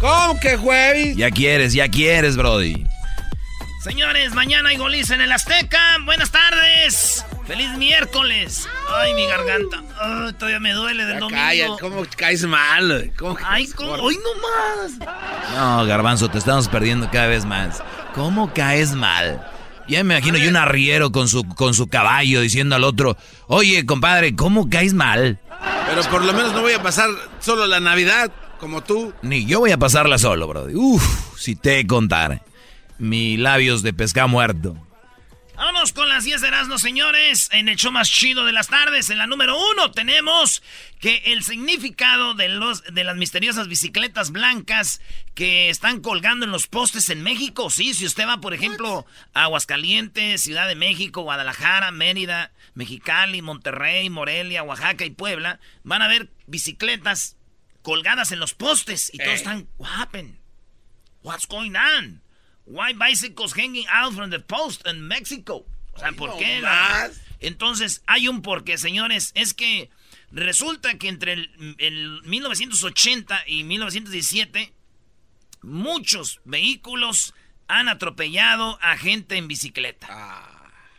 ¿Cómo que jueves? Ya quieres, ya quieres, Brody. Señores, mañana hay goliza en el Azteca. Buenas tardes. Feliz miércoles. Ay, mi garganta. Ay, todavía me duele del Ya domingo. calla, ¿cómo caes mal? ¿Cómo Ay, caes ¿cómo? gordo? hoy no más. No, Garbanzo, te estamos perdiendo cada vez más. ¿Cómo caes mal? Ya me imagino yo un arriero con su, con su caballo diciendo al otro, oye, compadre, ¿cómo caes mal? Pero por lo menos no voy a pasar solo la Navidad, como tú. Ni yo voy a pasarla solo, Brody. Uf, si te contar. Mi labios de pescado muerto. Vámonos con las 10 de Erasmo, señores. En el show más chido de las tardes, en la número uno, tenemos que el significado de, los, de las misteriosas bicicletas blancas que están colgando en los postes en México. Sí, si usted va, por ejemplo, a Aguascalientes, Ciudad de México, Guadalajara, Mérida, Mexicali, Monterrey, Morelia, Oaxaca y Puebla, van a ver bicicletas colgadas en los postes y todos están, what happened? What's going on? Why bicycles hanging out from the post in Mexico? O sea, ¿por qué? la-. Entonces, hay un porqué, señores. Es que resulta que entre el, el 1980 y 1917, muchos vehículos han atropellado a gente en bicicleta.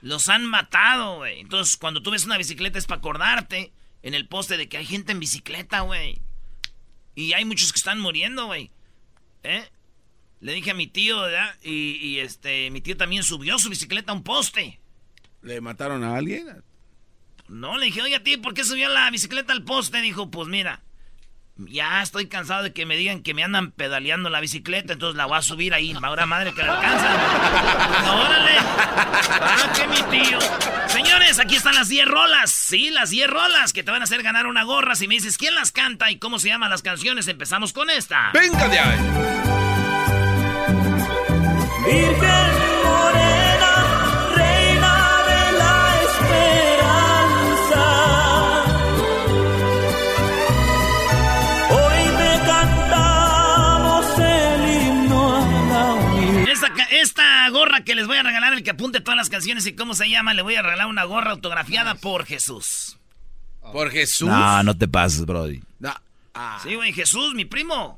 Los han matado, güey. Entonces, cuando tú ves una bicicleta es para acordarte en el poste de que hay gente en bicicleta, güey. Y hay muchos que están muriendo, güey. ¿Eh? Le dije a mi tío, ¿verdad? Y, y, este, mi tío también subió su bicicleta a un poste. ¿Le mataron a alguien? No, le dije, oye, tío, ¿por qué subió la bicicleta al poste? Dijo, pues mira, ya estoy cansado de que me digan que me andan pedaleando la bicicleta, entonces la voy a subir ahí. Ahora madre que la alcanza. Órale. Ah, que mi tío. Señores, aquí están las 10 rolas. Sí, las 10 rolas que te van a hacer ganar una gorra. Si me dices quién las canta y cómo se llaman las canciones, empezamos con esta. ¡Venga de ahí! Virgen Esta, gorra que les voy a regalar, el que apunte todas las canciones y cómo se llama, le voy a regalar una gorra autografiada por Jesús. Por Jesús. No, no te pases, Brody. No. Ah. Sí, güey, Jesús, mi primo.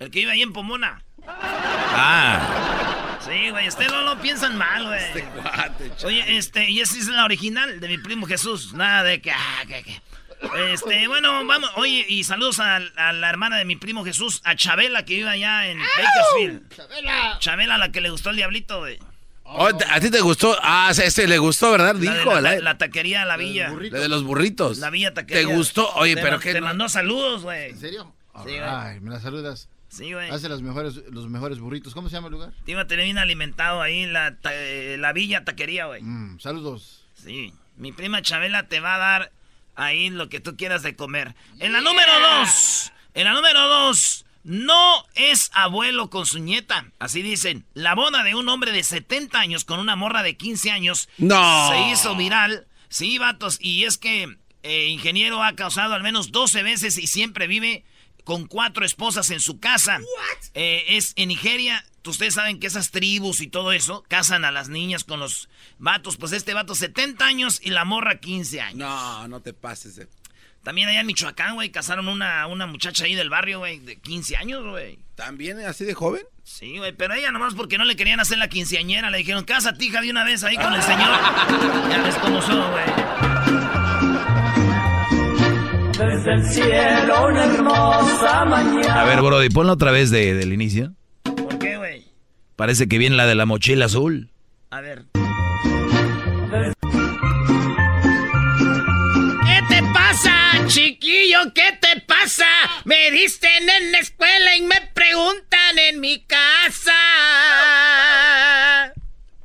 El que vive ahí en Pomona. Ah, Sí, güey, ustedes no lo piensan mal, güey. Este Oye, este, y esa es la original de mi primo Jesús. Nada de que, ah, que, que. Este, bueno, vamos. Oye, y saludos a, a la hermana de mi primo Jesús, a Chabela, que vive allá en Bakersfield. Chabela. Chabela, la que le gustó el diablito, güey. Oh, ¿A ti te gustó? Ah, ese le gustó, ¿verdad? La Dijo, la, la, la taquería La Villa. la de los burritos. La Villa Taquería. ¿Te gustó? Oye, Te pero Te no- mandó saludos, güey. ¿En serio? Sí, güey. Ay, me la saludas. Sí, güey. Hace los mejores, los mejores burritos. ¿Cómo se llama el lugar? Te iba a tener bien alimentado ahí la, ta- eh, la Villa Taquería, güey. Mm, saludos. Sí. Mi prima Chabela te va a dar ahí lo que tú quieras de comer. En la número dos. En la número dos. No es abuelo con su nieta. Así dicen. La boda de un hombre de 70 años con una morra de 15 años. No. Se hizo viral. Sí, vatos. Y es que eh, ingeniero ha causado al menos 12 veces y siempre vive con cuatro esposas en su casa. Eh, es en Nigeria. Ustedes saben que esas tribus y todo eso casan a las niñas con los vatos. Pues este vato 70 años y la morra 15 años. No, no te pases. de- También allá en Michoacán, güey, casaron una, una muchacha ahí del barrio, güey, de 15 años, güey. ¿También así de joven? Sí, güey, pero ella nomás porque no le querían hacer la quinceañera, le dijeron, cásate, hija, de una vez ahí con el señor. ya ves cómo son, güey. Desde el cielo una hermosa mañana. a ver, Brody, ponlo otra vez de- del inicio. Parece que viene la de la mochila azul. A ver. ¿Qué te pasa, chiquillo? ¿Qué te pasa? Me dicen en la escuela y me preguntan en mi casa.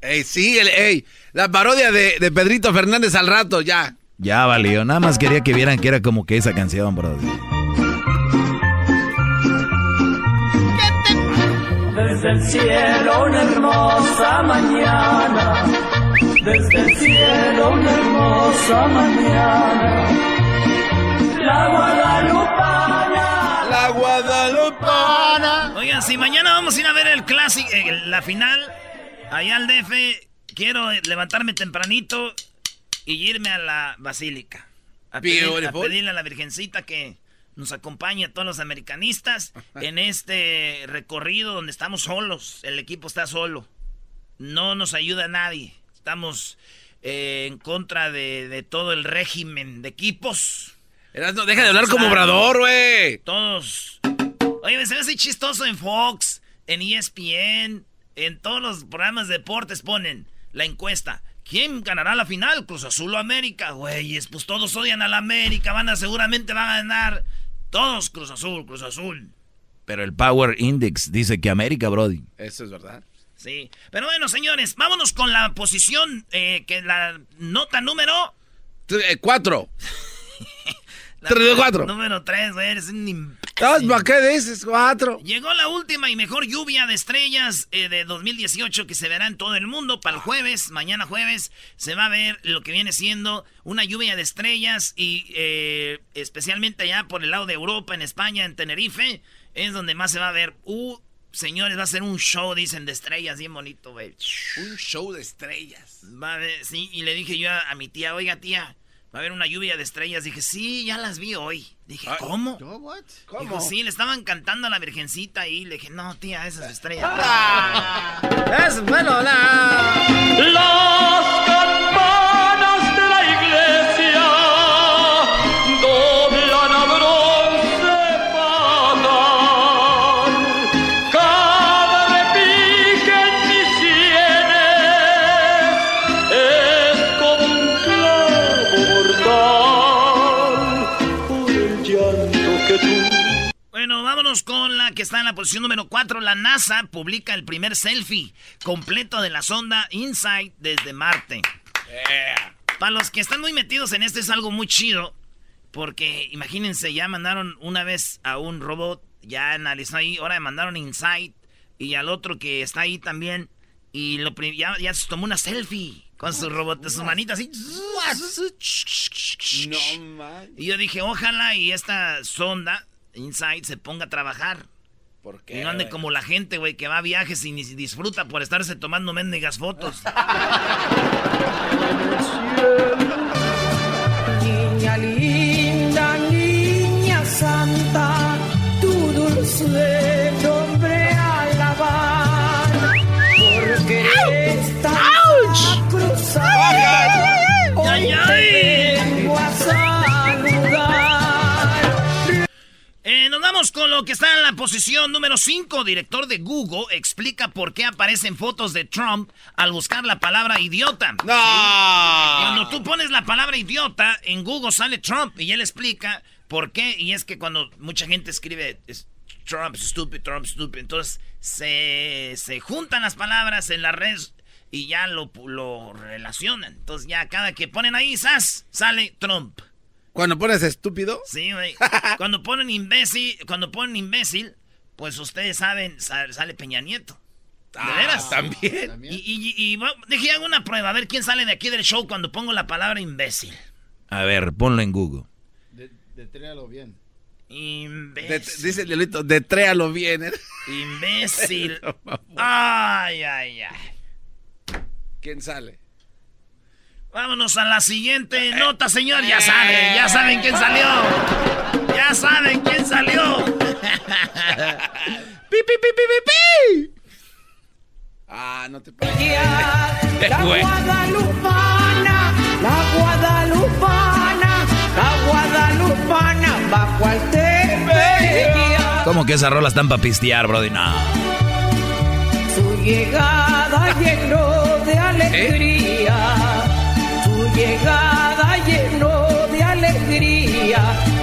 Ey, síguele, ey. La parodia de, de Pedrito Fernández al rato, ya. Ya valió, nada más quería que vieran que era como que esa canción, Brody. Desde el cielo una hermosa mañana, desde el cielo una hermosa mañana. La Guadalupana, La Guadalupana. Oigan, si mañana vamos a ir a ver el clásico, eh, la final, allá al DF, quiero levantarme tempranito y irme a la basílica. A, pedir- a Beautiful. pedirle a la Virgencita que nos acompañe a todos los americanistas en este recorrido donde estamos solos. El equipo está solo. No nos ayuda nadie. Estamos eh, en contra de, de todo el régimen de equipos. Erasno, deja de hablar como obrador, güey. Todos. Oye, se ve así chistoso en Fox, en ESPN, en todos los programas de deportes ponen la encuesta. ¿Quién ganará la final? Cruz Azul o América. Güeyes, pues todos odian a la América. Van a seguramente van a ganar. Todos Cruz Azul, Cruz Azul. Pero el Power Index dice que América, Brody. Eso es verdad. Sí. Pero bueno, señores, vámonos con la posición, eh, que la nota número... Eh, cuatro. De. Número 3, güey. Eres un imbécil. Dos, ¿Para qué dices? Cuatro. Llegó la última y mejor lluvia de estrellas eh, de 2018 que se verá en todo el mundo. Para el jueves, mañana jueves, se va a ver lo que viene siendo una lluvia de estrellas y eh, especialmente allá por el lado de Europa, en España, en Tenerife, es donde más se va a ver. Uh, señores, va a ser un show, dicen, de estrellas, bien bonito, güey. Un show de estrellas. Va a haber, sí, y le dije yo a, a mi tía, oiga tía, va a haber una lluvia de estrellas. Dije, sí, ya las vi hoy. Dije, Ay, ¿cómo? ¿Yo, what? Dijo, sí, le estaban cantando a la virgencita ahí. Le dije, no, tía, esas estrellas. Es bueno, la. las Con la que está en la posición número 4. La NASA publica el primer selfie completo de la sonda InSight desde Marte. Para los que están muy metidos en esto es algo muy chido. Porque imagínense, ya mandaron una vez a un robot, ya analizó ahí, ahora mandaron InSight y al otro que está ahí también. Y lo ya, ya se tomó una selfie con su robot, su manita así. No, man. Y yo dije, ojalá y esta sonda, Insight, se ponga a trabajar. ¿Por qué? Y no ande como la gente, güey, que va a viajes y ni disfruta por estarse tomando mendigas fotos. lo que está en la posición número 5. Director de Google explica por qué aparecen fotos de Trump al buscar la palabra idiota. ¡No! Cuando tú pones la palabra idiota, en Google sale Trump y él explica por qué. Y es que cuando mucha gente escribe es Trump stupid, Trump stupid, entonces se, se juntan las palabras en la red y ya lo, lo relacionan. Entonces ya cada que ponen ahí, ¡zas! sale Trump. Cuando pones estúpido. Sí, güey. Cuando ponen imbécil, cuando ponen imbécil, pues ustedes saben, sa- sale Peña Nieto. ¿De Ah, veras? También. También. Y, y, y deje hago una prueba, a ver quién sale de aquí del show cuando pongo la palabra imbécil. A ver, ponlo en Google. De, detréalo bien. De- Imbécil. dice el Diablito, detréalo bien. ¿eh? Imbécil. Ay, ay, ay. ¿Quién sale? Vámonos a la siguiente nota, señor. Ya saben, ya saben quién salió. Ya saben quién salió. ¡Pi, pi, pi, pi, pi, pi! Ah, no te pases. La guadalupana, la guadalupana, la guadalupana, bajo al. ¿Cómo que esas rolas están para pistear, Brody? No. Su llegada llenó de alegría, su llegada llenó de alegría,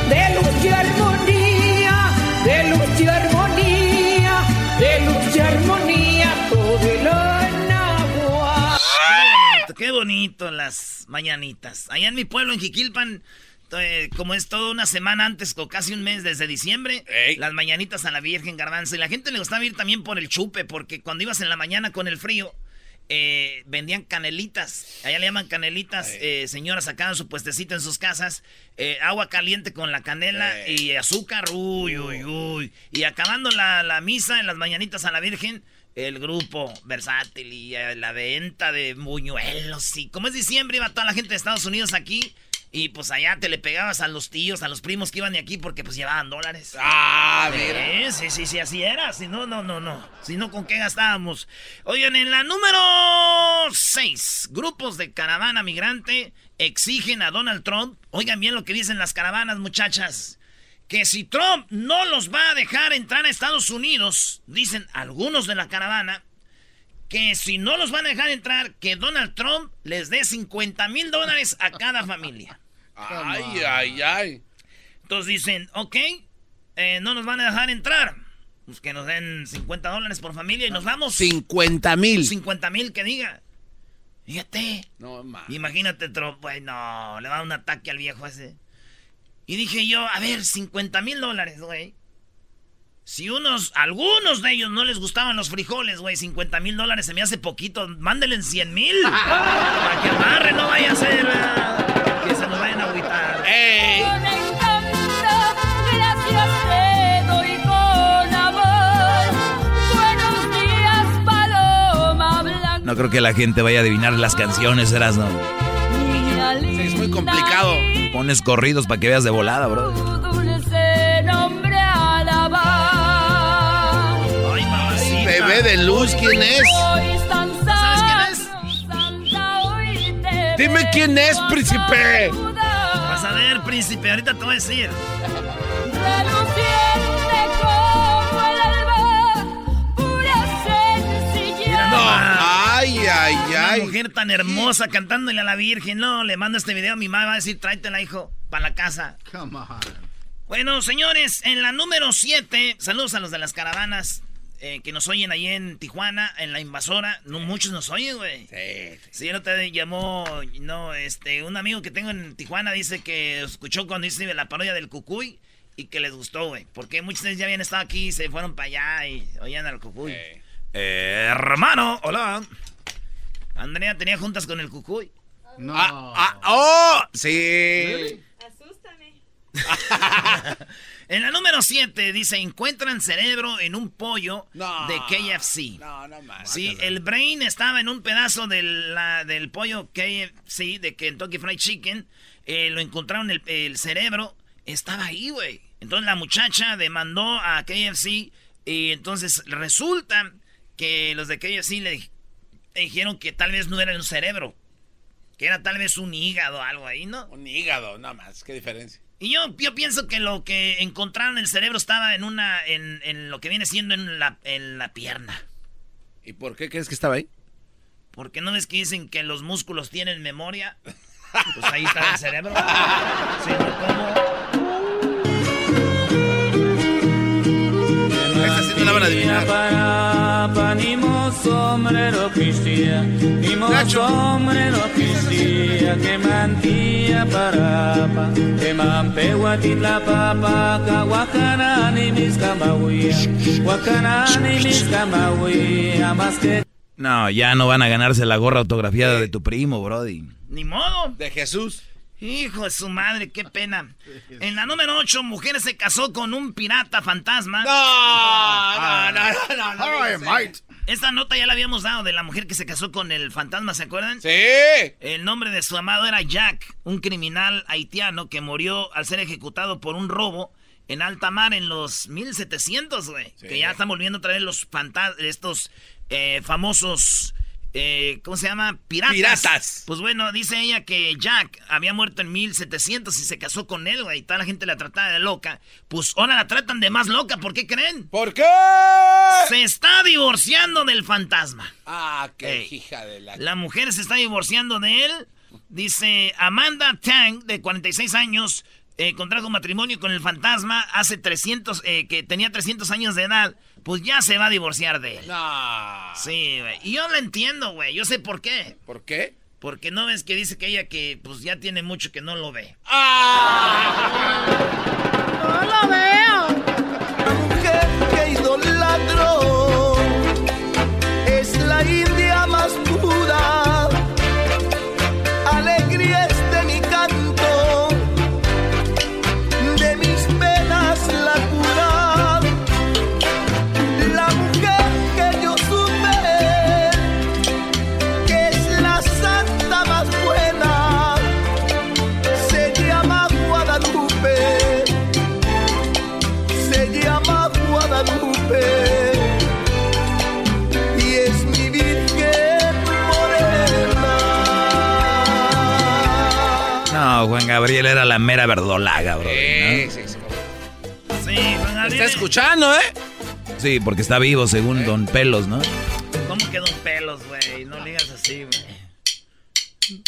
de luz y armonía, de luz y armonía, de luz y armonía, todo el agua. Qué bonito, qué bonito las mañanitas. Allá en mi pueblo, en Jiquilpan, eh, como es toda una semana antes o casi un mes desde diciembre, las mañanitas a la Virgen Garbanzo. Y la gente le gustaba ir también por el chupe, porque cuando ibas en la mañana con el frío, eh, vendían canelitas. Allá le llaman canelitas. Eh, señoras sacaban su puestecito en sus casas. eh, agua caliente con la canela y azúcar. Uy, uy, uy. Y acabando la, la misa en las mañanitas a la Virgen, el grupo versátil y eh, la venta de buñuelos. Y como es diciembre, iba toda la gente de Estados Unidos aquí. Y pues allá te le pegabas a los tíos, a los primos que iban de aquí porque pues llevaban dólares. Ah, mira. Sí, sí, sí, así era. Si no, no, no, no. Si no, ¿con qué gastábamos? Oigan, en la número 6, grupos de caravana migrante exigen a Donald Trump. Oigan bien lo que dicen las caravanas, muchachas. Que si Trump no los va a dejar entrar a Estados Unidos, dicen algunos de la caravana, que si no los van a dejar entrar, que Donald Trump les dé 50 mil dólares a cada familia. Ay, ay, ay. Entonces dicen, ok, eh, no nos van a dejar entrar. Pues que nos den 50 dólares por familia y nos vamos. 50 mil. 50 mil que diga. Fíjate. No, ma. Imagínate, güey, no, le va un ataque al viejo ese. Y dije yo, a ver, 50 mil dólares, güey. Si unos, algunos de ellos no les gustaban los frijoles, güey, 50 mil dólares se me hace poquito. Mándenle 100 mil. para que amarre, no vaya a ser ah, vayan a agüitar. ¡Ey! Con encanto, gracias te doy con amor. Buenos días, paloma blanca. No creo que la gente vaya a adivinar las canciones, eras, ¿no? Niña Sí, es muy linda complicado. Pones corridos para que veas de volada, bro. Tu dulce nombre alabar. Ay, mamacita. Bebé de luz, ¿quién es? ¿Sabes quién es? Dime quién es, príncipe. Príncipe, ahorita te voy a decir. Reluciente como el alba, pura sencillez. Mira No. nomás. Ay, ay, Una ay. mujer tan hermosa cantándole a la Virgen. No, le mando este video a mi mamá. Va a decir, tráetela, hijo, para la casa. Come on. Bueno, señores, en la número 7, saludos a los de las caravanas eh, que nos oyen ahí en Tijuana, en la invasora. No, muchos nos oyen, güey. Sí. Sí, no te llamó, no, este, un amigo que tengo en Tijuana dice que escuchó cuando hice la parodia del Cucuy y que les gustó, güey. Porque muchos de ellos ya habían estado aquí y se fueron para allá y oían al Cucuy. Sí. Eh, hermano, hola. Andrea tenía juntas con el Cucuy. No. Ah, ah, oh, sí. En la número 7 dice, encuentran cerebro en un pollo No. de KFC. No, no más. Sí, el brain estaba en un pedazo de la- del pollo KFC, de Kentucky Fried Chicken. Eh, lo encontraron, el, el cerebro estaba ahí, güey. Entonces la muchacha demandó a KFC y entonces resulta que los de KFC le, le dijeron que tal vez no era un cerebro, que era tal vez un hígado o algo ahí, ¿no? Un hígado, nada más. ¿Qué diferencia? Y yo, yo pienso que lo que encontraron en el cerebro estaba en una, en, en lo que viene siendo en la, en la pierna. ¿Y por qué crees que estaba ahí? Porque no ves que dicen que los músculos tienen memoria. Pues ahí está el cerebro. Sí. ¿Cómo? Esta sí no la van a adivinar. Sombrero cristia, ni mo Nacho. sombrero cristia, que mantilla parapa, que mampegua titla papa, ka wakana ni mis camauia, wakana ni mis camauia, más que No, ya no van a ganarse la gorra autografiada de tu primo, Brody. Ni modo. De Jesús. Hijo de su madre, qué pena. En la número 8, mujer se casó con un pirata fantasma. No, no, no, no, no. Esta nota ya la habíamos dado de la mujer que se casó con el fantasma, ¿se acuerdan? Sí. El nombre de su amado era Jack, un criminal haitiano que murió al ser ejecutado por un robo en alta mar en los 1700, güey. Sí. Que ya están volviendo a traer los fantas estos eh, famosos, eh, ¿cómo se llama? Piratas. Piratas. Pues bueno, dice ella que Jack había muerto en 1700 y se casó con él, güey. Y toda la gente la trataba de loca. Pues ahora la tratan de más loca, ¿por qué creen? ¿Por qué? Se está divorciando del fantasma. Ah, qué hija de la... La mujer se está divorciando de él. Dice Amanda Tang, de 46 años, eh, contrajo matrimonio con el fantasma hace 300, eh, que tenía 300 años de edad. Pues ya se va a divorciar de él. No. Sí, güey. Y yo lo entiendo, güey. Yo sé por qué. ¿Por qué? Porque no ves que dice que ella que pues ya tiene mucho que no lo ve. ¡Ah! No lo veo. No, Juan Gabriel era la mera verdolaga, bro. Sí, sí, sí. Sí, Juan Gabriel. Está escuchando, ¿eh? Sí, porque está vivo, según Don Pelos, ¿no? ¿Cómo que Don Pelos, güey? No digas así, güey.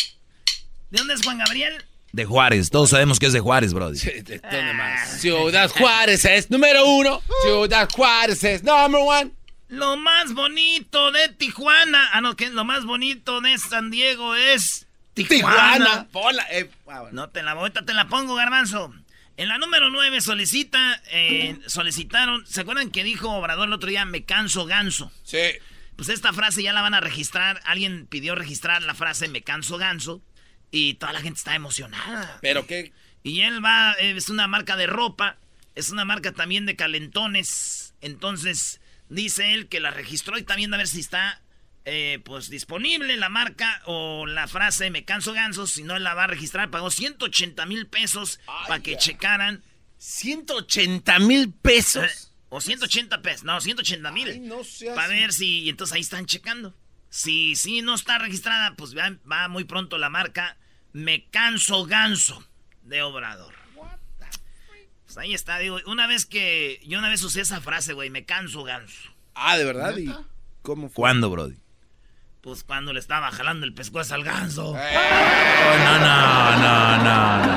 ¿De dónde es Juan Gabriel? De Juárez. Todos sabemos que es de Juárez, bro. Sí, ¿de ¿Dónde más? Ciudad Juárez es número uno. Ciudad Juárez es number one. Lo más bonito de Tijuana. Ah, no, que lo más bonito de San Diego es Tijuana. Tijuana. Ponla, eh, ah, bueno. No te la ahorita te la pongo, garbanzo. En la número 9 solicita, eh, solicitaron, ¿se acuerdan que dijo Obrador el otro día, me canso ganso? Sí. Pues esta frase ya la van a registrar, alguien pidió registrar la frase me canso ganso y toda la gente está emocionada. Pero qué. Y él va, eh, es una marca de ropa, es una marca también de calentones, entonces dice él que la registró y también a ver si está eh, pues disponible la marca o la frase me canso ganso, si no la va a registrar, pagó 180 mil pesos para que checaran. 180 mil pesos. Eh, o 180 pesos, no, 180 Ay, mil. no Para ver si, y entonces ahí están checando. Si, si no está registrada, pues va, va muy pronto la marca Me Canso Ganso de Obrador. Pues ahí está, digo, una vez que, yo una vez usé esa frase, güey, me canso ganso. Ah, ¿de verdad? ¿Y cómo fue? ¿Cuándo, Brody? Pues cuando le estaba jalando el pescuezo al ganso. Oh, no, no, no, no, no.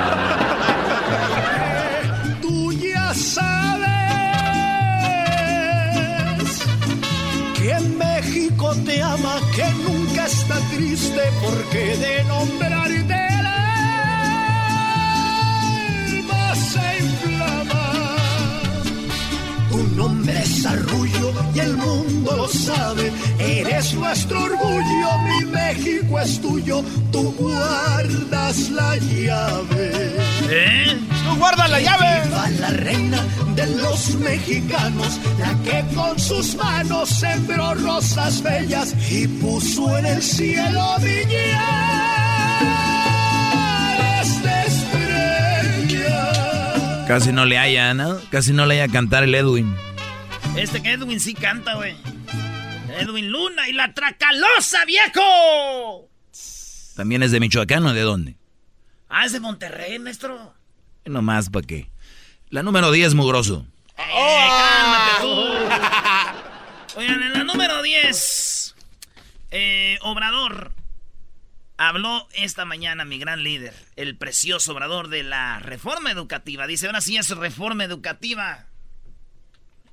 Tú ya sabes que México te ama, que nunca está triste porque de nombrarte el alma se inflama. Nombre es Arrullo y el mundo lo sabe. Eres nuestro orgullo, mi México es tuyo. Tú guardas la llave. ¿Eh? ¡Tú guarda la llave! Viva la reina de los mexicanos, la que con sus manos sembró rosas bellas y puso en el cielo millares Casi no le haya, ¿no? Casi no le haya cantar el Edwin. Este que Edwin sí canta, güey. Edwin Luna y la Tracalosa, viejo. ¿También es de Michoacán o de dónde? Ah, es de Monterrey, maestro. No más, ¿para qué? La número 10, mugroso. Eh, cálmate tú. Oigan, en la número 10, eh, Obrador habló esta mañana, mi gran líder, el precioso Obrador de la reforma educativa. Dice, ahora sí es reforma educativa.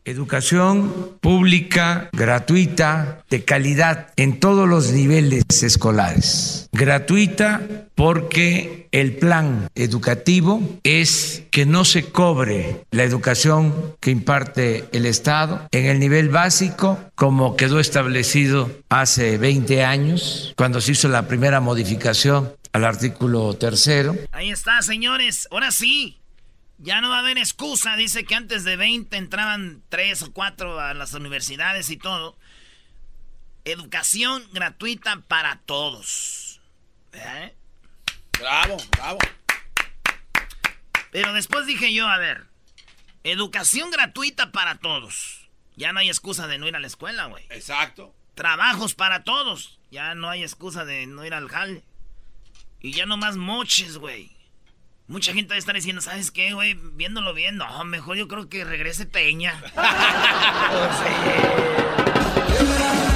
Educación pública, gratuita, de calidad en todos los niveles escolares. Gratuita porque el plan educativo es que no se cobre la educación que imparte el Estado en el nivel básico, como quedó establecido hace 20 años, cuando se hizo la primera modificación al artículo tercero. Ahí está, señores. Ahora sí. Ya no va a haber excusa. Dice que antes de 20 entraban 3 o 4 a las universidades y todo. Educación gratuita para todos. ¿Eh? Bravo, bravo. Pero después dije yo, a ver. Educación gratuita para todos. Ya no hay excusa de no ir a la escuela, güey. Exacto. Trabajos para todos. Ya no hay excusa de no ir al jale. Y ya no más moches, güey. Mucha gente estar diciendo, ¿sabes qué, güey? Viéndolo bien, no, mejor yo creo que regrese Peña.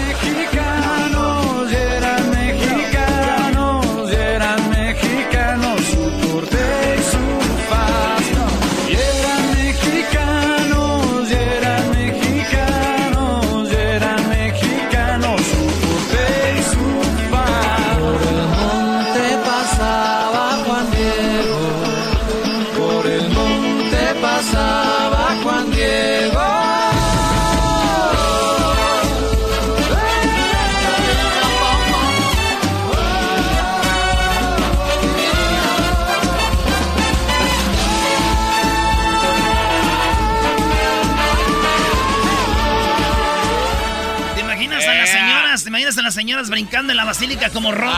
¿te imaginas a las señoras brincando en la basílica como rock?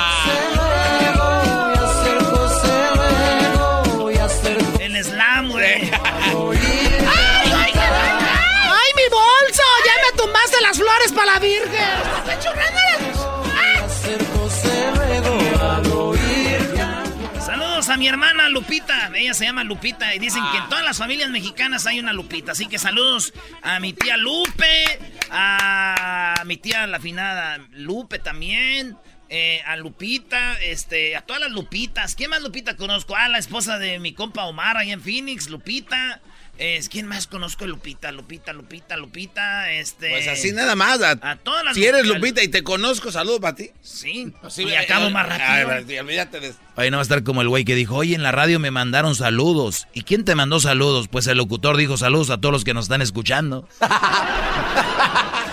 El slam, güey. ¡Ay, mi bolso! ¡Ya me tumbaste las flores para la Virgen! Saludos a mi hermana Lupita. Ella se llama Lupita y dicen que en todas las familias mexicanas hay una Lupita. Así que saludos a mi tía Lupe, a mi tía la finada Lupe también. eh, a Lupita, este, a todas las Lupitas. ¿Quién más Lupita conozco? Ah, la esposa de mi compa Omar ahí en Phoenix, Lupita. Es, ¿Quién más conozco Lupita? Lupita, Lupita, Lupita, este... Pues así nada más. A, A todas las si eres. Lupita y te conozco, saludo para ti. Sí, Sí, y eh, acabo eh, más rápido. ay, olvídate de. Oye, no va a estar como el güey que dijo, oye, en la radio me mandaron saludos. ¿Y quién te mandó saludos? Pues el locutor dijo saludos a todos los que nos están escuchando.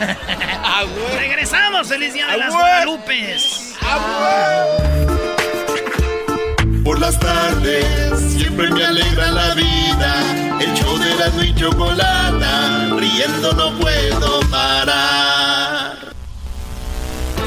Regresamos, feliz día de ¡Ah, las! Guadalupes. Por las tardes siempre me alegra la vida. El show de la y chocolata, riendo no puedo parar.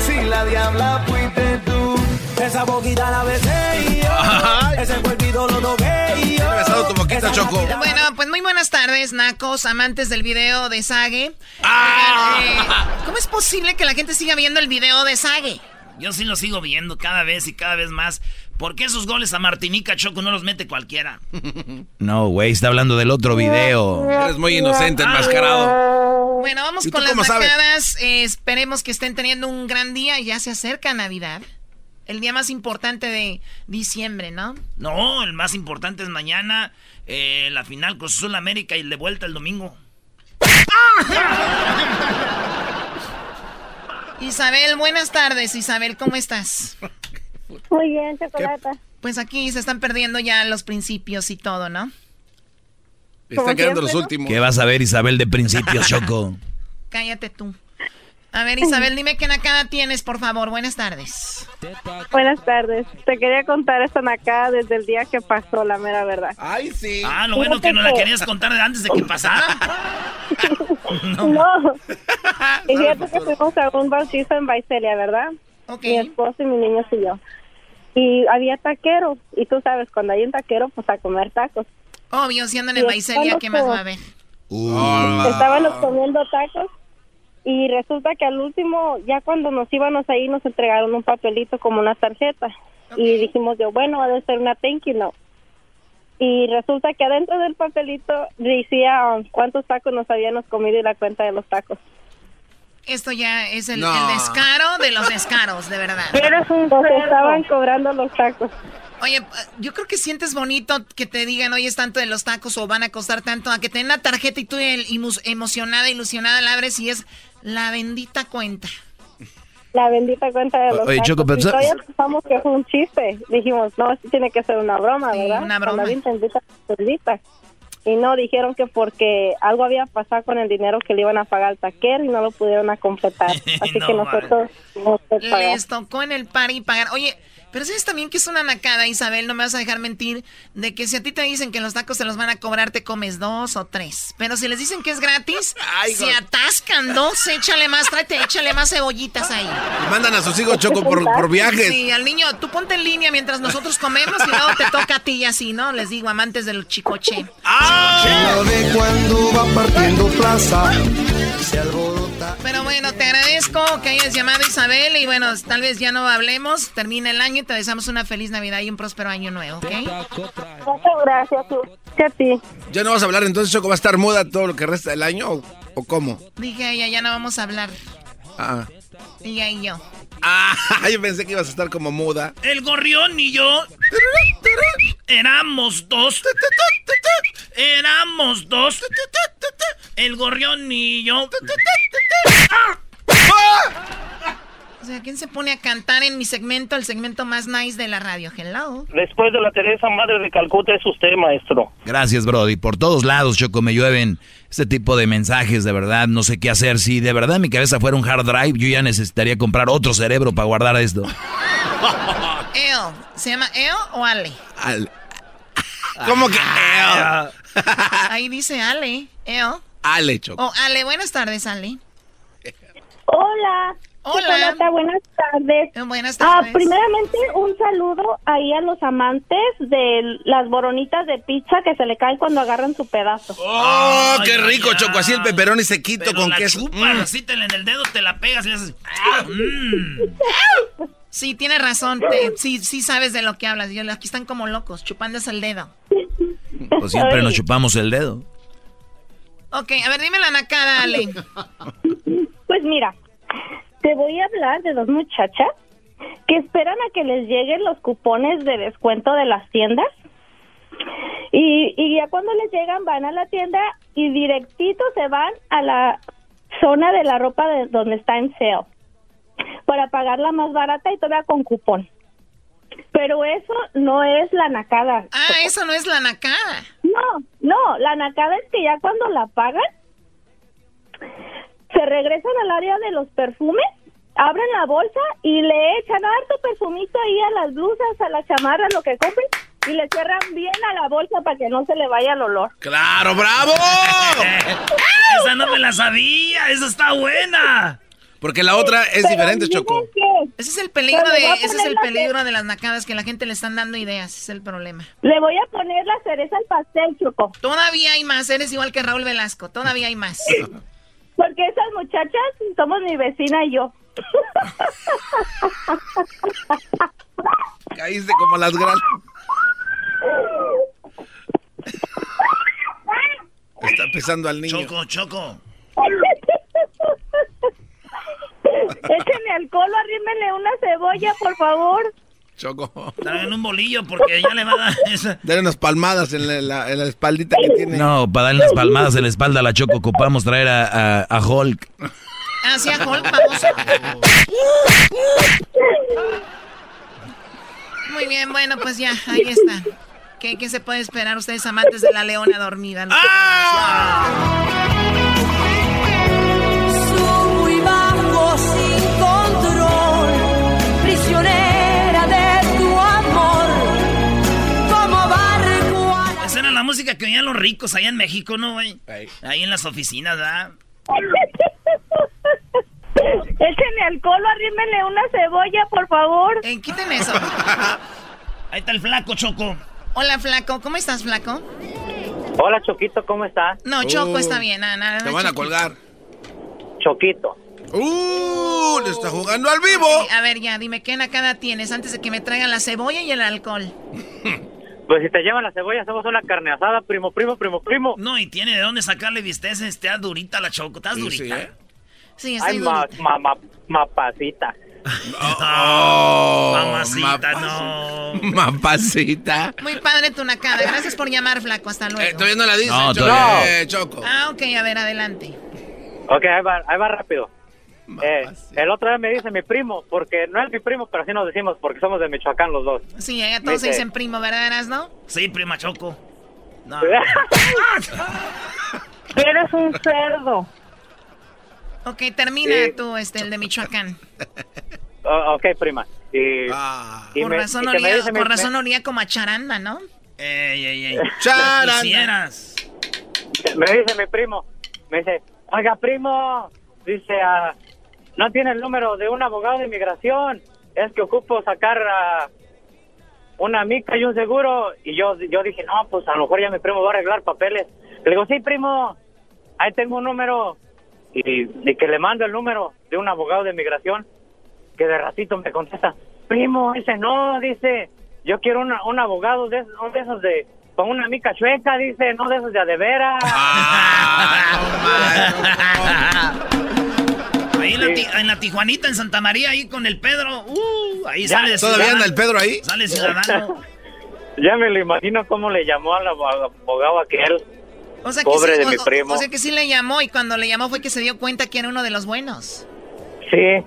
Si la diabla fuiste tú, esa boquita la besé y yo, ese cuerpito lo toqué y tu boquita, Choco. Bueno, pues muy buenas tardes, nacos, amantes del video de Sage. Ah. Eh, ¿Cómo es posible que la gente siga viendo el video de Sage? Yo sí lo sigo viendo cada vez y cada vez más. ¿Por qué esos goles a Martinica Choco no los mete cualquiera? No, güey, está hablando del otro video. Eres muy inocente, enmascarado. Bueno, vamos ¿Y tú con las nacadas. Eh, esperemos que estén teniendo un gran día. Ya se acerca Navidad. El día más importante de diciembre, ¿no? No, el más importante es mañana, eh, la final Cruz Azul América y de vuelta el domingo. Isabel, buenas tardes. Isabel, ¿cómo estás? Muy bien, chocolate. Pues aquí se están perdiendo ya los principios y todo, ¿no? Están quedando los últimos. ¿Qué vas a ver, Isabel, de principios, Choco? Cállate tú. A ver, Isabel, dime qué nacada tienes, por favor. Buenas tardes. Buenas tardes. Te quería contar esta nacada desde el día que pasó, la mera verdad. Ay, sí. Ah, lo bueno que no la querías contar antes de que pasara. No. Y fíjate que fuimos a un bautizo en Baicelia, ¿verdad? Mi esposo y mis niños y yo. Y había taquero. Y tú sabes, cuando hay un taquero, pues a comer tacos. Obvio, si andan Y en Baicelia, ¿qué más va a haber? Ah. Estábamos comiendo tacos. Y resulta que al último, ya cuando nos íbamos ahí, nos entregaron un papelito como una tarjeta. Y dijimos yo, bueno, ha de ser una thank you note. Y resulta que adentro del papelito decía um, cuántos tacos nos habíamos comido y la cuenta de los tacos. Esto ya es el, No. el descaro de los descaros, de verdad. Eres un Nos estaban cobrando los tacos. Oye, yo creo que sientes bonito que te digan, oye, es tanto de los tacos o van a costar tanto, a que te den la tarjeta y tú el- emocionada, ilusionada la abres y es la bendita cuenta. La bendita cuenta de los Oye. Choco, pero y todavía pensamos que fue un chiste. Dijimos, no, esto tiene que ser una broma, Sí, ¿verdad? una broma. Cuando. Y no, dijeron que porque algo había pasado con el dinero que le iban a pagar al taquero y no lo pudieron completar. Así No, que nosotros que pagar. Les tocó en el party pagar. Oye, pero sabes también que es una nacada, Isabel, no me vas a dejar mentir, de que si a ti te dicen que los tacos se los van a cobrar, te comes dos o tres. Pero si les dicen que es gratis, se atascan dos, échale más, tráete, échale más cebollitas ahí. Y mandan a sus hijos, Choco, por, por viajes. Sí, al niño, tú ponte en línea mientras nosotros comemos y luego te toca a ti y así, ¿no? Les digo, amantes del chicoche. Ya ve cuando va partiendo plaza. Se alborota. Pero bueno, te agradezco que hayas llamado Isabel y bueno, tal vez ya no hablemos, termina el año y te deseamos una feliz Navidad y un próspero año nuevo, ¿ok? Muchas gracias. A ti. ¿Ya no vas a hablar entonces, Choco? ¿Va a estar muda todo lo que resta del año o, o cómo? Dije ella, ya no vamos a hablar, Ah. Ella y yo. ah, yo pensé que ibas a estar como muda. El gorrión y yo éramos dos. Éramos dos. El gorrión y yo. O sea, ¿quién se pone a cantar en mi segmento, el segmento más nice de la radio? Hello. Después de la Teresa Madre de Calcuta es usted, maestro. Gracias, Brody. Por todos lados, Choco, me llueven este tipo de mensajes, de verdad. No sé qué hacer. Si de verdad mi cabeza fuera un hard drive, yo ya necesitaría comprar otro cerebro para guardar esto. Eo, ¿se llama Eo o Ale? Al- ¿Cómo que? Ahí dice Ale, Eo. Ale, Choco. Oh, Ale, buenas tardes, Ale. Hola. Hola. Chocolata, buenas tardes. Eh, Buenas Ah, tardes. primeramente, un saludo ahí a los amantes de las boronitas de pizza que se le caen cuando agarran su pedazo. ¡Oh, Ay, qué rico. Choco! Así el peperón y sequito Pero con la queso. chupas, Mm. así te en el dedo, te la pegas y le haces... ¡Ah! mm. Sí, tienes razón. te- sí, sí sabes de lo que hablas. Yo, aquí están como locos, chupándose el dedo. Pues siempre nos chupamos el dedo. Ok, a ver, dime la nacada, Ale. Pues mira, te voy a hablar de dos muchachas que esperan a que les lleguen los cupones de descuento de las tiendas. Y, y ya cuando les llegan van a la tienda y directito se van a la zona de la ropa de donde está en sale para pagarla más barata y todavía con cupón. Pero eso no es la nacada. Ah, eso no es la nacada. No, no, la nacada es que ya cuando la pagan, se regresan al área de los perfumes, abren la bolsa y le echan harto perfumito ahí a las blusas, a las chamarras, lo que compren, y le cierran bien a la bolsa para que no se le vaya el olor. ¡Claro, bravo! Esa no me la sabía, esa está buena. Porque la otra es Pero diferente, Choco. que Ese es el peligro Pero de, ese es el peligro de las nacadas que la gente le están dando ideas, ese es el problema. Le voy a poner la cereza al pastel, Choco. Todavía hay más, eres igual que Raúl Velasco, todavía hay más. Porque esas muchachas somos mi vecina y yo. Caíste como las grandes. Está pesando al niño. Choco, Choco. Échenle alcohol, arrímenle una cebolla, por favor. Choco. Traen un bolillo porque ya le va a dar esa. Dale unas palmadas en la, en la- en la espaldita que tiene. No, para darle unas palmadas en la espalda a la Choco ocupamos traer a, a- a Hulk. Hacia Hulk, vamos. Muy bien, bueno, pues ya, ahí está. ¿Qué, qué se puede esperar ustedes amantes de la leona dormida? ¿no? Que oían los ricos allá en México, ¿no, güey? Ahí en las oficinas, ¿verdad? Échenle alcohol, arrímenle una cebolla, por favor. Eh, quiten eso. Ahí está el flaco, Choco. Hola, Flaco. ¿Cómo estás, Flaco? Hola, Choquito, ¿cómo estás? No, Choco Uh, está bien. Nada, nada, Te van a colgar. Choquito. ¡Uh! Le está jugando al vivo. Sí, a ver, ya, dime, ¿qué nacada tienes antes de que me traigan la cebolla y el alcohol? Pues si te llevan la cebolla, hacemos una carne asada, primo, primo, primo, primo. No, y tiene de dónde sacarle visteza. Está durita la Choco. ¿Estás Sí, durita? sí, ¿eh? Sí, estoy Ay, ma, durita. ma- ma- mapacita. Oh, Mamacita, mapa- no. Mapacita. Muy padre tu nacada. Gracias por llamar, Flaco. Hasta Eh, luego. todavía no la dice, No, Choco. todavía- Eh, Choco. Ah, ok, a ver, adelante. Ok, ahí va, ahí va rápido. Eh, el otro día me dice mi primo, porque no es mi primo, pero así nos decimos, porque somos de Michoacán los dos. Sí, ya todos se Dice- dicen primo, ¿verdad, no? Sí, prima Choco. No. Eres un cerdo. Ok, termina Sí. tú, este, el de Michoacán. Oh, ok, prima. Y, Ah. y Por me- razón, y me mi- por razón olía como a charanda, ¿no? Ey, ey, ey. Charanda. Me dice mi primo, me dice, oiga primo, dice, ah, no tiene el número de un abogado de inmigración, es que ocupo sacar ah, una mica y un seguro. Y yo, yo dije, no, pues a lo mejor ya mi primo va a arreglar papeles. Le digo, sí primo, ahí tengo un número. Y, y que le mando el número de un abogado de inmigración, que de ratito me contesta, primo, dice, no, dice, yo quiero una- un abogado de, esos- de esos de, con una mica chueca, dice, no de esos de a de veras. Ahí en la, ti- en la Tijuanita, en Santa María, ahí con el Pedro. Uh, ahí Ya, sale ¿Todavía ciudadano. anda el Pedro ahí? Sale ciudadano. Ya me lo imagino cómo le llamó al abo- abogado aquel. O sea Pobre sí, de mi o- primo. O sea que sí le llamó y cuando le llamó fue que se dio cuenta que era uno de los buenos. Sí,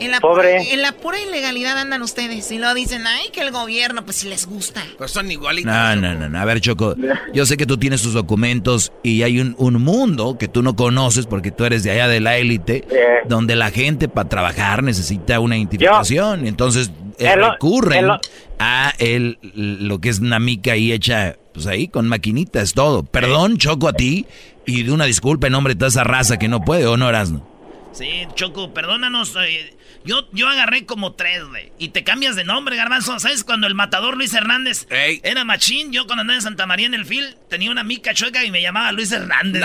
En la, Pobre. Pura, en la pura ilegalidad andan ustedes y luego dicen, ay, que el gobierno, pues si les gusta. Pues son igualitos. No, no, no, no. A ver, Choco, yo sé que tú tienes tus documentos y hay un, un mundo que tú no conoces porque tú eres de allá de la élite, Eh. donde la gente para trabajar necesita una identificación. Entonces eh, El recurren el a el, lo que es una mica ahí hecha, pues ahí con maquinitas, todo. Perdón, Choco, a ti y de una disculpa en nombre de toda esa raza que no puede, ¿o no, Erasno? Sí, Choco, perdónanos. eh, yo, yo agarré como tres, güey. Y te cambias de nombre, Garbanzo. ¿Sabes? Cuando el matador Luis Hernández era machín, yo cuando andaba en Santa María en el fil, tenía una mica chueca y me llamaba Luis Hernández.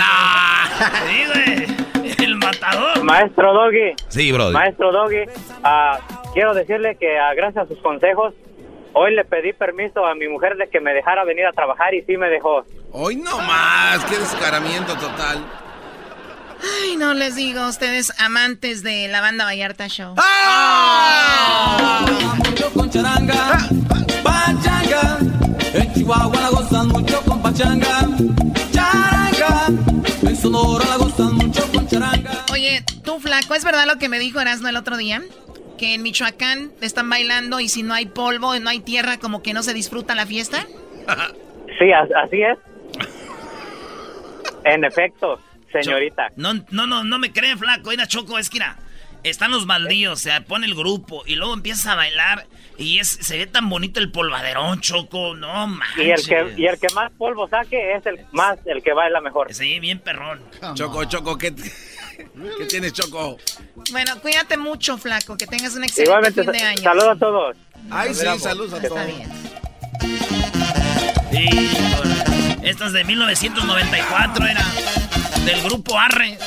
Sí, güey. El matador. Maestro Doggy. Sí, brother. Maestro Doggy, ah, quiero decirle que ah, gracias a sus consejos, hoy le pedí permiso a mi mujer de que me dejara venir a trabajar y sí me dejó. Hoy no más, qué descaramiento total. Ay, no les digo, ustedes amantes de la banda Vallarta Show. mucho con charanga, pachanga. En Chihuahua la gozan mucho con pachanga, charanga. En Sonora la gozan mucho con charanga. Oye, tú flaco, ¿es verdad lo que me dijo Erasmo el otro día? Que en Michoacán están bailando y si no hay polvo y no hay tierra, como que no se disfruta la fiesta. Sí, as- así es. En efecto, señorita. No, no, no, no me creen, flaco. Mira, Choco, es que mira, están los baldíos, se pone el grupo y luego empiezas a bailar y es, se ve tan bonito el polvaderón, Choco. No manches. Y el que y el que más polvo saque es el más el que baila mejor. Sí, bien perrón. Choco, Choco, ¿qué, ¿qué tienes, Choco? Bueno, cuídate mucho, flaco, que tengas un excelente Igualmente, fin de año. saludos a todos. Ay, sí, saludos a Está todos. bien. Sí, esta es de 1994, era del grupo Arre.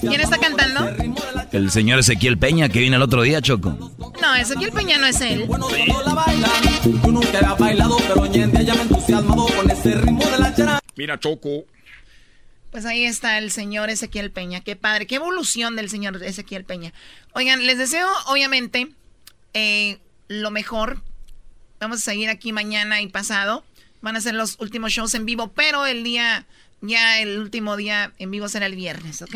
¿Quién está cantando? El señor Ezequiel Peña que vino el otro día, Choco. No, Ezequiel Peña no es él. Mira, Choco. Pues ahí está el señor Ezequiel Peña. Qué padre, qué evolución del señor Ezequiel Peña. Oigan, les deseo, obviamente, eh, lo mejor. Vamos a seguir aquí mañana y pasado. Van a ser los últimos shows en vivo, pero el día, ya el último día en vivo será el viernes, ¿ok?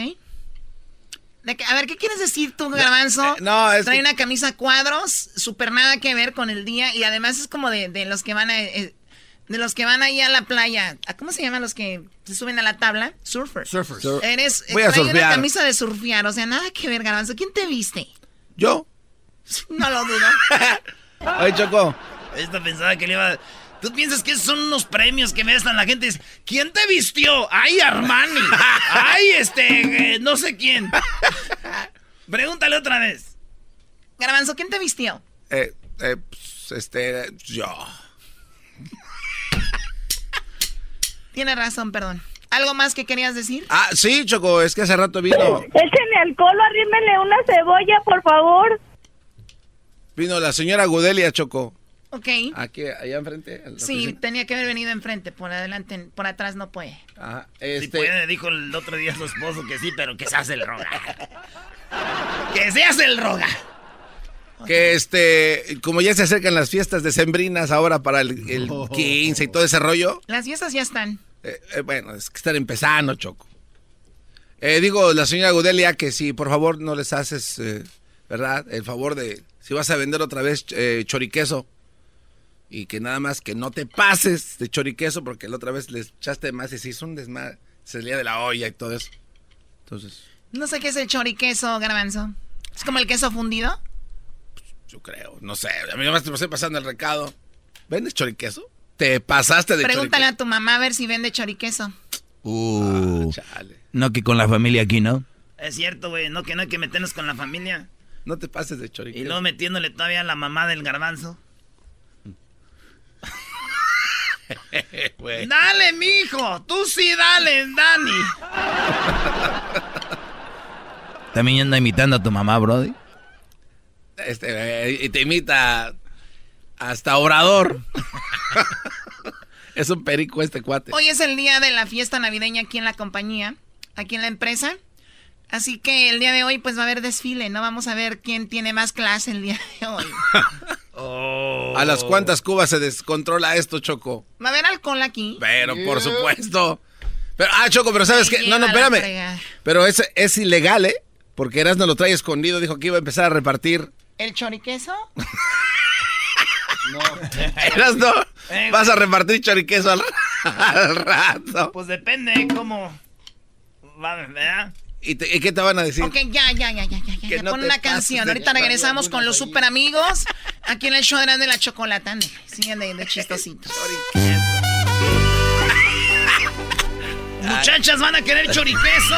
De que- a ver, ¿qué quieres decir tú, Garbanzo? eh, no, es Trae que- una camisa a cuadros, súper nada que ver con el día y además es como de, de los que van a... eh, de los que van ahí a la playa. ¿A ¿Cómo se llaman los que se suben a la tabla? Surfers. Surfers. Eres, Voy a trae una surfear. camisa de surfear, o sea, nada que ver, Garbanzo. ¿Quién te viste? ¿Yo? No lo dudo. Ay, Choco. Esta pensaba que le iba. ¿Tú piensas que esos son unos premios que vestan la gente? Dice, ¿Quién te vistió? ¡Ay, Armani! ¡Ay, este! eh, no sé quién. Pregúntale otra vez. Garbanzo, ¿quién te vistió? Eh, eh, pues, este, yo. Tienes razón, perdón. ¿Algo más que querías decir? Ah, sí, Choco, es que hace rato vino, Échenle alcohol, arrímenle una cebolla, por favor. vino la señora Gudelia, Choco. Ok. Aquí, allá enfrente. Sí, oficina. tenía que haber venido enfrente, por adelante, por atrás no puede. Ajá, Sí este, puede, dijo el otro día su esposo que sí, pero que se hace el roga. ¡Que se hace el roga! que este, como ya se acercan las fiestas decembrinas ahora para el, el 15 y todo ese rollo, Las fiestas ya están. eh, eh, bueno, es que están empezando, Choco. Eh, digo, la señora Gudelia, que si por favor no les haces, eh, ¿verdad? El favor de, si vas a vender otra vez eh, choriqueso, y que nada más que no te pases de choriqueso, porque la otra vez les echaste más y se hizo un desmadre, se salía de la olla y todo eso. Entonces, No sé qué es el choriqueso, Garbanzo. ¿Es como el queso fundido? yo creo, no sé, a mí nomás te pasé pasando el recado. ¿Vendes choriqueso? ¿Te pasaste de Pregúntale a tu mamá a ver si vende choriqueso. Uh, no que con la familia aquí, ¿no? Es cierto, güey, no que no hay que meternos con la familia. No te pases de choriqueso. Y luego metiéndole todavía a la mamá del garbanzo. Güey. Dale, mijo, tú sí dale, Dani. También anda imitando a tu mamá, Brody. Este, eh, y te imita hasta Obrador. es un perico este cuate. Hoy es el día de la fiesta navideña aquí en la compañía, aquí en la empresa. Así que el día de hoy pues va a haber desfile, ¿no? Vamos a ver quién tiene más clase el día de hoy. ¿A las cuantas cubas se descontrola esto, Choco? Va a haber alcohol aquí. Pero por supuesto. Pero, ah, Choco, pero ¿sabes qué? No, no, espérame. Pero es, es ilegal, ¿eh? Porque Erasmo lo trae escondido. Dijo que iba a empezar a repartir. ¿El choriqueso? Erasmo, Eh, vas a repartir choriqueso al, al rato. Pues depende cómo. Va, ¿verdad? ¿Y, te- y qué te van a decir? Ok, ya, ya, ya, ya, ya, ya. No Pon una canción. Ahorita regresamos con los super amigos aquí en el show de la chocolata. Siguen de, de chistositos. Muchachas van a querer choriqueso.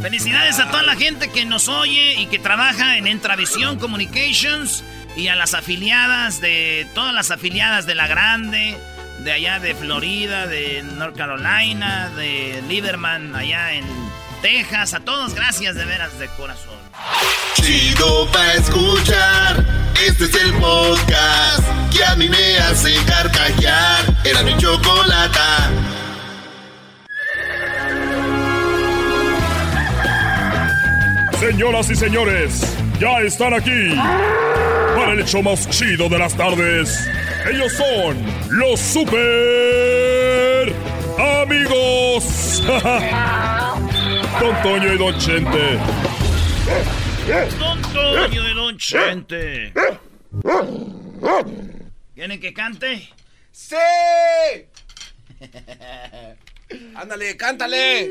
Felicidades a toda la gente que nos oye y que trabaja en Entravisión Communications y a las afiliadas de todas las afiliadas de La Grande, de allá de Florida, de North Carolina, de Lieberman allá en Texas. A todos, gracias de veras de corazón. Chido pa' escuchar. Este es el podcast que a mí me hace carcajear. Era mi chocolata. Señoras y señores, ya están aquí para el hecho más chido de las tardes. Ellos son los super amigos. Don Toño y Don Chente. Don Toño y Don Chente. ¿Quieren que cante? ¡Sí! Ándale, cántale.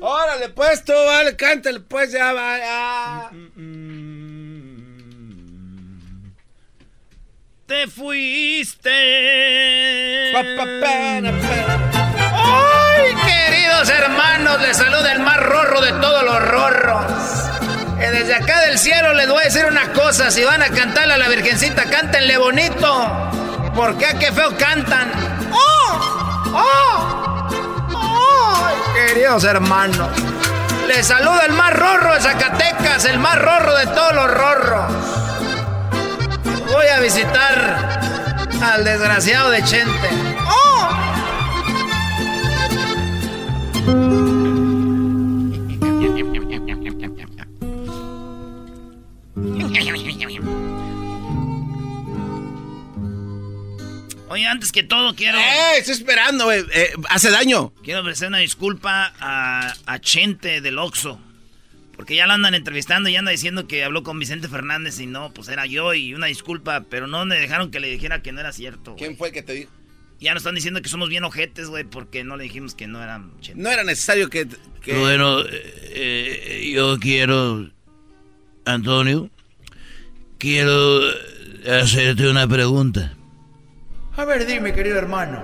Órale, pues tú, vale, cántale, pues ya vaya. Te fuiste. ¡Ay, queridos hermanos! Les saluda el más rorro de todos los rorros. Eh, desde acá del cielo les voy a decir una cosa. Si van a cantarle a la Virgencita, cántenle bonito. Porque a qué feo cantan. ¡Oh! ¡Oh! ¡Ay, queridos hermanos! Les saluda el más rorro de Zacatecas, el más rorro de todos los rorros. Voy a visitar al desgraciado de Chente. ¡Oh! Oye, antes que todo quiero... ¡Eh! Estoy esperando, eh, eh, hace daño. Quiero ofrecer una disculpa a, a Chente del Oxo. Porque ya la andan entrevistando y anda diciendo que habló con Vicente Fernández y no, pues era yo y una disculpa, pero no me dejaron que le dijera que no era cierto. ¿Quién fue el que te dijo? Ya nos están diciendo que somos bien ojetes, güey, porque no le dijimos que no era Chente. No era necesario que... que- Bueno, eh, yo quiero, Antonio, quiero hacerte una pregunta. A ver, dime, querido hermano.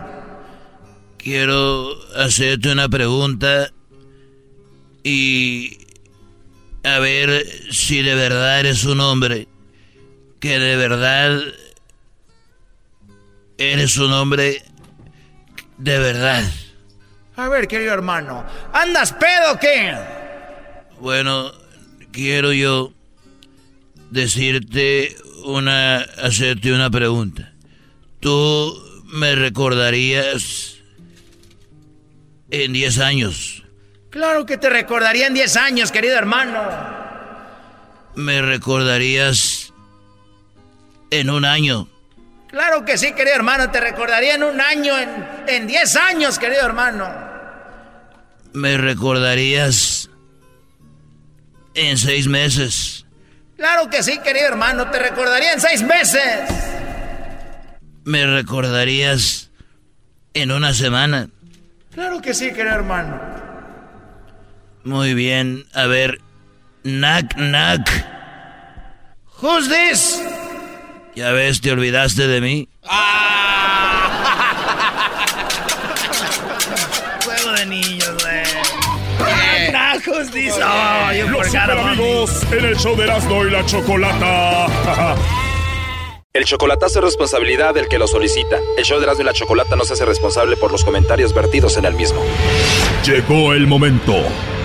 Quiero hacerte una pregunta y a ver si de verdad eres un hombre que de verdad eres un hombre de verdad. A ver, querido hermano. ¿Andas pedo o qué? Bueno, quiero yo decirte una, hacerte una pregunta. ¿Tú me recordarías en 10 años? Claro que te recordaría en 10 años, querido hermano. ¿Me recordarías en un año? Claro que sí, querido hermano. Te recordaría en un año, en, en 10 años, querido hermano. ¿Me recordarías en seis meses? Claro que sí, querido hermano. Te recordaría en 6 meses. ¿Me recordarías en una semana? Claro que sí, querido hermano. Muy bien, a ver. Knack, knack. Who's this? Ya ves, te olvidaste de mí. Juego de niños, güey. Eh. Ah, who's this? Oh, you Los super amigos en el show de Erasmo y la Chocolata. El chocolatazo es responsabilidad del que lo solicita. El show de Erasmo y la Chocolata no se hace responsable por los comentarios vertidos en el mismo. Llegó el momento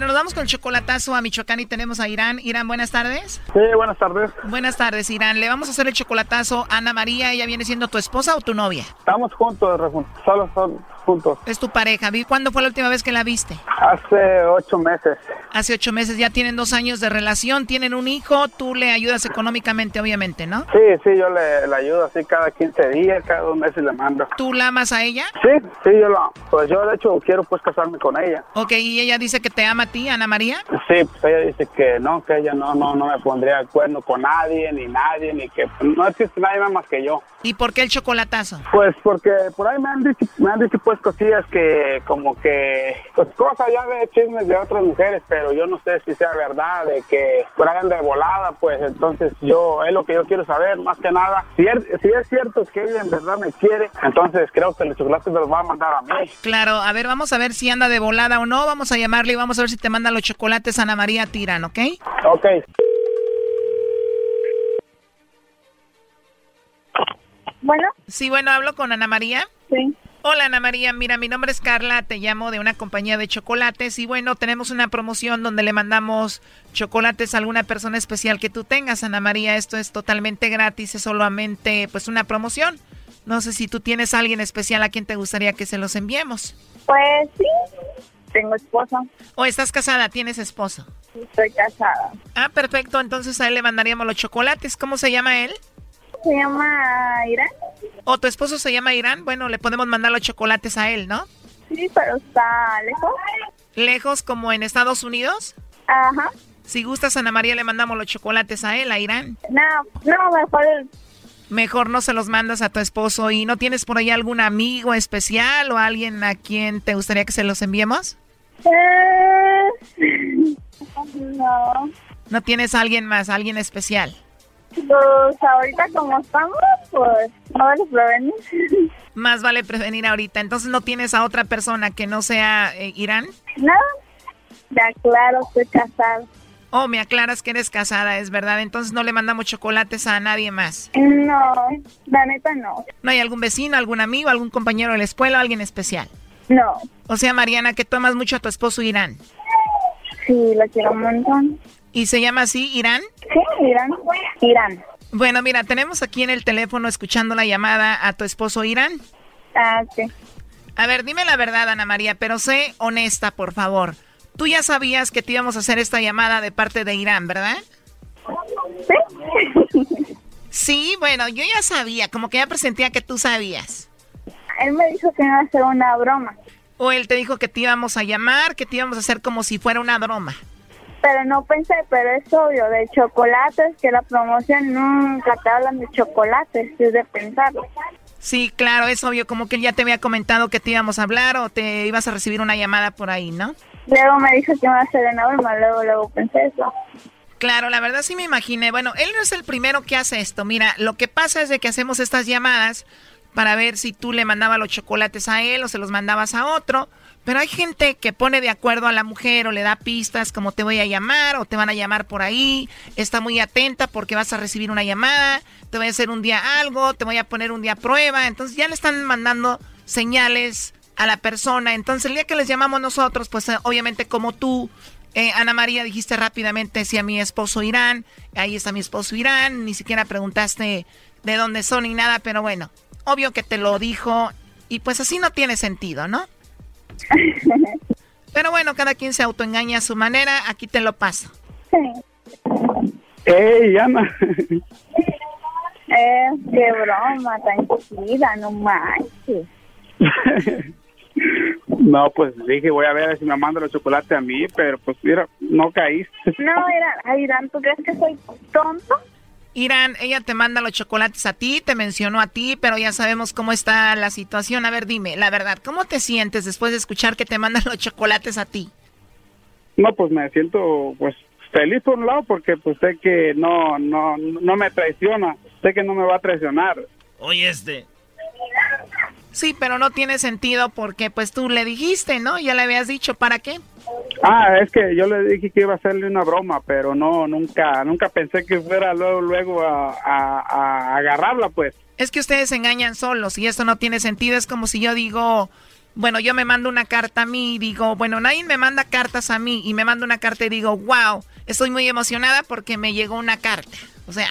Bueno, nos vamos con el chocolatazo a Michoacán y tenemos a Irán. Irán, buenas tardes. Sí, buenas tardes. Buenas tardes, Irán. Le vamos a hacer el chocolatazo a Ana María. ¿Ella viene siendo tu esposa o tu novia? Estamos juntos, Rafa. Juntos. Es tu pareja. Vi- ¿Cuándo fue la última vez que la viste? Hace ocho meses. Hace ocho meses. Ya tienen dos años de relación, tienen un hijo. Tú le ayudas económicamente, obviamente, ¿no? Sí, sí, yo le, le ayudo así cada 15 días, cada dos meses le mando. ¿Tú la amas a ella? Sí, sí, yo la, pues yo de hecho quiero pues casarme con ella. Ok, y ella dice que te ama a ti, Ana María. Sí, pues ella dice que no, que ella no, no, no me pondría de acuerdo con nadie, ni nadie, ni que no existe nadie más que yo. ¿Y por qué el chocolatazo? Pues porque por ahí me han dicho, me han dicho pues cosillas que como que, pues cosas ya de chismes de otras mujeres, pero yo no sé si sea verdad, de que anda de volada, pues entonces yo, es lo que yo quiero saber, más que nada, si es, si es cierto que ella en verdad me quiere, entonces creo que los chocolates me los va a mandar a mí. Claro, a ver, vamos a ver si anda de volada o no. Vamos a llamarle y vamos a ver si te manda los chocolates Ana María Tirán, ¿ok? Ok. Bueno. Sí, bueno, hablo con Ana María. Sí. Hola Ana María, mira, mi nombre es Carla, te llamo de una compañía de chocolates y bueno, tenemos una promoción donde le mandamos chocolates a alguna persona especial que tú tengas, Ana María. Esto es totalmente gratis, es solamente pues una promoción. No sé si tú tienes a alguien especial a quien te gustaría que se los enviemos. Pues sí, tengo esposa. ¿O estás casada? ¿Tienes esposo? Estoy casada. Ah, perfecto, entonces a él le mandaríamos los chocolates. ¿Cómo se llama él? Se llama Irán. ¿O tu esposo se llama Irán? Bueno, le podemos mandar los chocolates a él, ¿no? Sí, pero está lejos. ¿Lejos como en Estados Unidos? Ajá. Si gustas, Ana María, le mandamos los chocolates a él, a Irán. No, no, mejor Mejor no se los mandas a tu esposo. ¿Y no tienes por ahí algún amigo especial o alguien a quien te gustaría que se los enviemos? Eh, no. ¿No tienes a alguien más, alguien especial? Pues ahorita como estamos, pues no vale prevenir. Más vale prevenir ahorita. Entonces no tienes a otra persona que no sea eh, Irán. No, ya claro, estoy casada. Oh, me aclaras que eres casada, es verdad. Entonces no le mandamos chocolates a nadie más. No, la neta no. ¿No hay algún vecino, algún amigo, algún compañero de la escuela alguien especial? No. O sea, Mariana, que tomas mucho a tu esposo Irán. Sí, lo quiero un montón. ¿Y se llama así, Irán? Sí, Irán. Irán. Bueno, mira, tenemos aquí en el teléfono escuchando la llamada a tu esposo Irán. Ah, sí. A ver, dime la verdad, Ana María, pero sé honesta, por favor. Tú ya sabías que te íbamos a hacer esta llamada de parte de Irán, ¿verdad? Sí. Sí, bueno, yo ya sabía, como que ya presentía que tú sabías. Él me dijo que iba a hacer una broma. O él te dijo que te íbamos a llamar, que te íbamos a hacer como si fuera una broma. Pero no pensé, pero es obvio, de chocolates, que la promoción nunca te hablan de chocolates, es de pensarlo. Sí, claro, es obvio, como que él ya te había comentado que te íbamos a hablar o te ibas a recibir una llamada por ahí, ¿no? Luego me dijo que iba a hacer una broma, luego, luego pensé eso. Claro, la verdad sí me imaginé. Bueno, él no es el primero que hace esto. Mira, lo que pasa es de que hacemos estas llamadas para ver si tú le mandabas los chocolates a él o se los mandabas a otro. Pero hay gente que pone de acuerdo a la mujer o le da pistas como te voy a llamar o te van a llamar por ahí. Está muy atenta porque vas a recibir una llamada. Te voy a hacer un día algo, te voy a poner un día prueba. Entonces ya le están mandando señales a la persona. Entonces el día que les llamamos nosotros, pues eh, obviamente como tú, eh, Ana María, dijiste rápidamente si a mi esposo Irán, ahí está mi esposo Irán, ni siquiera preguntaste de dónde son ni nada, pero bueno, obvio que te lo dijo y pues así no tiene sentido, ¿no? Pero bueno, cada quien se autoengaña a su manera, aquí te lo paso. ¡Ey! Eh, qué broma tan chida, no manches. no, pues dije, voy a ver si me manda los chocolates a mí, pero pues mira, no caíste. No, Irán, ay, Irán, ¿tú crees que soy tonto? Irán, ella te manda los chocolates a ti, te mencionó a ti, pero ya sabemos cómo está la situación. A ver, dime, la verdad, ¿cómo te sientes después de escuchar que te mandan los chocolates a ti? No, pues me siento pues feliz por un lado porque pues sé que no no no me traiciona, sé que no me va a traicionar. Oye, este. Sí, pero no tiene sentido porque pues tú le dijiste, ¿no? Ya le habías dicho, ¿para qué? Ah, es que yo le dije que iba a hacerle una broma, pero no, nunca, nunca pensé que fuera luego, luego a, a- a agarrarla, pues. Es que ustedes se engañan solos y esto no tiene sentido. Es como si yo digo, bueno, yo me mando una carta a mí y digo, bueno, nadie me manda cartas a mí y me mando una carta y digo, wow, estoy muy emocionada porque me llegó una carta. O sea,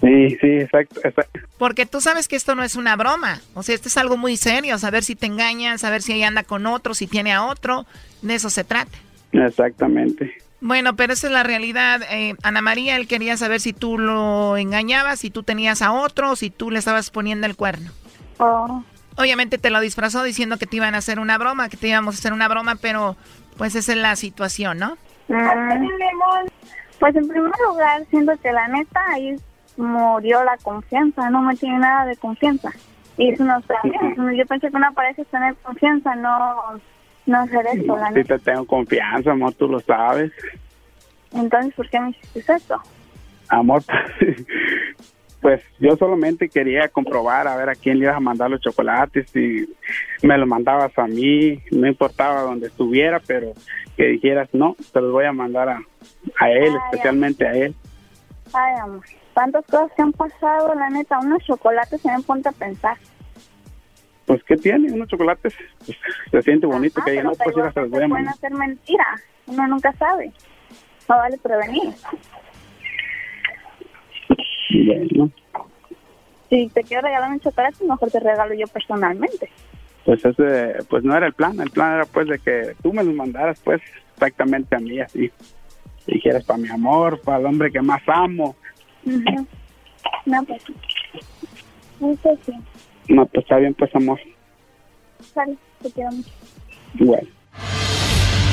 Sí, sí, exacto, exacto. Porque tú sabes que esto no es una broma. O sea, esto es algo muy serio. Saber si te engañan, saber si ella anda con otro, si tiene a otro. De eso se trata. Exactamente. Bueno, pero esa es la realidad. Eh, Ana María, él quería saber si tú lo engañabas, si tú tenías a otro, si tú le estabas poniendo el cuerno. Oh. Obviamente te lo disfrazó diciendo que te iban a hacer una broma, que te íbamos a hacer una broma, pero pues esa es la situación, ¿no? Mm. Pues en primer lugar, siento que la neta ahí murió la confianza, no me tiene nada de confianza. Y eso no está bien. Yo pensé que una pareja es tener confianza, no, no hacer eso, la Sí neta. te tengo confianza, amor, tú lo sabes. Entonces, ¿por qué me hiciste eso? Amor, pues yo solamente quería comprobar a ver a quién le ibas a mandar los chocolates y me los mandabas a mí, no importaba donde estuviera, pero que dijeras, no, te los voy a mandar a, a él, especialmente a él. Ay, amor, tantas cosas que han pasado, la neta, unos chocolates se me ponte a pensar. Pues, ¿qué tiene? Unos chocolates. Pues, se siente bonito que diga, no, pues ya se los voy a Pueden hacer mentira, uno nunca sabe. No vale prevenir. Bueno, Si te quiero regalar un chocolate, mejor te regalo yo personalmente. pues ese, pues no era el plan, el plan era pues de que tú me los mandaras pues exactamente a mí así. Dijeras para mi amor, para el hombre que más amo. Ujú. No, pues. Eso sí. No, pues está bien pues amor. Sale, te quiero mucho. Bueno.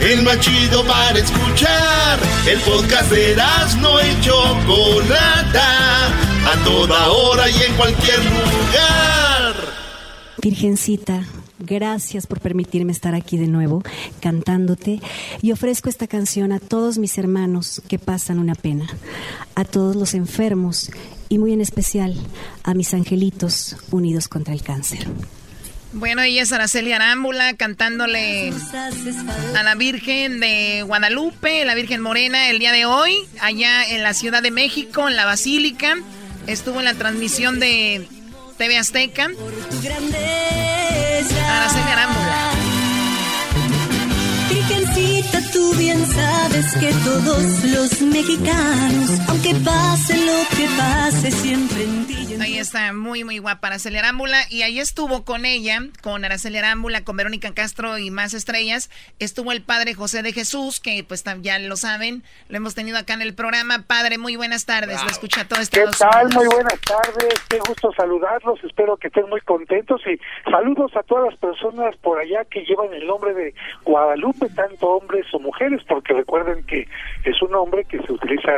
El más chido para escuchar. El podcast de no y Chocolata. A toda hora y en cualquier lugar. Virgencita, gracias por permitirme estar aquí de nuevo cantándote y ofrezco esta canción a todos mis hermanos que pasan una pena, a todos los enfermos y muy en especial a mis angelitos unidos contra el cáncer. Bueno, ella es Araceli Arámbula cantándole a la Virgen de Guadalupe, la Virgen Morena, el día de hoy, allá en la Ciudad de México, en la Basílica. Estuvo en la transmisión de TV Azteca. Araceli Arámbula. Virgencita, tú bien sabes que todos los mexicanos, aunque pase lo que pase, siempre en ti. Ahí está, muy, muy guapa Araceli Arámbula. Y ahí estuvo con ella, con Araceli Arámbula, con Verónica Castro y más estrellas. Estuvo el padre José de Jesús, que pues ya lo saben, lo hemos tenido acá en el programa. Padre, muy buenas tardes. Lo escucha todo este ¿Qué tal? Muy buenas tardes, qué gusto saludarlos, espero que estén muy contentos y saludos a todas las personas por allá que llevan el nombre de Guadalupe, tanto hombres o mujeres, porque recuerden que es un nombre que se utiliza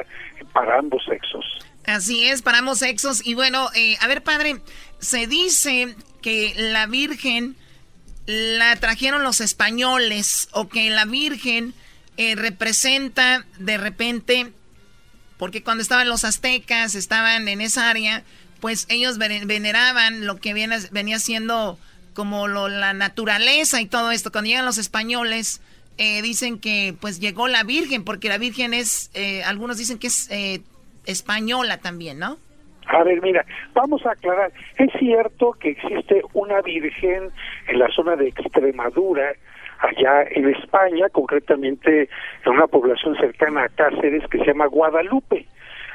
para ambos sexos. Así es, para ambos sexos. Y bueno, eh, a ver, padre, se dice que la Virgen la trajeron los españoles o que la Virgen eh, representa de repente, porque cuando estaban los aztecas, estaban en esa área, pues ellos vene- veneraban lo que viene, venía siendo como lo- la naturaleza y todo esto. Cuando llegan los españoles, eh, dicen que pues llegó la Virgen, porque la Virgen es, eh, algunos dicen que es eh, española también, ¿no? A ver, mira, vamos a aclarar. Es cierto que existe una virgen en la zona de Extremadura, allá en España, concretamente en una población cercana a Cáceres que se llama Guadalupe.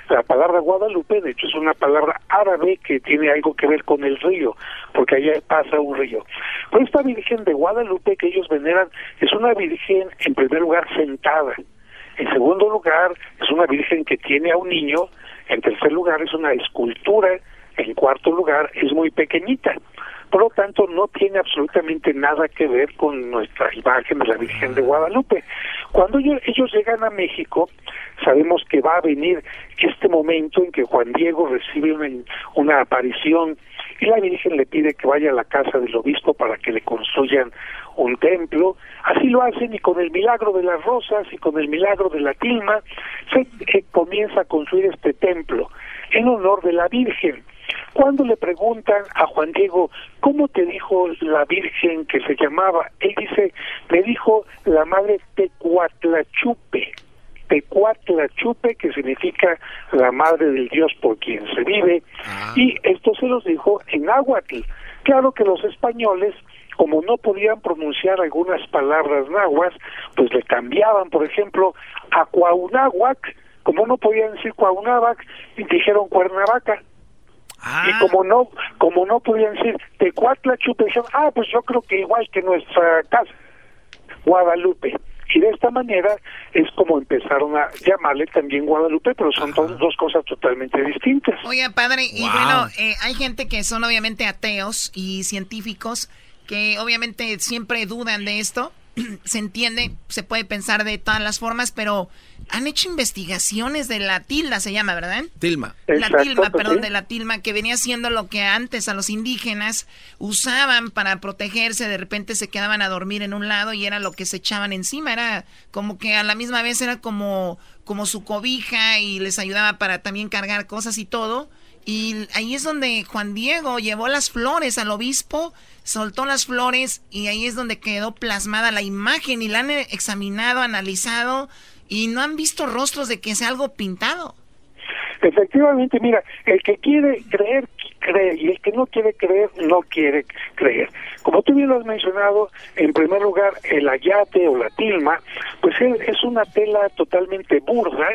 La palabra Guadalupe, de hecho, es una palabra árabe que tiene algo que ver con el río, porque allá pasa un río. Pero esta Virgen de Guadalupe que ellos veneran es una Virgen, en primer lugar, sentada. En segundo lugar, es una Virgen que tiene a un niño. En tercer lugar, es una escultura. En cuarto lugar, es muy pequeñita. Por lo tanto, no tiene absolutamente nada que ver con nuestra imagen de la Virgen de Guadalupe. Cuando ellos, llegan a México, sabemos que va a venir este momento en que Juan Diego recibe una, una aparición y la Virgen le pide que vaya a la casa del obispo para que le construyan un templo. Así lo hacen y con el milagro de las rosas y con el milagro de la tilma se eh, comienza a construir este templo. en honor de la Virgen. Cuando le preguntan a Juan Diego, ¿cómo te dijo la Virgen que se llamaba? Él dice, me dijo la madre Tecuatlachupe. Tecuatlachupe, que significa la madre del Dios por quien se vive, y esto se los dijo en náhuatl. Claro que los españoles como no podían pronunciar algunas palabras nahuas, pues le cambiaban, por ejemplo, a Cuaunáhuac, como no podían decir Cuaunáhuac, dijeron Cuernavaca. Y como no, como no podían decir Tecuatlachupe, dijeron, ah, pues yo creo que igual que nuestra casa, Guadalupe. Y de esta manera es como empezaron a llamarle también Guadalupe, pero son dos, dos cosas totalmente distintas. Oye, padre, y bueno, eh, hay gente que son obviamente ateos y científicos que obviamente siempre dudan de esto. se entiende, se puede pensar de todas las formas, pero han hecho investigaciones de la tilda, se llama, ¿verdad? Tilma. La tilma, perdón, de la tilma, que venía siendo lo que antes a los indígenas usaban para protegerse, de repente se quedaban a dormir en un lado y era lo que se echaban encima, era como que a la misma vez era como, como su cobija y les ayudaba para también cargar cosas y todo. Y ahí es donde Juan Diego llevó las flores al obispo, soltó las flores y ahí es donde quedó plasmada la imagen y la han examinado, analizado y no han visto rostros de que sea algo pintado. Efectivamente, mira, el que quiere creer, cree, y el que no quiere creer, no quiere creer. Como tú bien lo has mencionado, en primer lugar, el ayate o la tilma, pues es una tela totalmente burda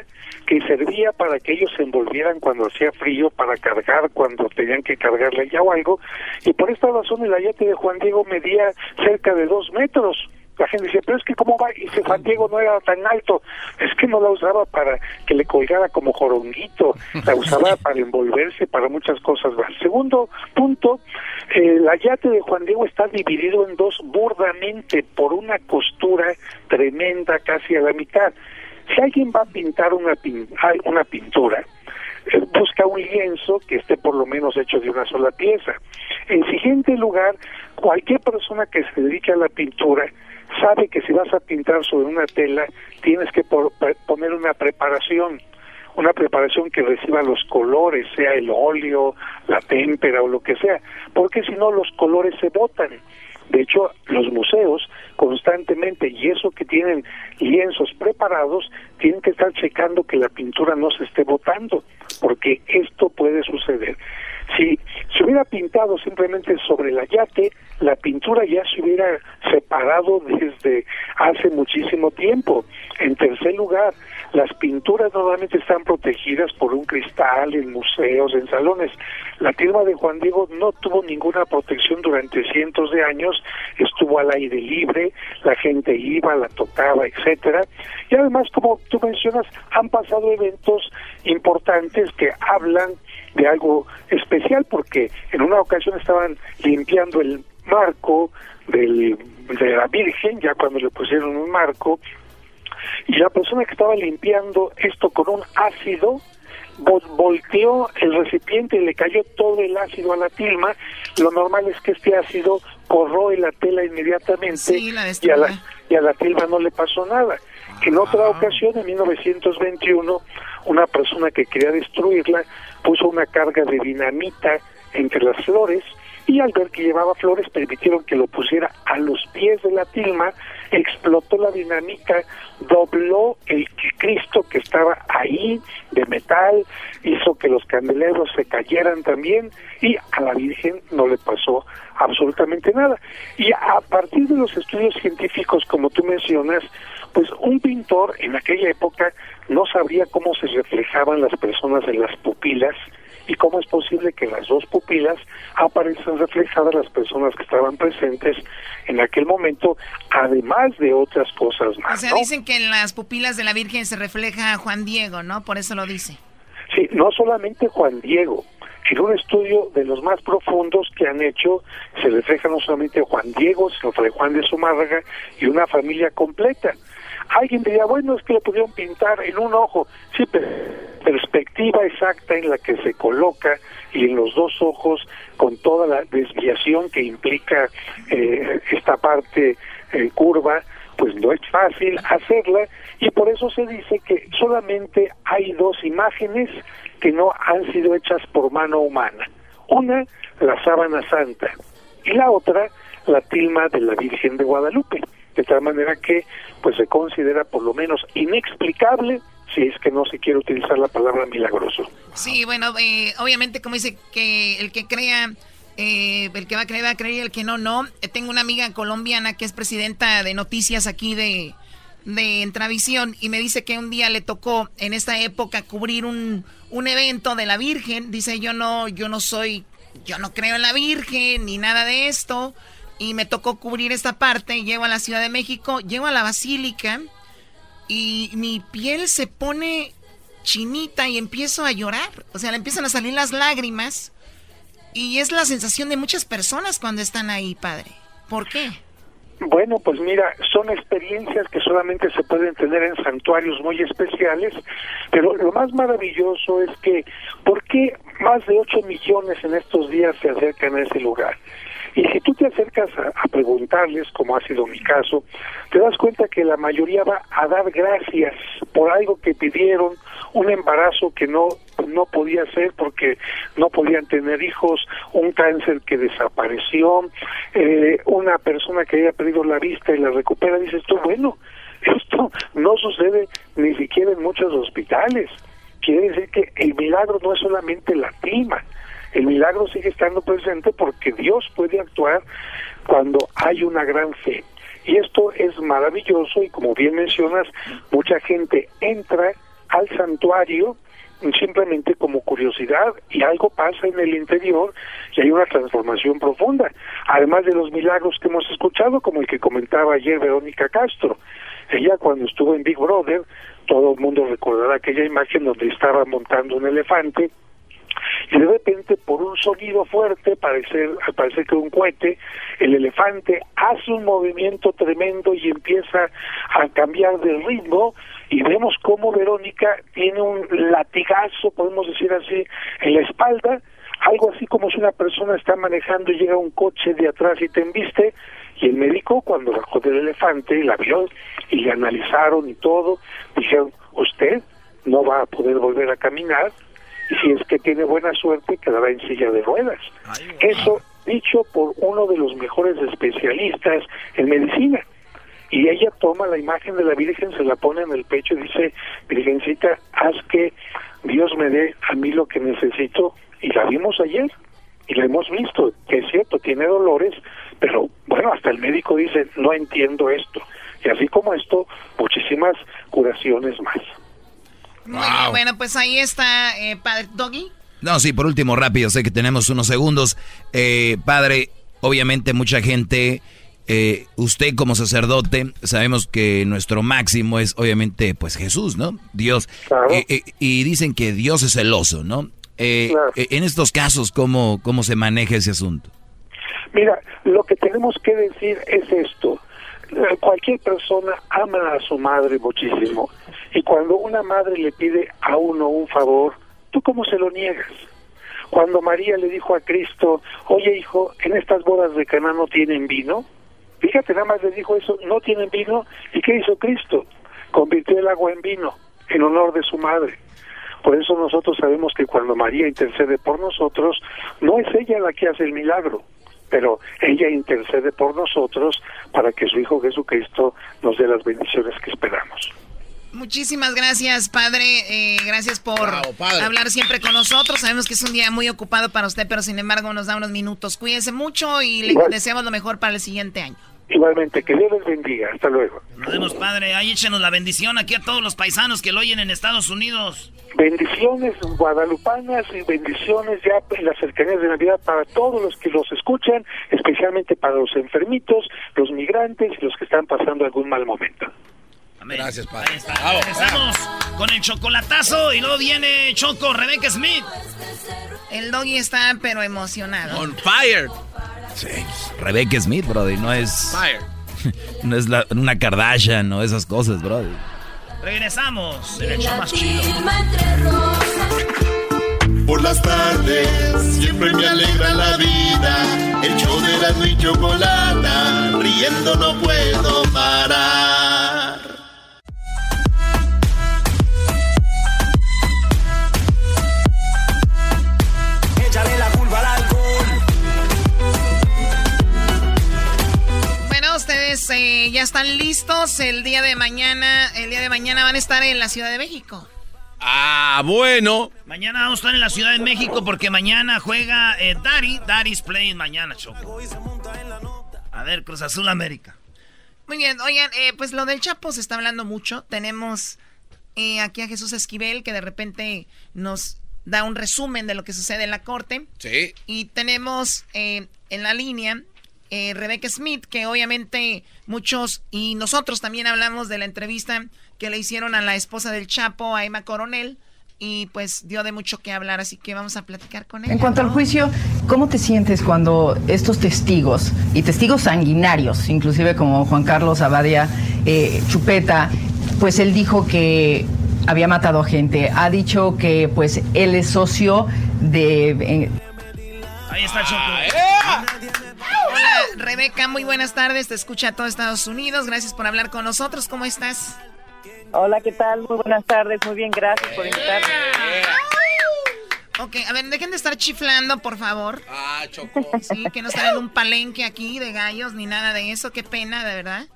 que servía para que ellos se envolvieran cuando hacía frío, para cargar cuando tenían que cargarle ya o algo, y por esta razón el ayate de Juan Diego medía cerca de dos metros la gente dice, pero es que cómo va, y si Juan Diego no era tan alto, es que no la usaba para que le colgara como joronguito, la usaba para envolverse, para muchas cosas más. Segundo punto, el ayate de Juan Diego está dividido en dos burdamente por una costura tremenda casi a la mitad. Si alguien va a pintar una, una pintura, busca un lienzo que esté por lo menos hecho de una sola pieza. En siguiente lugar, cualquier persona que se dedique a la pintura sabe que si vas a pintar sobre una tela tienes que poner una preparación, una preparación que reciba los colores, sea el óleo, la témpera o lo que sea, porque si no los colores se botan. De hecho, los museos constantemente, y eso que tienen lienzos preparados, tienen que estar checando que la pintura no se esté botando, porque esto puede suceder. Si se hubiera pintado simplemente sobre el ayate, la pintura ya se hubiera separado desde hace muchísimo tiempo. En tercer lugar, las pinturas normalmente están protegidas por un cristal en museos, en salones. La firma de Juan Diego no tuvo ninguna protección durante cientos de años, estuvo al aire libre, la gente iba, la tocaba, etcétera. Y además, como tú mencionas, han pasado eventos importantes que hablan de algo especial porque en una ocasión estaban limpiando el marco del, de la Virgen, ya cuando le pusieron un marco, y la persona que estaba limpiando esto con un ácido, volteó el recipiente y le cayó todo el ácido a la tilma. Lo normal es que este ácido corroe la tela inmediatamente y, a la, y a la tilma no le pasó nada. En otra ocasión, en 1921, una persona que quería destruirla puso una carga de dinamita entre las flores y al ver que llevaba flores permitieron que lo pusiera a los pies de la tilma, explotó la dinamita, dobló el Cristo que estaba ahí de metal, hizo que los candelabros se cayeran también y a la Virgen no le pasó absolutamente nada. Y a partir de los estudios científicos, como tú mencionas, pues un pintor en aquella época no sabría cómo se reflejaban las personas en las pupilas y cómo es posible que las dos pupilas aparezcan reflejadas las personas que estaban presentes en aquel momento, además de otras cosas más. O sea, dicen que en las pupilas de la Virgen se refleja Juan Diego, ¿no? Por eso lo dice. Sí, no solamente Juan Diego. En un estudio de los más profundos que han hecho, se refleja no solamente Juan Diego, sino Fray Juan de Zumárraga y una familia completa. Alguien diría, bueno, es que le pudieron pintar en un ojo. Sí, pero perspectiva exacta en la que se coloca y en los dos ojos con toda la desviación que implica eh, esta parte eh, curva, pues no es fácil hacerla y por eso se dice que solamente hay dos imágenes que no han sido hechas por mano humana. Una, la sábana santa, y la otra, la tilma de la Virgen de Guadalupe. De tal manera que pues se considera por lo menos inexplicable si es que no se quiere utilizar la palabra milagroso. Sí, bueno, eh, obviamente como dice que el que crea, eh, el que va a creer va a creer el que no, no. Eh, tengo una amiga colombiana que es presidenta de noticias aquí de, de Entravisión y me dice que un día le tocó en esta época cubrir un, un evento de la Virgen. Dice, yo no, yo no soy, yo no creo en la Virgen ni nada de esto. Y me tocó cubrir esta parte, llego a la Ciudad de México, llego a la Basílica y mi piel se pone chinita y empiezo a llorar. O sea, le empiezan a salir las lágrimas. Y es la sensación de muchas personas cuando están ahí, padre. ¿Por qué? Bueno, pues mira, son experiencias que solamente se pueden tener en santuarios muy especiales, pero lo más maravilloso es que, ¿por qué más de 8 millones en estos días se acercan a ese lugar? Y si tú te acercas a, preguntarles, como ha sido mi caso, te das cuenta que la mayoría va a dar gracias por algo que pidieron, un embarazo que no no podía ser porque no podían tener hijos, un cáncer que desapareció, eh, una persona que había perdido la vista y la recupera, dices tú, bueno, esto no sucede ni siquiera en muchos hospitales. Quiere decir que el milagro no es solamente la clima, el milagro sigue estando presente porque Dios puede actuar cuando hay una gran fe. Y esto es maravilloso y como bien mencionas, mucha gente entra al santuario simplemente como curiosidad y algo pasa en el interior y hay una transformación profunda. Además de los milagros que hemos escuchado, como el que comentaba ayer Verónica Castro. Ella cuando estuvo en Big Brother, todo el mundo recordará aquella imagen donde estaba montando un elefante y de repente por un sonido fuerte, parece, parece que un cohete, el elefante hace un movimiento tremendo y empieza a cambiar de ritmo y vemos cómo Verónica tiene un latigazo, podemos decir así, en la espalda, algo así como si una persona está manejando y llega un coche de atrás y te embiste, y el médico cuando bajó del elefante la vio y le analizaron y todo, dijeron, usted no va a poder volver a caminar, y si es que tiene buena suerte quedará en silla de ruedas. Eso dicho por uno de los mejores especialistas en medicina. Y ella toma la imagen de la Virgen, se la pone en el pecho y dice, Virgencita, haz que Dios me dé a mí lo que necesito. Y la vimos ayer y la hemos visto, que es cierto, tiene dolores, pero bueno, hasta el médico dice, no entiendo esto. Y así como esto, muchísimas curaciones más. Muy bien, bueno, pues ahí está, eh, padre Doggy. No, sí, por último, rápido, sé que tenemos unos segundos. Eh, padre, obviamente mucha gente, eh, usted como sacerdote, sabemos que nuestro máximo es obviamente pues Jesús, ¿no? Dios. y dicen que Dios es celoso, ¿no? En estos casos, ¿cómo, ¿cómo se maneja ese asunto? Mira, lo que tenemos que decir es esto. Cualquier persona ama a su madre muchísimo y cuando una madre le pide a uno un favor, ¿tú cómo se lo niegas? Cuando María le dijo a Cristo, oye hijo, en estas bodas de Caná no tienen vino, fíjate, nada más le dijo eso, no tienen vino, ¿y qué hizo Cristo? Convirtió el agua en vino, en honor de su madre. Por eso nosotros sabemos que cuando María intercede por nosotros, no es ella la que hace el milagro, pero ella intercede por nosotros para que su Hijo Jesucristo nos dé las bendiciones que esperamos. Muchísimas gracias, padre. Eh, gracias por hablar siempre con nosotros. Sabemos que es un día muy ocupado para usted, pero sin embargo nos da unos minutos. Cuídense mucho y le deseamos lo mejor para el siguiente año. Igualmente, que Dios les bendiga. Hasta luego. Nos vemos, padre. Ahí échenos la bendición aquí a todos los paisanos que lo oyen en Estados Unidos. Bendiciones guadalupanas y bendiciones ya en las cercanías de Navidad para todos los que los escuchan, especialmente para los enfermitos, los migrantes y los que están pasando algún mal momento. Gracias, padre. Empezamos con el chocolatazo y luego viene Choco, Rebecca Smith. El doggy está pero emocionado. On fire. Sí. Rebecca Smith, brother, no es. Fire. No es una Kardashian o esas cosas, brother. Regresamos en el show más chido. Por las tardes siempre me alegra la vida. El show de la y chocolata, riendo no puedo parar. Eh, ya están listos. El día de mañana, el día de mañana van a estar en la Ciudad de México. Ah, bueno. Mañana vamos a estar en la Ciudad de México porque mañana juega eh, Dari. Dari's playing mañana, Choco. A ver, Cruz Azul América. Muy bien, oigan, eh, pues lo del Chapo se está hablando mucho. Tenemos eh, aquí a Jesús Esquivel que de repente nos da un resumen de lo que sucede en la corte. Sí. Y tenemos en la línea Rebecca Smith, que obviamente muchos y nosotros también hablamos de la entrevista que le hicieron a la esposa del Chapo, a Emma Coronel, y pues dio de mucho que hablar, así que vamos a platicar con ella. En cuanto al juicio, ¿cómo te sientes cuando estos testigos, y testigos sanguinarios, inclusive como Juan Carlos Abadia eh, Chupeta, pues él dijo que había matado a gente, ha dicho que pues él es socio de... Ahí está Choco. Hola, Rebeca, muy buenas tardes, te escucha todo Estados Unidos, gracias por hablar con nosotros, ¿cómo estás? Hola, ¿qué tal? Muy buenas tardes, muy bien, gracias por invitarme. Ok, a ver, dejen de estar chiflando, por favor. Ah, Choco. Sí, que no están en un palenque aquí de gallos ni nada de eso, qué pena, de verdad.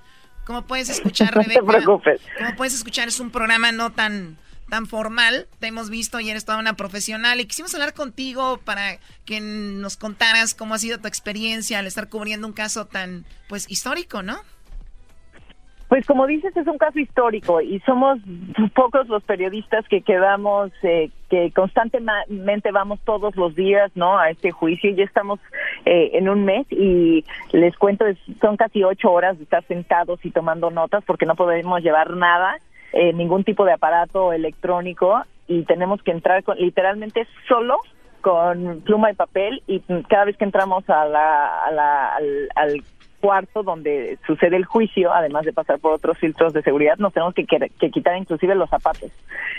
¿Cómo puedes escuchar, Rebeca? No te preocupes. ¿Cómo puedes escuchar? Es un programa no tan tan formal. Te hemos visto y eres toda una profesional y quisimos hablar contigo para que nos contaras cómo ha sido tu experiencia al estar cubriendo un caso tan pues histórico, ¿no? Pues como dices, es un caso histórico y somos pocos los periodistas que quedamos, eh, que constantemente vamos todos los días, ¿no? A este juicio. Ya estamos eh, en un mes y les cuento, son casi ocho horas de estar sentados y tomando notas porque no podemos llevar nada, eh, ningún tipo de aparato electrónico y tenemos que entrar con, literalmente solo con pluma y papel y cada vez que entramos a la, a la, al, al cuarto donde sucede el juicio, además de pasar por otros filtros de seguridad, nos tenemos que, que, quitar inclusive los zapatos.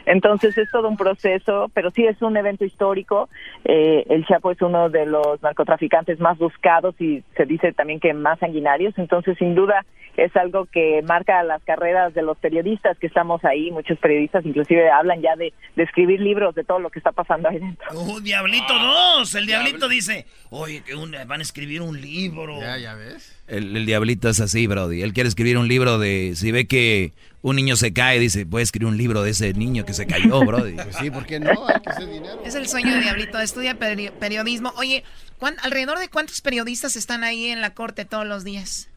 Entonces es todo un proceso, pero sí es un evento histórico. Eh, el Chapo es uno de los narcotraficantes más buscados y se dice también que más sanguinarios. Entonces, sin duda, es algo que marca las carreras de los periodistas que estamos ahí. Muchos periodistas inclusive hablan ya de, escribir libros de todo lo que está pasando ahí dentro. ¡Oh, Diablito 2! El Diablito dice, oye, que van a escribir un libro. Ya, ya ves. El, diablito es así, Brody. Él quiere escribir un libro de. Si ve que un niño se cae, dice, puede escribir un libro de ese niño que se cayó, Brody. Pues sí, ¿por qué no? Hay que hacer dinero. Es el sueño de Diablito. Estudia periodismo. Oye, ¿alrededor de cuántos periodistas están ahí en la corte todos los días?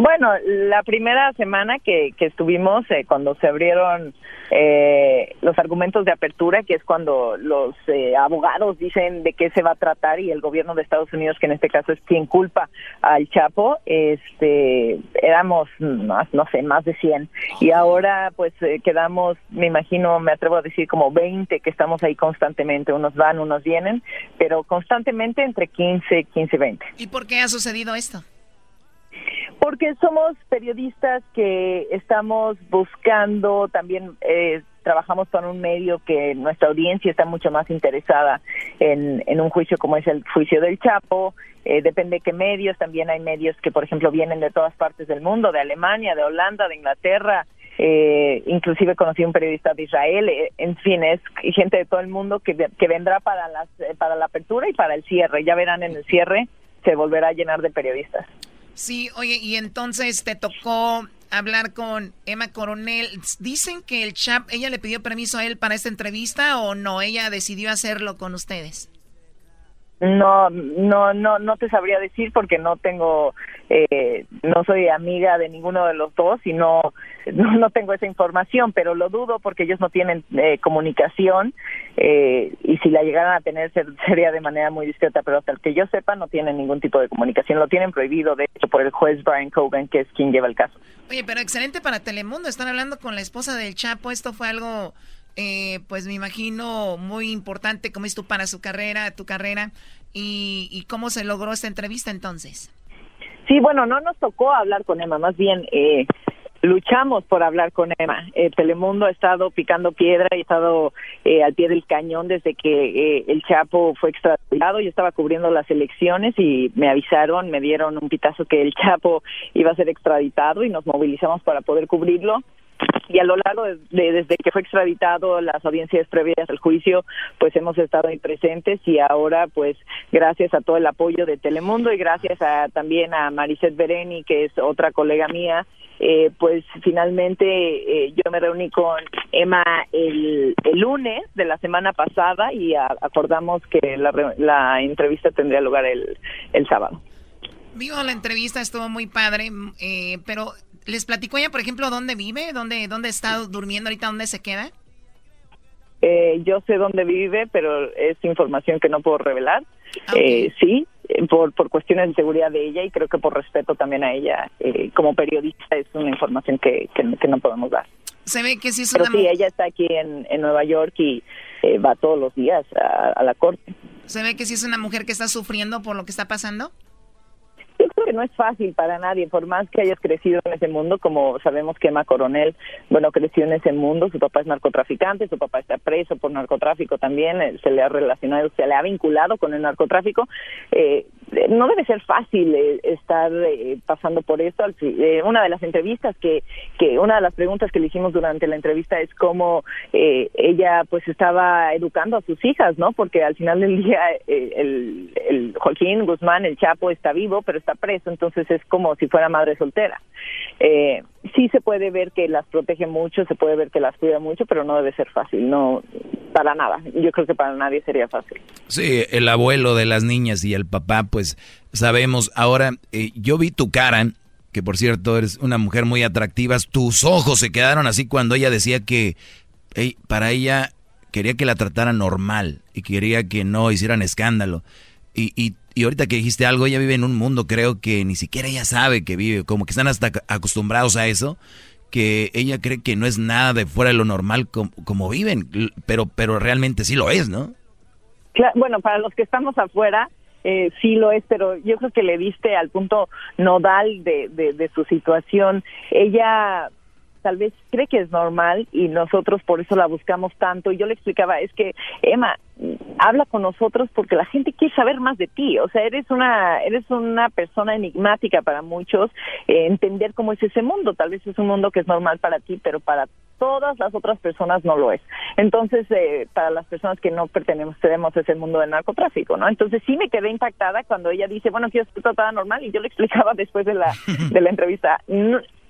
Bueno, la primera semana que, que estuvimos, eh, cuando se abrieron eh, los argumentos de apertura, que es cuando los eh, abogados dicen de qué se va a tratar y el gobierno de Estados Unidos, que en este caso es quien culpa al Chapo, este, éramos, más, no sé, más de 100. Y ahora pues quedamos, me imagino, me atrevo a decir como 20 que estamos ahí constantemente, unos van, unos vienen, pero constantemente entre 15, 15, 20. ¿Y por qué ha sucedido esto? Porque somos periodistas que estamos buscando, también eh, trabajamos para un medio que nuestra audiencia está mucho más interesada en, en un juicio como es el juicio del Chapo. Eh, depende de qué medios, también hay medios que, por ejemplo, vienen de todas partes del mundo, de Alemania, de Holanda, de Inglaterra. Eh, inclusive conocí un periodista de Israel, eh, en fin, es gente de todo el mundo que, que vendrá para, las, para la apertura y para el cierre. Ya verán en el cierre, se volverá a llenar de periodistas. Sí, oye, y entonces te tocó hablar con Emma Coronel. Dicen que el chap, ella le pidió permiso a él para esta entrevista o no, ella decidió hacerlo con ustedes. No, no, no, no te sabría decir porque no tengo, eh, no soy amiga de ninguno de los dos y no, no, tengo esa información, pero lo dudo porque ellos no tienen eh, comunicación eh, y si la llegaran a tener sería de manera muy discreta, pero hasta el que yo sepa no tienen ningún tipo de comunicación, lo tienen prohibido de hecho por el juez Brian Cogan, que es quien lleva el caso. Oye, pero excelente para Telemundo, están hablando con la esposa del Chapo, esto fue algo eh, pues me imagino muy importante como es tú para su carrera, tu carrera, y, y, cómo se logró esta entrevista entonces. Sí, bueno, no nos tocó hablar con Emma, más bien eh, luchamos por hablar con Emma. Eh, Telemundo ha estado picando piedra y ha estado eh, al pie del cañón desde que eh, el Chapo fue extraditado. Yo estaba cubriendo las elecciones y me avisaron, me dieron un pitazo que el Chapo iba a ser extraditado y nos movilizamos para poder cubrirlo y a lo largo de, desde que fue extraditado las audiencias previas al juicio pues hemos estado ahí presentes y ahora pues gracias a todo el apoyo de Telemundo y gracias a también a Maricet Bereni que es otra colega mía eh, pues finalmente eh, yo me reuní con Emma el, el, lunes de la semana pasada y acordamos que la, la, entrevista tendría lugar el, el sábado. Vivo la entrevista, estuvo muy padre, eh, pero ¿les platicó ella, por ejemplo, dónde vive? ¿Dónde, dónde está durmiendo ahorita? ¿Dónde se queda? Eh, yo sé dónde vive, pero es información que no puedo revelar. Ah, eh, sí, por, por cuestiones de seguridad de ella y creo que por respeto también a ella eh, como periodista es una información que, que, no podemos dar. Se ve que sí es Pero sí, ella está aquí en, en Nueva York y eh, va todos los días a, a la corte. Se ve que sí es una mujer que está sufriendo por lo que está pasando. Yo creo que no es fácil para nadie, por más que hayas crecido en ese mundo, como sabemos que Emma Coronel, bueno, creció en ese mundo, su papá es narcotraficante, su papá está preso por narcotráfico también, eh, se le ha relacionado, se le ha vinculado con el narcotráfico. Eh, no debe ser fácil eh, estar eh, pasando por esto. Eh, una de las entrevistas que, que, una de las preguntas que le hicimos durante la entrevista es cómo ella pues estaba educando a sus hijas, ¿no? Porque al final del día el, el Joaquín Guzmán, el Chapo, está vivo, pero está preso, entonces es como si fuera madre soltera. Sí se puede ver que las protege mucho, se puede ver que las cuida mucho, pero no debe ser fácil, no para nada. Yo creo que para nadie sería fácil. Sí, el abuelo de las niñas y el papá, pues sabemos. Ahora, eh, yo vi tu cara, que por cierto eres una mujer muy atractiva. Tus ojos se quedaron así cuando ella decía que para ella quería que la tratara normal y quería que no hicieran escándalo. Y, y, y, ahorita que dijiste algo, ella vive en un mundo, creo que ni siquiera ella sabe que vive, como que están hasta acostumbrados a eso que ella cree que no es nada de fuera de lo normal como, viven, pero, pero realmente sí lo es, ¿no? bueno, para los que estamos afuera, eh, sí lo es, pero yo creo que le diste al punto nodal de, de su situación. Ella tal vez cree que es normal y nosotros por eso la buscamos tanto. Y yo le explicaba, es que, Emma, habla con nosotros porque la gente quiere saber más de ti. O sea, eres una, eres una persona enigmática para muchos. Eh, entender cómo es ese mundo. Tal vez es un mundo que es normal para ti, pero para todas las otras personas no lo es. Entonces, eh, para las personas que no pertenecemos a ese mundo del narcotráfico, ¿no? Entonces sí me quedé impactada cuando ella dice, bueno, quiero ser tratada normal y yo le explicaba después de la, de la entrevista,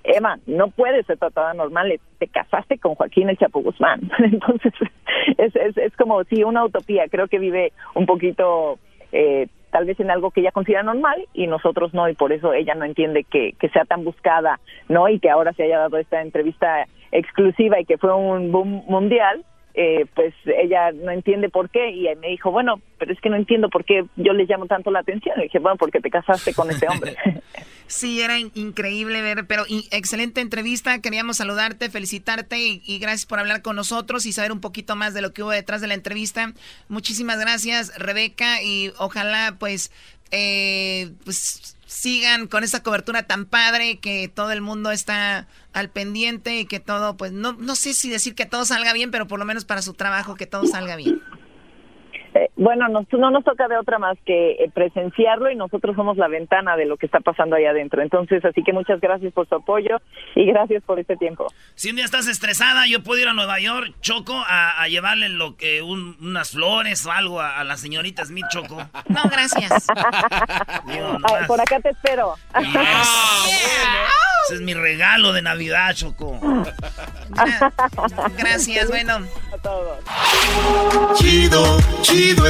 Emma, no puedes ser tratada normal, te casaste con Joaquín el Chapo Guzmán. Entonces, es, es, es como si una utopía, creo que vive un poquito, eh, tal vez en algo que ella considera normal y nosotros no, y por eso ella no entiende que, que sea tan buscada, ¿no? Y que ahora se haya dado esta entrevista exclusiva y que fue un boom mundial, eh, pues ella no entiende por qué y me dijo, bueno, pero es que no entiendo por qué yo le llamo tanto la atención. Y dije, bueno, porque te casaste con este hombre. sí, era increíble ver, pero excelente entrevista. Queríamos saludarte, felicitarte y, gracias por hablar con nosotros y saber un poquito más de lo que hubo detrás de la entrevista. Muchísimas gracias, Rebeca, y ojalá pues, eh, pues sigan con esa cobertura tan padre que todo el mundo está al pendiente y que todo, pues no, no sé si decir que todo salga bien, pero por lo menos para su trabajo que todo salga bien. Bueno, no, no nos toca de otra más que eh, presenciarlo y nosotros somos la ventana de lo que está pasando ahí adentro. Entonces, así que muchas gracias por su apoyo y gracias por este tiempo. Si un día estás estresada, yo puedo ir a Nueva York, Choco, a, llevarle lo que unas flores o algo a, la señorita Smith, Choco. No, gracias. por acá te espero. Ese es mi regalo de Navidad, Choco. gracias, bueno. A todos. Chido, chido Chido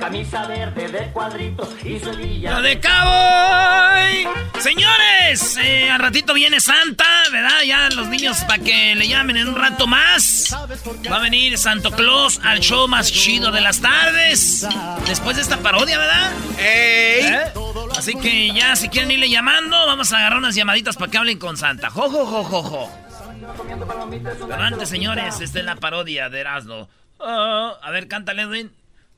Camisa verde de cuadrito y su de cabo! Señores, eh, al ratito viene Santa, ¿verdad? Ya los niños para que le llamen en un rato más. Va a venir Santo Claus al show más chido de las tardes. Después de esta parodia, ¿verdad? ¿Eh? Así que ya, si quieren irle llamando, vamos a agarrar unas llamaditas para que hablen con Santa. ¡Jo, jo, jo, jo, jo! Pero antes, señores, esta es la parodia de Erasmo. Ah, a ver, cántale, Edwin.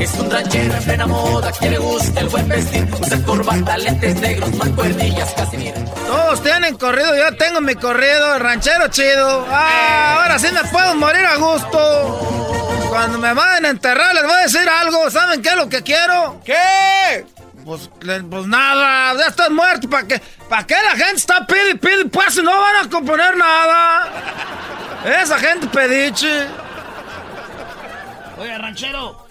Es un ranchero en plena moda que le gusta el buen vestir. Usa corbata, lentes negros, mancuernillas, casi mira. Todos tienen corrido, yo tengo mi corrido, ranchero chido. Ah, ahora sí me puedo morir a gusto. Cuando me vayan a enterrar les voy a decir algo. ¿Saben qué es lo que quiero? ¿Qué? Pues, pues nada, ya estoy muerto. ¿Para qué? ¿Para qué la gente está pide pide? Pues no van a componer nada. Esa gente pediche. Oye, ranchero.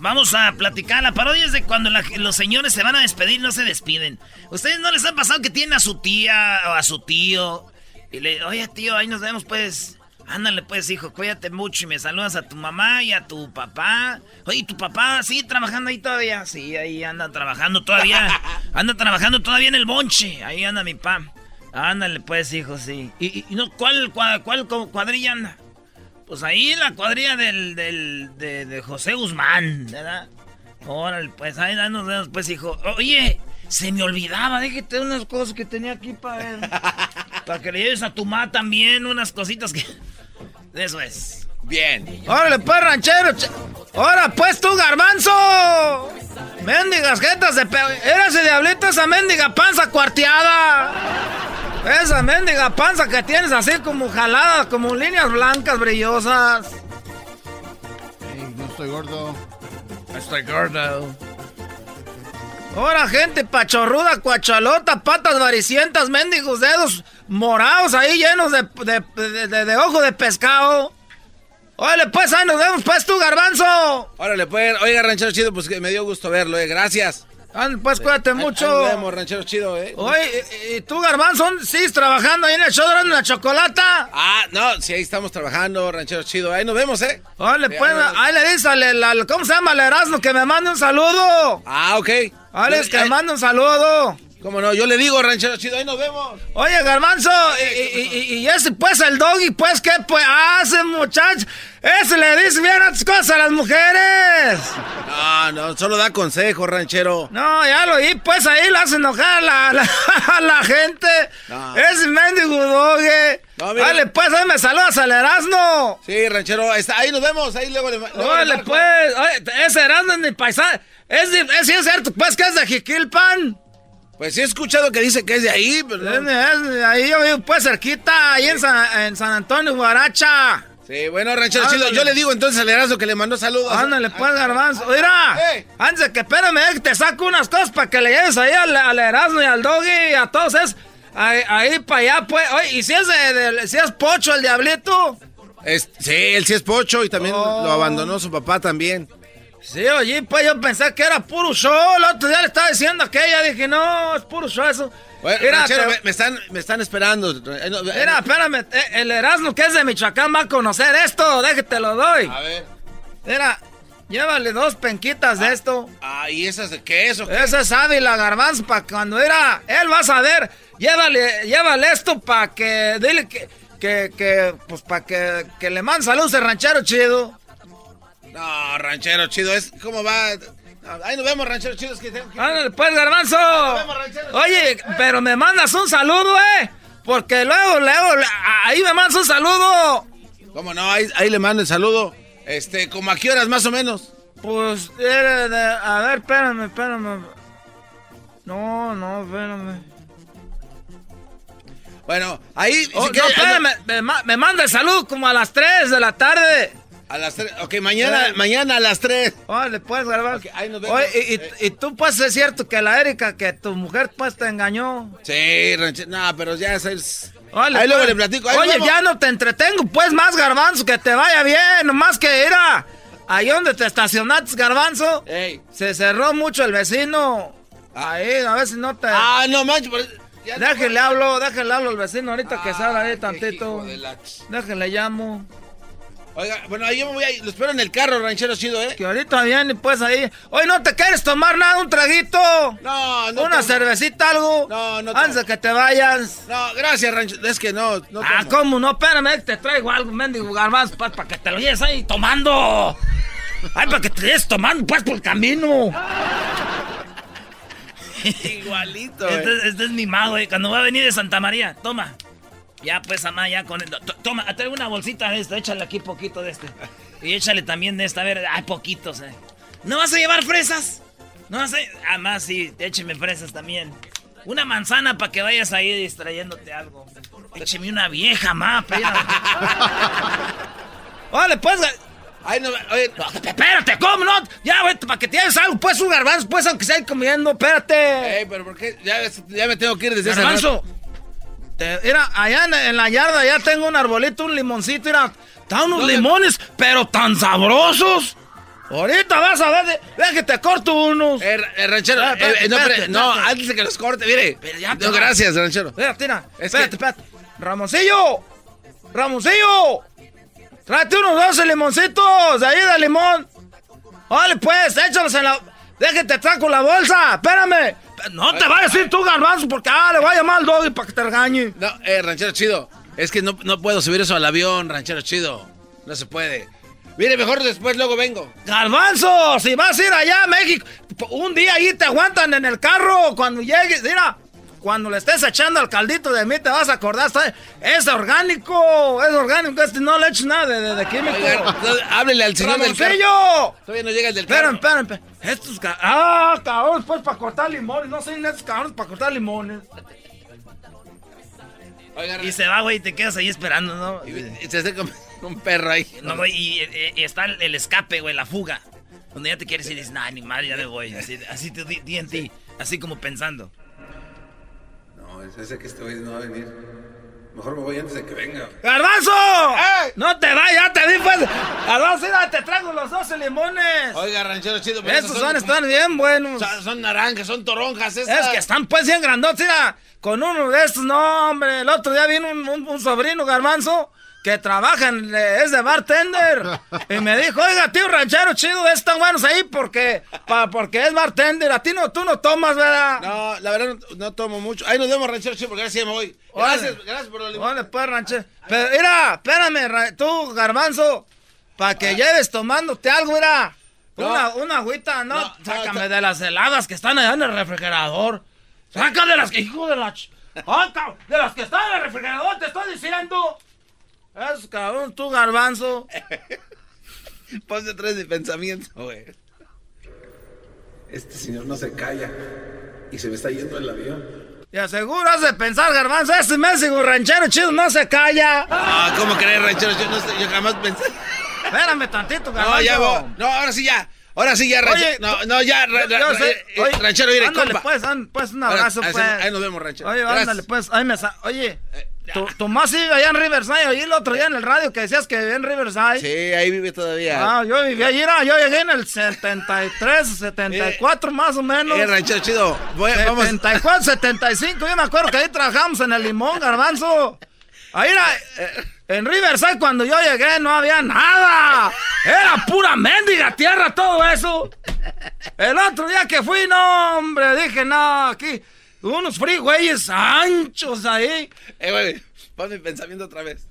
Vamos a platicar. La parodia es de cuando la- los señores se van a despedir, no se despiden. ¿Ustedes no les ha pasado que tienen a su tía o a su tío? Y le, oye, tío, ahí nos vemos, pues. Ándale, pues, hijo, cuídate mucho y me saludas a tu mamá y a tu papá. Oye, ¿tu papá sigue trabajando ahí todavía? Sí, ahí anda trabajando todavía. Anda trabajando todavía en el bonche. Ahí anda mi papá. Ándale, pues, hijo, sí. ¿Y, y- y no, cuál, cuál, cuál cuadrilla anda? Pues ahí la cuadrilla del, del, de, de José Guzmán, ¿verdad? Órale, pues ahí nos vemos, pues, hijo. Oye, se me olvidaba, déjate unas cosas que tenía aquí para para que le lleves a tu mamá también unas cositas que... Eso es. Bien. Órale, pues, ranchero. ch- Ahora, pues, tú, garbanzo. Mendigas jetas de pe... Era ese diablito, esa mendiga panza cuarteada. Esa mendiga panza que tienes así como jalada, como líneas blancas brillosas. no estoy gordo. Estoy gordo. Ahora, gente pachorruda, cuachalota, patas varicientas, mendigos dedos morados ahí llenos de, de, de- de- de ojo de pescado. Órale, pues, ahí nos vemos, pues, tú, garbanzo. Órale, pues, oiga, ranchero chido, pues que me dio gusto verlo, eh. Gracias. Ándale, pues, cuídate mucho. ahí nos vemos, ranchero chido, eh. Oye, ¿y, tú, Garbanzo, sigues trabajando ahí en el show de la chocolata? Ah, no, sí, ahí estamos trabajando, ranchero chido. Ahí nos vemos, eh. Órale, Sí, pues, ahí le dices al, ¿cómo se llama? Al Erasmo que me mande un saludo. Ah, ok. Ahí le dices que me mande un saludo. ¿Cómo no? Yo le digo, ranchero chido, ahí nos vemos. Oye, Garbanzo, y, y- ese, pues, el doggy, pues, ¿qué pues hace, muchacho? Ese le dice bien otras cosas a las mujeres. No, no, solo da consejo, ranchero. No, ya lo oí, pues, ahí le hace enojar a la, la- a la gente. No. Ese mendigo doggy. No. Dale, pues, ahí me saludas al Erasmo. Sí, ranchero, ahí, está, ahí nos vemos, ahí luego le luego le Órale, marco. pues, oye, ese Erasmo es mi paisano. Es, es, es cierto, pues, que es de Jiquilpan. Pues sí he escuchado que dice que es de ahí, pero... Es es ahí yo vivo, pues, cerquita, ahí en San, en San Antonio, Guaracha. Sí, bueno, ranchero Ándale. chido, yo le digo entonces al Erasmo que le mandó saludos. Ándale, pues, garbanzo. Mira, Ey. antes de que espérame, eh, que te saco unas cosas para que le lleves ahí al, al Erasmo y al Doggy y a todos esos. Ahí, ahí para allá, pues. Oye, ¿y si es, de, de- si es pocho el diablito? Es- sí, él sí es pocho y también Oh. lo abandonó su papá también. Sí, oye, pues yo pensé que era puro show. El otro día le estaba diciendo aquella, dije, no, es puro show eso. Bueno, Mira, ranchero, te- me, me están, me están esperando. Eh, no, eh, Mira, espérame, eh, el Erasmo que es de Michoacán va a conocer esto, déjate lo doy. A ver. Mira, llévale dos penquitas de esto. Ah, ¿y esas de qué es o qué? Ese es Ávila Garbanzo para cuando era, él va a saber, llévale, llévale esto para que, dile que, que, que, pues para que, que le mande saludos al ranchero chido. No, ranchero chido, es como va. Ahí nos vemos, ranchero chido. Es que tengo que... Ándale, pues, Garbanzo. vemos, ranchero. Oye, pero me mandas un saludo, eh. Porque luego, luego, ahí me mandas un saludo. ¿Cómo no? Ahí, ahí le mando el saludo. Este, como a qué horas más o menos. Pues, era de- a ver, espérame, espérame. No, no, espérame. Bueno, ahí. si Oh, no, espérame, me, me manda el saludo como a las 3 de la tarde. A las 3. Ok, mañana, Eh. mañana a las 3. Órale, pues, Garbanzo. ahí nos vemos. Oye, y, y- Eh. y tú, pues, es cierto que la Erika, que tu mujer, pues, te engañó. Sí. No, pero ya es. Órale, ahí luego pues. le platico. ahí Oye, ya no te entretengo, pues, más, Garbanzo, que te vaya bien. Nomás que era ahí donde te estacionaste, Garbanzo. Ey. Se cerró mucho el vecino. Ahí, a ver si no te... Ah, no manches. no- Déjenle hablo, déjenle hablo al vecino ahorita que salga ahí tantito. la Déjenle llamo. Oiga, bueno, ahí yo me voy a ir. Lo espero en el carro, ranchero chido, ¿eh? Que ahorita viene, pues ahí. Hoy no te quieres tomar nada, un traguito. No, no. Una tomo. cervecita, algo. No, no. Antes de que te vayas. No, gracias, ranchero. Es que no, no. ah, tomo. ¿cómo no? Espérame, te traigo algo, mendigo garbanzo, pues, para que te lo lleves ahí tomando. Ay, para que te lleves tomando, pues, por el camino. Igualito, eh. Este, este es mi mago, eh. Cuando va a venir de Santa María, toma. Ya, pues, amá, ya con el... to- Toma, traigo una bolsita de esto, échale aquí poquito de este. Y échale también de esta, a ver, hay poquitos, eh. ¿No vas a llevar fresas? No vas a... Ah, más, sí, écheme fresas también. Una manzana para que vayas ahí distrayéndote algo. Écheme una vieja, ma, Vale, pues... Ay, no, oye, espérate, ¿cómo no? Ya, güey, para que te hagas algo, pues un garbanzo, pues aunque sea comiendo, espérate. Ey, pero ¿por qué? Ya, ya me tengo que ir desde Garbanzo, te- mira, allá en, en la yarda ya tengo un arbolito, un limoncito, mira, están unos ¿Dónde? limones, pero tan sabrosos. Ahorita vas a ver, ve que te corto unos. Eh, eh, ranchero, eh, no, espérate, no, antes de que los corte, mire. Pero ya te no, gracias, ranchero. Espérate, mira, Es espérate, que- espérate. Ramoncillo, Ramoncillo, tráete unos 12 limoncitos de ahí de limón. Vale, pues, échalos en la... Déjate, traco la bolsa, espérame. No te vayas a ir tú, garbanzo, porque ah, le voy a llamar al doggy para que te regañe. No, eh, ranchero chido. Es que no, no puedo subir eso al avión, ranchero chido. No se puede. Mire, mejor después luego vengo. Garbanzo, si vas a ir allá a México, un día ahí te aguantan en el carro cuando llegues, mira, cuando le estés echando al caldito de mí te vas a acordar, está- es orgánico, es orgánico, este no le eches nada de, de, de químico. Háblele al señor del carro. Todavía no llega el del carro. esperen, esperen. Estos ca- Ah, cabrones, pues para cortar limones, no sé, estos cabrones para cortar limones. Y se va, güey, y te quedas ahí esperando, ¿no? Y se hace como un perro ahí. No, güey, y, eh, y está el, el escape, güey, la fuga. Donde ya te quieres ir y dices, nah, ni madre, ya me voy. Así, así te di, di en ti, así como pensando. Es ese que este güey no va a venir. Mejor me voy antes de que venga. ¡Garbanzo! No te vayas, ya te di, pues. Garbanzo, mira, te traigo los 12 limones. Oiga, ranchero chido. pero Esos son, están bien buenos. Son, son naranjas, son toronjas. Es estas. que están pues bien grandotes, mira. Con uno de estos, no, hombre. El otro día vino un, un- un sobrino garbanzo que trabaja en, eh, es de bartender. Y me dijo, oiga, tío ranchero chido, están buenos ahí porque, pa- porque es bartender. A ti no, tú no tomas, ¿verdad? No, la verdad no, no tomo mucho. Ahí nos vemos, ranchero chido, porque ahora sí me voy. Gracias, gracias por la Vale, pues, ranchero. Pero, mira, espérame, ra- tú, garbanzo, para que lleves tomándote algo, mira. No. Una, una agüita, ¿no? No, Sácame de las heladas que están allá en el refrigerador. Sácame de las que, hijo de la... ch- Ah, de las que están en el refrigerador, te estoy diciendo. Es cabrón, tú, garbanzo. Ponte tres de pensamiento, güey. Este señor no se calla. Y se me está yendo el avión. Y aseguras de pensar, garbanzo, ese México ranchero chido no se calla. Ah, ¿cómo crees, ranchero? Yo, no sé, yo jamás pensé. Espérame tantito, garbanzo. No, ya voy. No, ahora sí ya. Ahora sí ya, ranchero. Oye, no, no, ya, ra- ra- ra- sé. eh, Oye, ranchero, mire, ándale, compa. pues, pues, un Ahora, abrazo, ahí- pues. ahí nos vemos, ranchero. Oye, Gracias. ándale, pues, ahí me sa- Oye, tu, tu más vive allá en Riverside. Oí el otro día en el radio que decías que vivía en Riverside. Sí, ahí vive todavía. Ah, yo viví allí, yo llegué en el 73, 74 más o menos. Eh, ranchero chido. Voy, vamos. 74, 75, yo me acuerdo que ahí trabajamos en el limón, garbanzo. Ahí era, en Riverside cuando yo llegué no había nada. Era pura mendiga tierra todo eso. El otro día que fui, no, hombre, dije, no, aquí, unos freeways anchos ahí. Eh, güey, pon mi pensamiento otra vez.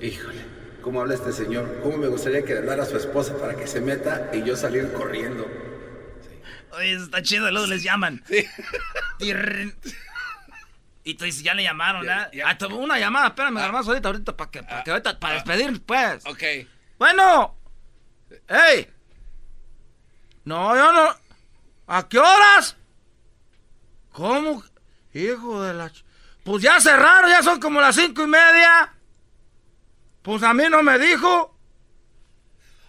Híjole, ¿cómo habla este señor? ¿Cómo me gustaría que le hablara a su esposa para que se meta y yo salir corriendo? Oye, eso está chido, luego les llaman. Tirrin. Y tú dices, ya le llamaron, ¿verdad? Ah, tuve una llamada, espérame, garbanzo, ahorita, ahorita, para que, para que ahorita, para despedir, pues. Ok. Bueno. ¡Ey! No, yo no. ¿A qué horas? ¿Cómo? Hijo de la... Pues ya cerraron, ya son como las cinco y media. Pues a mí no me dijo.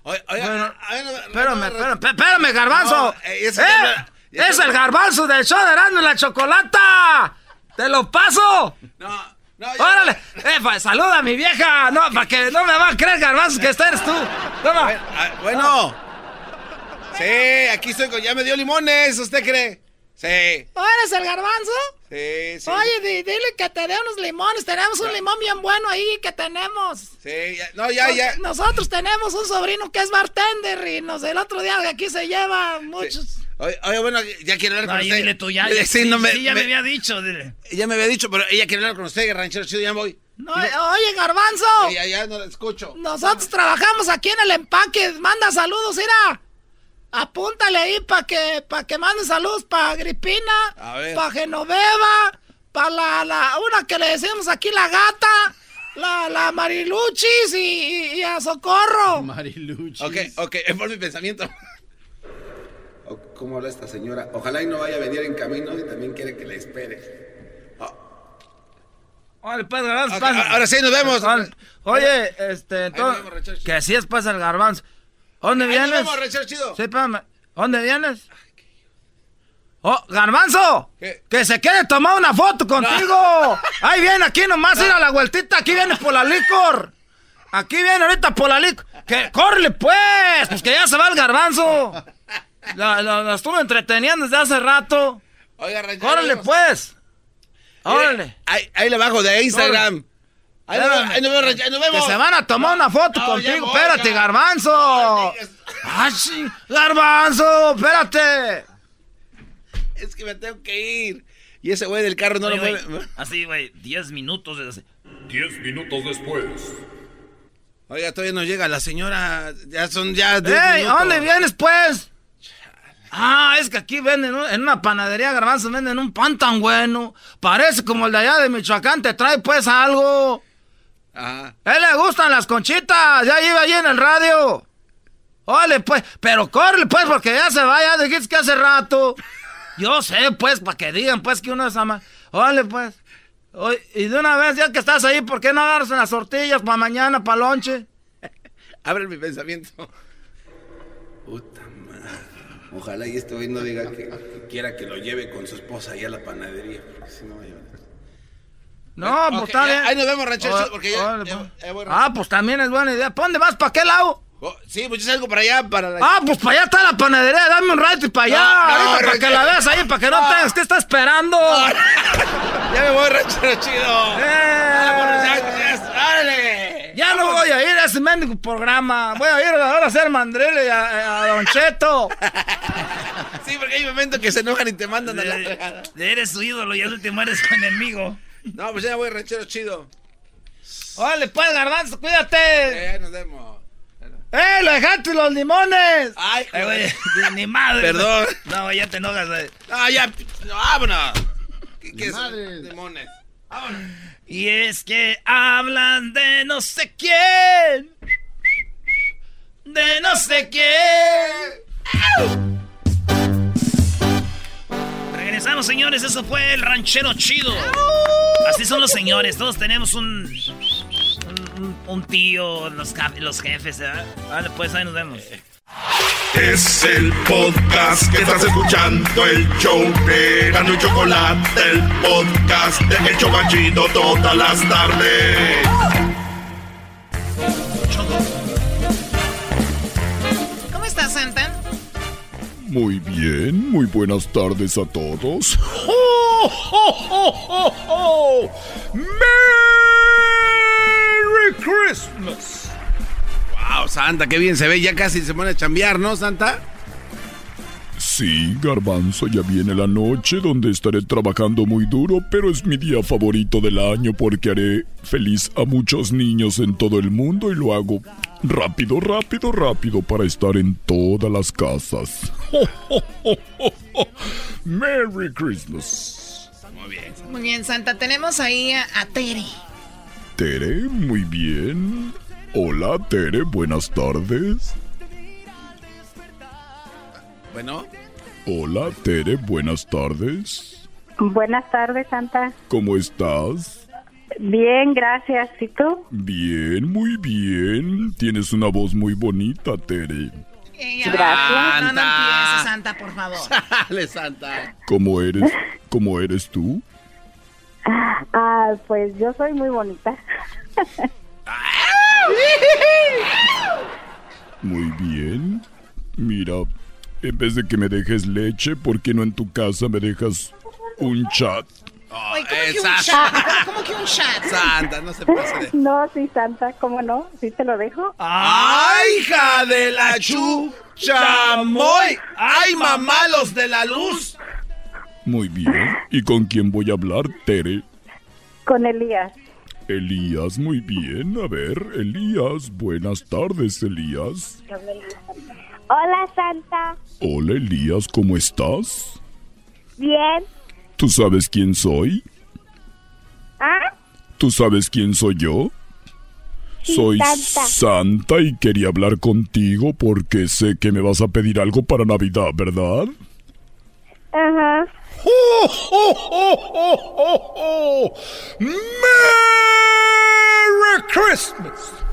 Oye, oye, Bueno, ay, no, Espérame, no, espérame, espérame, garbanzo. Eh, ese ¿Eh? Es el garbanzo del show de Erasmo y la Chocolata. ¡Te lo paso! No, no, ¡Órale! Eh, pa- saluda a mi vieja. No, para que no me va a creer, garbanzo, que esta eres tú. Toma. Ah, Bueno. Sí, aquí estoy con... Ya me dio limones, ¿usted cree? Sí. ¿O eres el garbanzo? Sí, sí. Oye, di- dile que te dé unos limones. Tenemos un limón bien bueno ahí que tenemos. Sí, ya- no, ya, ya. Nosotros tenemos un sobrino que es bartender y nos, el otro día de aquí se lleva muchos. Oye, oye, bueno, ya quiere hablar No, con usted. dile tú, ya. Sí, Sí, no me, sí, ya me me- había dicho. dile. Ya me había dicho, pero ella quiere hablar con usted, ranchero chido, ya voy. No, oye, garbanzo. Ya, ya, no la escucho. Nosotros trabajamos aquí en el empaque. Manda saludos, mira. Apúntale ahí para que, pa que mande saludos para Agripina, para Genoveva, para la, la, una que le decimos aquí la gata, la, la Mariluchis y, y a Socorro. Mariluchis. Ok, ok, es por mi pensamiento. ¿Cómo habla esta señora? Ojalá y no vaya a venir en camino y también quiere que le espere. Órale, pues, garbanzo, Ok, pasa. ahora sí, nos vemos. Oye, este, entonces, vemos, que así es, pasa el garbanzo. ¿Dónde vienes? espérame. ¿Dónde vienes? ¡Oh, garbanzo! Que se quede tomar una foto contigo. Ahí viene, aquí nomás ir a la vueltita. Aquí viene por la licor. Aquí viene ahorita por la licor. Que corre pues, pues que ya se va el garbanzo. La, la- la estuve entreteniendo desde hace rato. Oiga, ranchero. Córrele pues. Órale. Ahí, ahí le bajo de Instagram. Ahí nos vemos, ahí nos vemos, ranchero, ahí nos vemos. Que se van a tomar una foto No, contigo. voy, espérate, ya. garbanzo. ¡Ah, sí! ¡Garbanzo! ¡Espérate! Es que me tengo que ir. Y ese güey del carro no Oye, lo mueve. Así, güey, 10 minutos. Diez minutos después. Oiga, todavía no llega la señora. Ya son ya. 10 ¡Ey! ¿A minutos. dónde vienes, pues? Ah, es que aquí venden, un- en una panadería, garbanzo, venden un pan tan bueno. Parece como el de allá de Michoacán, te trae pues algo. Ajá. A él le gustan las conchitas, ya iba allí en el radio. Órale, pues, pero corre, pues, porque ya se va, ya dijiste que hace rato. Yo sé, pues, para que digan, pues, que uno es ama. Órale, pues. Oye, y de una vez, ya que estás ahí, ¿por qué no agarras las tortillas para mañana, para lonche? Abre mi pensamiento. Puta madre. Ojalá y este güey no diga que, que quiera que lo lleve con su esposa ahí a la panadería. Porque si no llevar. No, pues está ya, bien. ahí nos vemos, ranchero, Ó- porque ya- ya- pues. ya voy, Ah, pues también es buena idea. ¿Para dónde vas? ¿Para qué lado? Oh, sí, pues yo salgo para allá, para la... Ah, pues para allá está la panadería, dame un rato y para allá. No, no, ahorita para que la veas ahí, para que no, tengas que estar esperando. Ya me voy, ranchero chido. Eh. Vámonos, ya, ya. Ya no voy a ir a ese mendigo programa. Voy a ir ahora a hacer mandrele y a, a Don Cheto. Sí, porque hay momentos que se enojan y te mandan a la fregada. Eres su ídolo y al último eres su enemigo. No, pues ya voy, ranchero chido. Órale, pues, garbanzo, cuídate. Eh, nos vemos. ¡Eh, lo dejaste los limones! Ay, Ay, güey, ni- madre. Perdón. No, ya te enojas. güey. Ah, ya, no, vámonos. ¿Qué, qué es? Madre. Demones. Y es que hablan de no sé quién. De no sé quién. Regresamos, señores. Eso fue el ranchero chido. Así son los señores. Todos tenemos un. Un, un tío, los, los jefes. ¿verdad? Vale, pues ahí nos vemos. Es el podcast que estás escuchando, el show de Gano y Chocolate, el podcast de El Chocachito todas las tardes. ¿Cómo Muy bien, muy buenas tardes a todos. ¡Oh, oh, oh, oh, oh! ¡Merry Christmas! Wow, Santa, qué bien se ve. Ya casi se pone a chambear, ¿no, Santa? Sí, garbanzo, ya viene la noche donde estaré trabajando muy duro, pero es mi día favorito del año porque haré feliz a muchos niños en todo el mundo y lo hago rápido, rápido, rápido para estar en todas las casas. Merry Christmas. Muy bien. Muy bien, Santa. Tenemos ahí a, a Tere. Tere, muy bien. Hola, Tere, buenas tardes. Bueno. Hola, Tere, buenas tardes. Buenas tardes, Santa. ¿Cómo estás? Bien, gracias. ¿Y tú? Bien, muy bien. Tienes una voz muy bonita, Tere. Eh, Gracias. No, no empieces, Santa, por favor. Dale, Santa. ¿Cómo eres? ¿Cómo eres tú? Ah, pues yo soy muy bonita. Muy bien. Mira, En vez de que me dejes leche, ¿por qué no en tu casa me dejas un chat? Oye, ¿cómo, que un chat? ¿Cómo, que un chat? Santa, no se pase de... No, sí, Santa, ¿cómo no? ¿Sí te lo dejo? ¡Ay, hija de la chu! ¡Chamoy! ¡Ay, mamalos de la luz! Muy bien. ¿Y con quién voy a hablar, Tere? Con Elías. Elías, muy bien. A ver, Elías, buenas tardes, Elías. Hola, Santa. Hola, Elías, ¿cómo estás? Bien. ¿Tú sabes quién soy? ¿Ah? ¿Tú sabes quién soy yo? Sí, soy Santa. Santa y quería hablar contigo porque sé que me vas a pedir algo para Navidad, ¿verdad? Ajá. ¡Oh, oh, oh, oh, oh, oh! ¡Merry Christmas!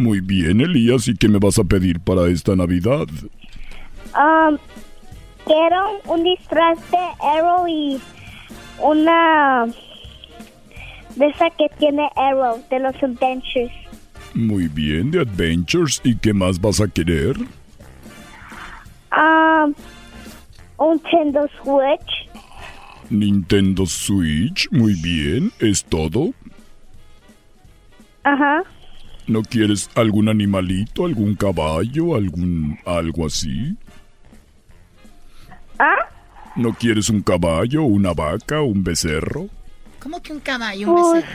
Muy bien, Elías, ¿y qué me vas a pedir para esta Navidad? Um, quiero un disfraz de Arrow y una de esa que tiene Arrow, de los Adventures. Muy bien, de Adventures, ¿y qué más vas a querer? Um, un Nintendo Switch. Nintendo Switch, muy bien, ¿es todo? Ajá. ¿No quieres algún animalito, algún caballo, algún algo así? ¿Ah? ¿No quieres un caballo, una vaca, un becerro? ¿Cómo que un caballo, un becerro?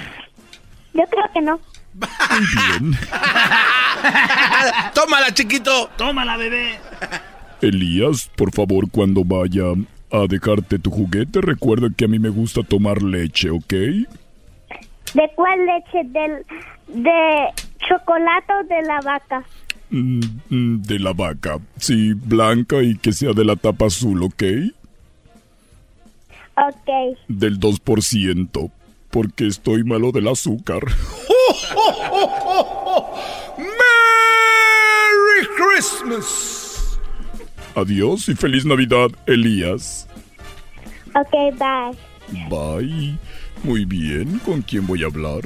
Yo creo que no. Bien. ¡Tómala, chiquito! ¡Tómala, bebé! Elías, por favor, cuando vaya a dejarte tu juguete, recuerda que a mí me gusta tomar leche, ¿ok? ¿De cuál leche? ¿Del, ¿De chocolate o de la vaca? Mm, mm, de la vaca. Sí, blanca y que sea de la tapa azul, ¿ok? Ok. Del 2%, porque estoy malo del azúcar. ¡Merry Christmas! Adiós y feliz Navidad, Elías. Ok, bye. Bye. Muy bien, ¿con quién voy a hablar?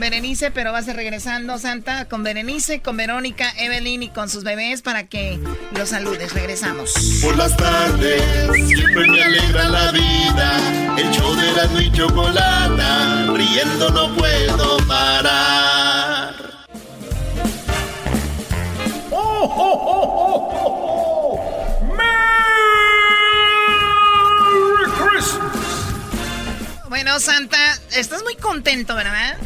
Berenice, pero vas a regresando, Santa, con Berenice, con Verónica, Evelyn y con sus bebés para que los saludes. Regresamos. Por las tardes siempre me alegra la vida. El show de la y chocolata, riendo no puedo parar. ¡Oh, oh, oh, oh, oh, oh! ¡Merry Christmas! Bueno, Santa, estás muy contento, ¿verdad?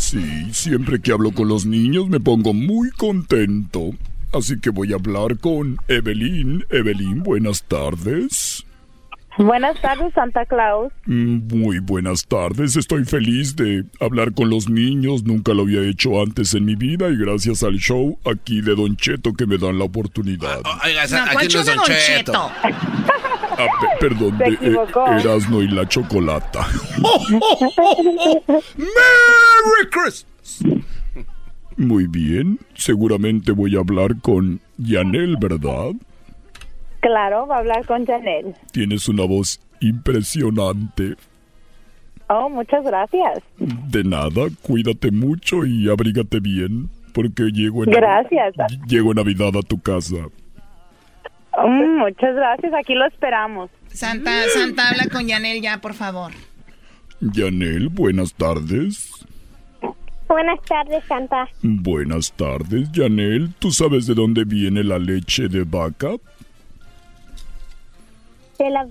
Sí, siempre que hablo con los niños me pongo muy contento. Así que voy a hablar con Evelyn. Evelyn, buenas tardes. Buenas tardes, Santa Claus. Mm, Muy buenas tardes, estoy feliz de hablar con los niños, nunca lo había hecho antes en mi vida y gracias al show aquí de Don Cheto que me dan la oportunidad. Oiga, No, ¿cuál show de Don Cheto? Ah, pe- perdón, Se de eh. Erasmo y la Chocolata. ¡Merry Christmas! Muy bien, seguramente voy a hablar con Yanel, ¿verdad? Claro, va a hablar con Janel. Tienes una voz impresionante. Oh, muchas gracias. De nada, cuídate mucho y abrígate bien, porque llego en, Gracias. llego en Navidad a tu casa. Mm, muchas gracias, aquí lo esperamos. Santa, Santa, habla con Yanel ya, por favor. Yanel, buenas tardes. Buenas tardes, Santa. Buenas tardes, Yanel. ¿Tú sabes de dónde viene la leche de vaca? ¿De las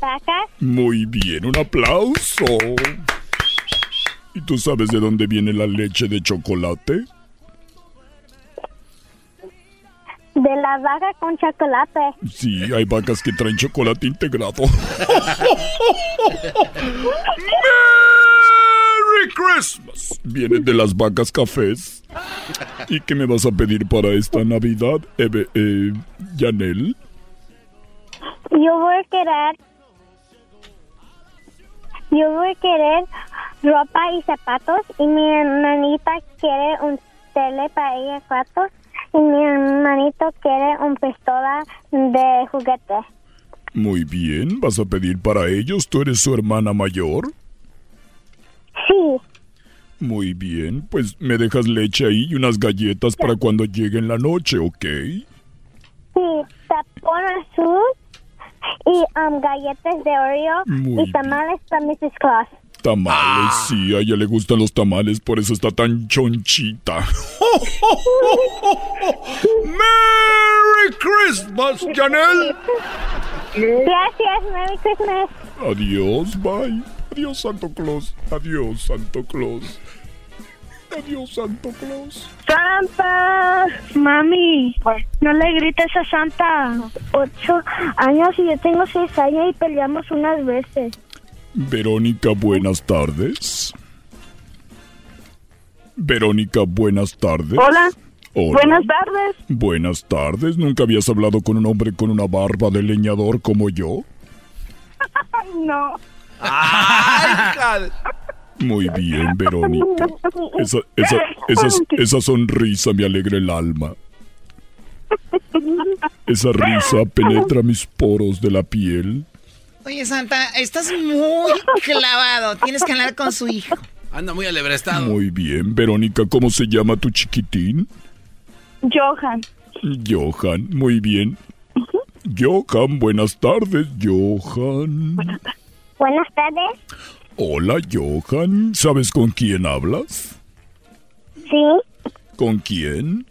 vacas? Muy bien, un aplauso. ¿Y tú sabes de dónde viene la leche de chocolate? De la vaca con chocolate. Sí, hay vacas que traen chocolate integrado. ¡Merry Christmas! Viene de las vacas cafés. ¿Y qué me vas a pedir para esta Navidad, Eve, eh, Yanel? Yo voy a querer. Yo voy a querer ropa y zapatos. Y mi hermanita quiere un tele para ella cuatro. Y mi hermanito quiere un pistola de juguete. Muy bien, ¿vas a pedir para ellos? ¿Tú eres su hermana mayor? Sí. Muy bien, pues me dejas leche ahí y unas galletas para cuando llegue en la noche, ¿ok? Sí, con azul y um, galletas de Oreo Muy y tamales para Mrs. Claus. Tamales, sí, a ella le gustan los tamales, por eso está tan chonchita. ¡Merry Christmas, Janelle! Gracias, Merry Christmas. Adiós, bye. Adiós, Santo Claus. Adiós, Santo Claus. Adiós, Santo Claus. Santa, mami, no le grites a Santa. Ocho años y yo tengo seis años y peleamos unas veces. Verónica, buenas tardes. Verónica, buenas tardes. Hola. Hola. Buenas tardes. Buenas tardes. ¿Nunca habías hablado con un hombre con una barba de leñador como yo? no. Muy bien, Verónica. Esa, esa, esa, esa sonrisa me alegra el alma. Esa risa penetra mis poros de la piel. Oye, Santa, estás muy clavado. Tienes que hablar con su hijo. Anda muy alebrestado. Muy bien, Verónica, ¿cómo se llama tu chiquitín? Johan. Johan, muy bien. Johan, buenas tardes, Johan. Buenas tardes. Hola, Johan. ¿Sabes con quién hablas? Sí, ¿Con quién?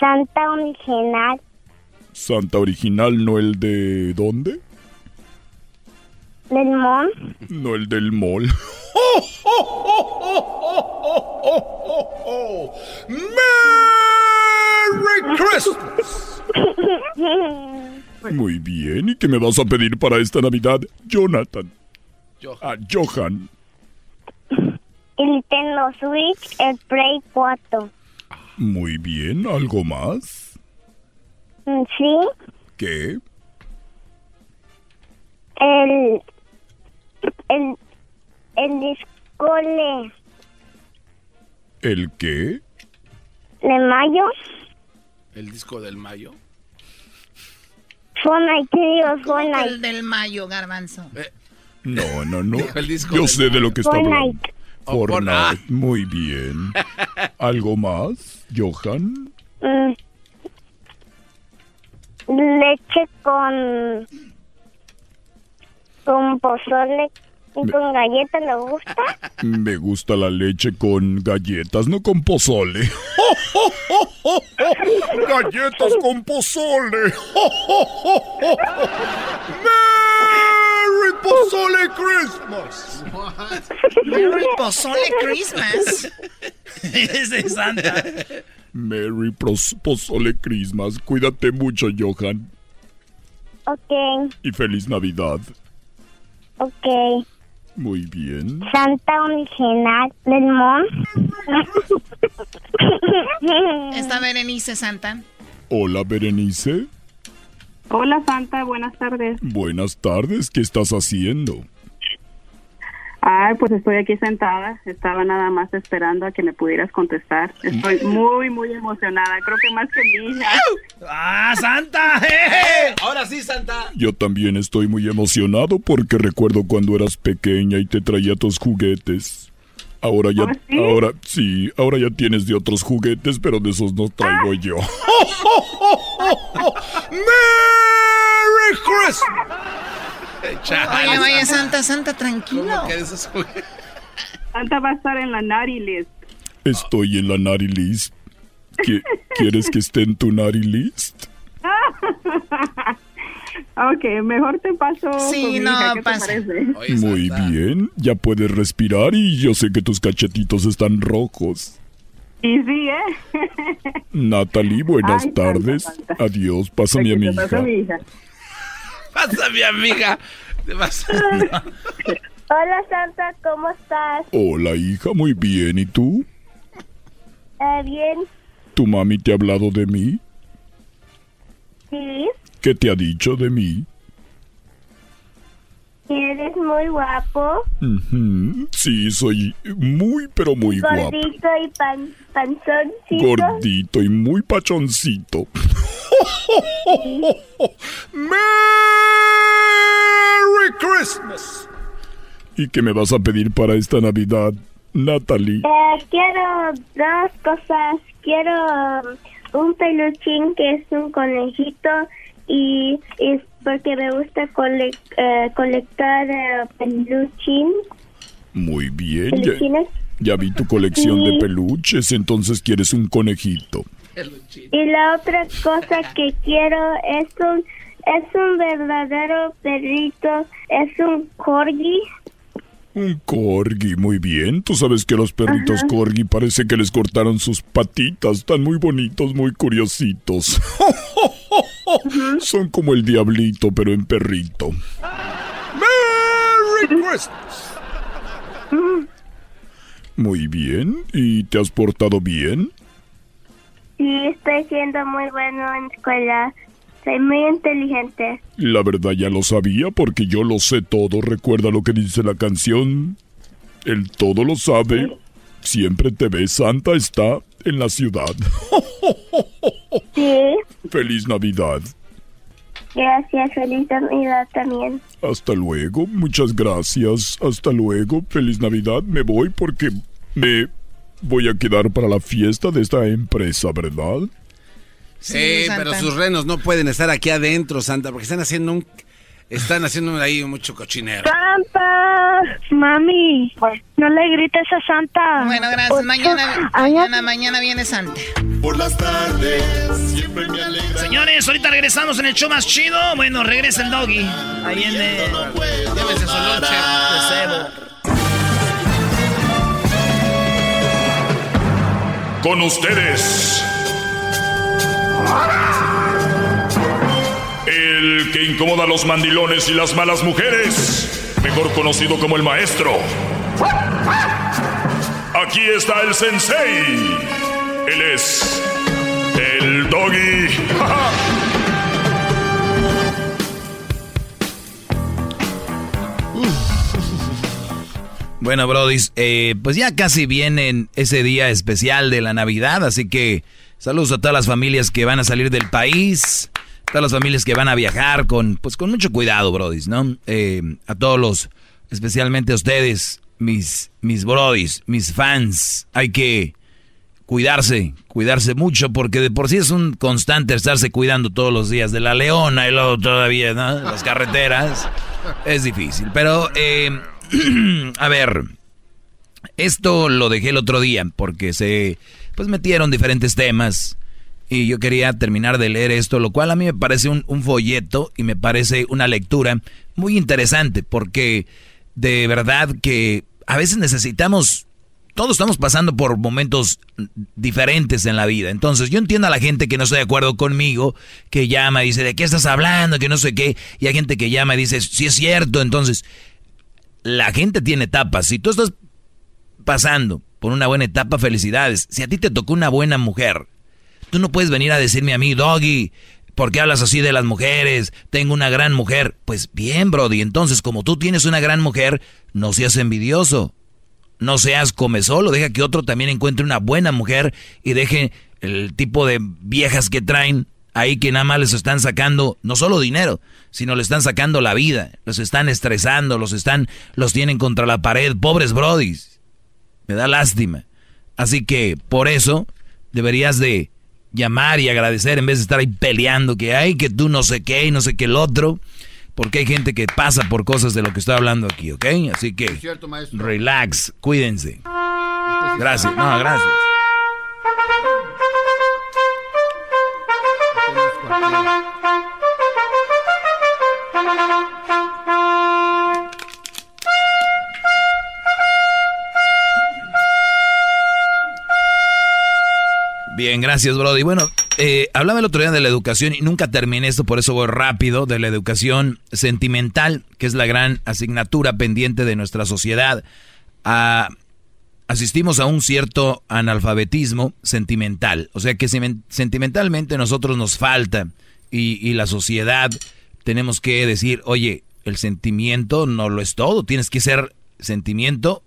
Santa Original. Santa Original, no el de... ¿Dónde? Del Mon. No el del mall. ¡Merry Christmas! Muy bien, ¿y qué me vas a pedir para esta Navidad, Jonathan? Ah, Johan. El Nintendo Switch, el Play 4. Muy bien, ¿algo más? Mm, Sí, ¿Qué? el. El. El disco de, ¿El qué? de mayo. El disco del mayo. Fortnite, tío, Fortnite. El del mayo, garbanzo. No, no, no. El disco Yo sé de lo que está hablando. Fortnite. Oh, Fortnite, muy bien. ¿Algo más, Johan? Mm. Leche con. Con pozole y con galletas, ¿le gusta? Me gusta la leche con galletas, no con pozole. ¡Galletas con pozole! ¡Merry Pozole Christmas! Merry Pozole Christmas. es de Santa. Merry Pros- Pozole Christmas. Cuídate mucho, Johan. Ok, Y feliz Navidad. ok. Muy bien. Santa Original del Mon. Está Berenice, Santa. Hola, Berenice. Hola Santa, buenas tardes. Buenas tardes. ¿Qué estás haciendo? Ay, pues estoy aquí sentada. Estaba nada más esperando a que me pudieras contestar. Estoy muy, muy emocionada. Creo que más que mi hija. ¡Ah, Santa! Ahora sí, Santa. Yo también estoy muy emocionado porque recuerdo cuando eras pequeña y te traía tus juguetes. Ahora ya, ¿Ah, sí? ahora sí, ahora ya tienes de otros juguetes, pero de esos no traigo yo. ¡Merry Christmas! Vaya, vaya, Santa, Santa, tranquilo. Santa va a estar en la List. Estoy en la Nari List. ¿Qui- ¿Quieres que esté en tu Nari List? ok, mejor te paso. Sí, no, hija, ¿qué te pasa. parece? Muy bien, ya puedes respirar y yo sé que tus cachetitos están rojos. Y sí, ¿eh? Natalie, buenas Ay, tardes. Adiós, pásame a mi paso hija. mi hija. Pasa, mi amiga. Te vas- Hola Santa, ¿cómo estás? Hola, hija, muy bien. ¿Y tú? Eh, bien, ¿Tu mami te ha hablado de mí? sí. ¿Qué te ha dicho de mí? Eres muy guapo, Sí, soy muy, pero muy guapo. gordito y pan, panzoncito. Gordito y muy pachoncito. ¡Merry Christmas! ¿Y qué me vas a pedir para esta Navidad, Natalie? Eh, quiero dos cosas. Quiero un peluchín que es un conejito y es porque me gusta cole- eh, colectar eh, peluchín. Muy bien. Ya, peluchines. ya vi tu colección de peluches, entonces quieres un conejito. Y la otra cosa que quiero es un es un verdadero perrito, es un corgi. Un corgi, muy bien. Tú sabes que los perritos Ajá. corgi parece que les cortaron sus patitas. Están muy bonitos, muy curiositos. Son como el diablito, pero en perrito. ¡Merry Christmas! Muy bien. ¿Y te has portado bien? Sí, estoy siendo muy bueno en escuela. Soy muy inteligente. La verdad ya lo sabía porque yo lo sé todo. Recuerda lo que dice la canción. Él todo lo sabe. Siempre te ve. Santa está en la ciudad. Sí, Feliz Navidad. gracias, feliz Navidad también. Hasta luego. Muchas gracias. Hasta luego. Feliz Navidad. Me voy porque me voy a quedar para la fiesta de esta empresa, ¿verdad? Sí, pero sus renos no pueden estar aquí adentro, Santa, porque están haciendo un... Están haciendo ahí mucho cochinero. Santa, mami, no le grites a Santa. Bueno, gracias. Mañana, mañana, mañana viene Santa. Por las tardes siempre me alegra. Señores, ahorita regresamos en el show más chido. Bueno, regresa el doggy. Ahí viene. Llévese su lonche de cebo. Con ustedes. El que incomoda a los mandilones y las malas mujeres. Mejor conocido como el maestro. Aquí está el sensei. Él es. El doggy. Bueno, Brody, eh, pues ya casi viene ese día especial de la Navidad, así que saludos a todas las familias que van a salir del país, todas las familias que van a viajar con, pues con mucho cuidado, Brody, ¿no? Eh, a todos los, especialmente a ustedes, mis, mis Brodis, mis fans, hay que cuidarse, cuidarse mucho, porque de por sí es un constante estarse cuidando todos los días de la leona y luego todavía, ¿no? Las carreteras. Es difícil, pero eh, a ver, esto lo dejé el otro día porque se pues metieron diferentes temas y yo quería terminar de leer esto, lo cual a mí me parece un, folleto y me parece una lectura muy interesante porque de verdad que a veces necesitamos, todos estamos pasando por momentos diferentes en la vida. Entonces yo entiendo a la gente que no está de acuerdo conmigo, que llama y dice, ¿de qué estás hablando? Que no sé qué. Y hay gente que llama y dice, sí es cierto. Entonces la gente tiene etapas. Si tú estás pasando por una buena etapa, felicidades. Si a ti te tocó una buena mujer, tú no puedes venir a decirme a mí, Doggy, ¿por qué hablas así de las mujeres? Tengo una gran mujer. Pues bien, Brody, entonces como tú tienes una gran mujer, no seas envidioso. No seas come solo, deja que otro también encuentre una buena mujer y deje el tipo de viejas que traen ahí que nada más les están sacando no solo dinero, sino le están sacando la vida, los están estresando, los están, los tienen contra la pared, pobres brodis. Me da lástima. Así que por eso deberías de llamar y agradecer en vez de estar ahí peleando que hay, que tú no sé qué y no sé qué el otro, porque hay gente que pasa por cosas de lo que estoy hablando aquí, ¿ok? Así que cierto, relax, cuídense. Gracias, no, gracias. Bien, gracias, Brody. Bueno, eh, hablaba el otro día de la educación y nunca terminé esto, por eso voy rápido, de la educación sentimental, que es la gran asignatura pendiente de nuestra sociedad. Ah, asistimos a un cierto analfabetismo sentimental, o sea que sentimentalmente nosotros nos falta y, y la sociedad tenemos que decir, oye, el sentimiento no lo es todo, tienes que ser sentimiento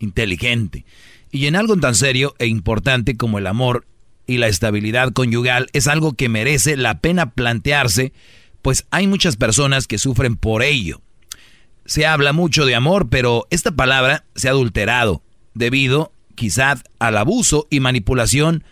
inteligente. Y en algo tan serio e importante como el amor y la estabilidad conyugal es algo que merece la pena plantearse, pues hay muchas personas que sufren por ello. Se habla mucho de amor, pero esta palabra se ha adulterado debido quizás al abuso y manipulación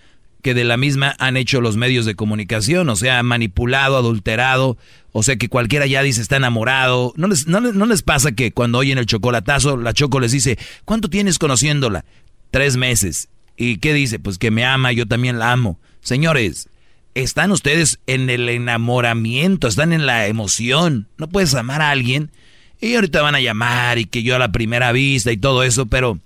que de la misma han hecho los medios de comunicación, o sea, manipulado, adulterado, o sea que cualquiera ya dice está enamorado. ¿No les, no, no les pasa que cuando oyen el chocolatazo, la Choco les dice, ¿cuánto tienes conociéndola? Tres meses. ¿Y qué dice? Pues que me ama, yo también la amo. Señores, están ustedes en el enamoramiento, están en la emoción. No puedes amar a alguien y ahorita van a llamar y que yo a la primera vista y todo eso, pero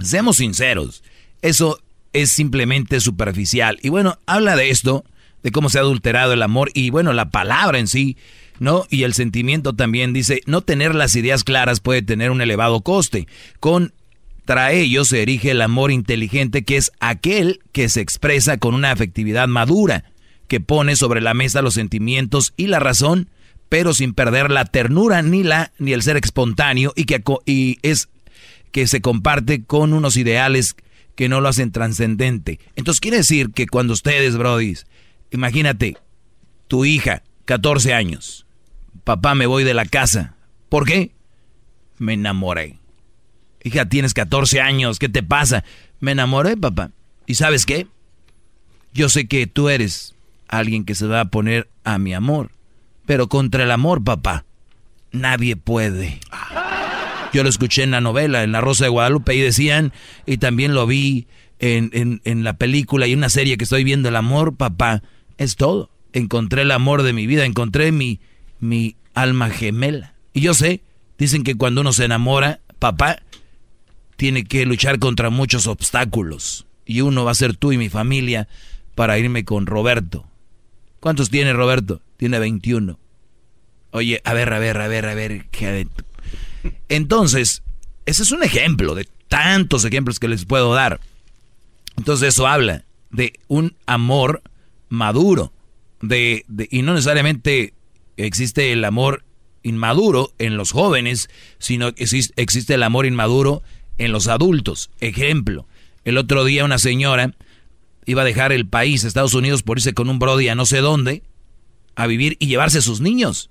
seamos sinceros, eso es simplemente superficial. Y bueno, habla de esto, de cómo se ha adulterado el amor y bueno, la palabra en sí, ¿no? Y el sentimiento también dice, no tener las ideas claras puede tener un elevado coste. Contra ello se erige el amor inteligente, que es aquel que se expresa con una afectividad madura, que pone sobre la mesa los sentimientos y la razón, pero sin perder la ternura ni la ni el ser espontáneo y que es que se comparte con unos ideales que no lo hacen trascendente. Entonces quiere decir que cuando ustedes, brodis, imagínate, tu hija, 14 años, papá me voy de la casa. ¿Por qué? Me enamoré. Hija, tienes 14 años, ¿qué te pasa? Me enamoré, papá. ¿Y sabes qué? Yo sé que tú eres alguien que se va a poner a mi amor, pero contra el amor, papá, nadie puede. Yo lo escuché en la novela, en La Rosa de Guadalupe, y decían, y también lo vi en, en, la película y una serie que estoy viendo, El amor, papá, es todo. Encontré el amor de mi vida, encontré mi, mi alma gemela. Y yo sé, dicen que cuando uno se enamora, papá, tiene que luchar contra muchos obstáculos. Y uno va a ser tú y mi familia para irme con Roberto. ¿Cuántos tiene Roberto? Tiene 21. Oye, a ver, a ver, a ver, a ver, ¿qué, entonces, ese es un ejemplo de tantos ejemplos que les puedo dar. Entonces eso habla de un amor maduro, de, y no necesariamente existe el amor inmaduro en los jóvenes, sino que existe el amor inmaduro en los adultos. Ejemplo, el otro día una señora iba a dejar el país, Estados Unidos, por irse con un brody a no sé dónde, a vivir y llevarse sus niños.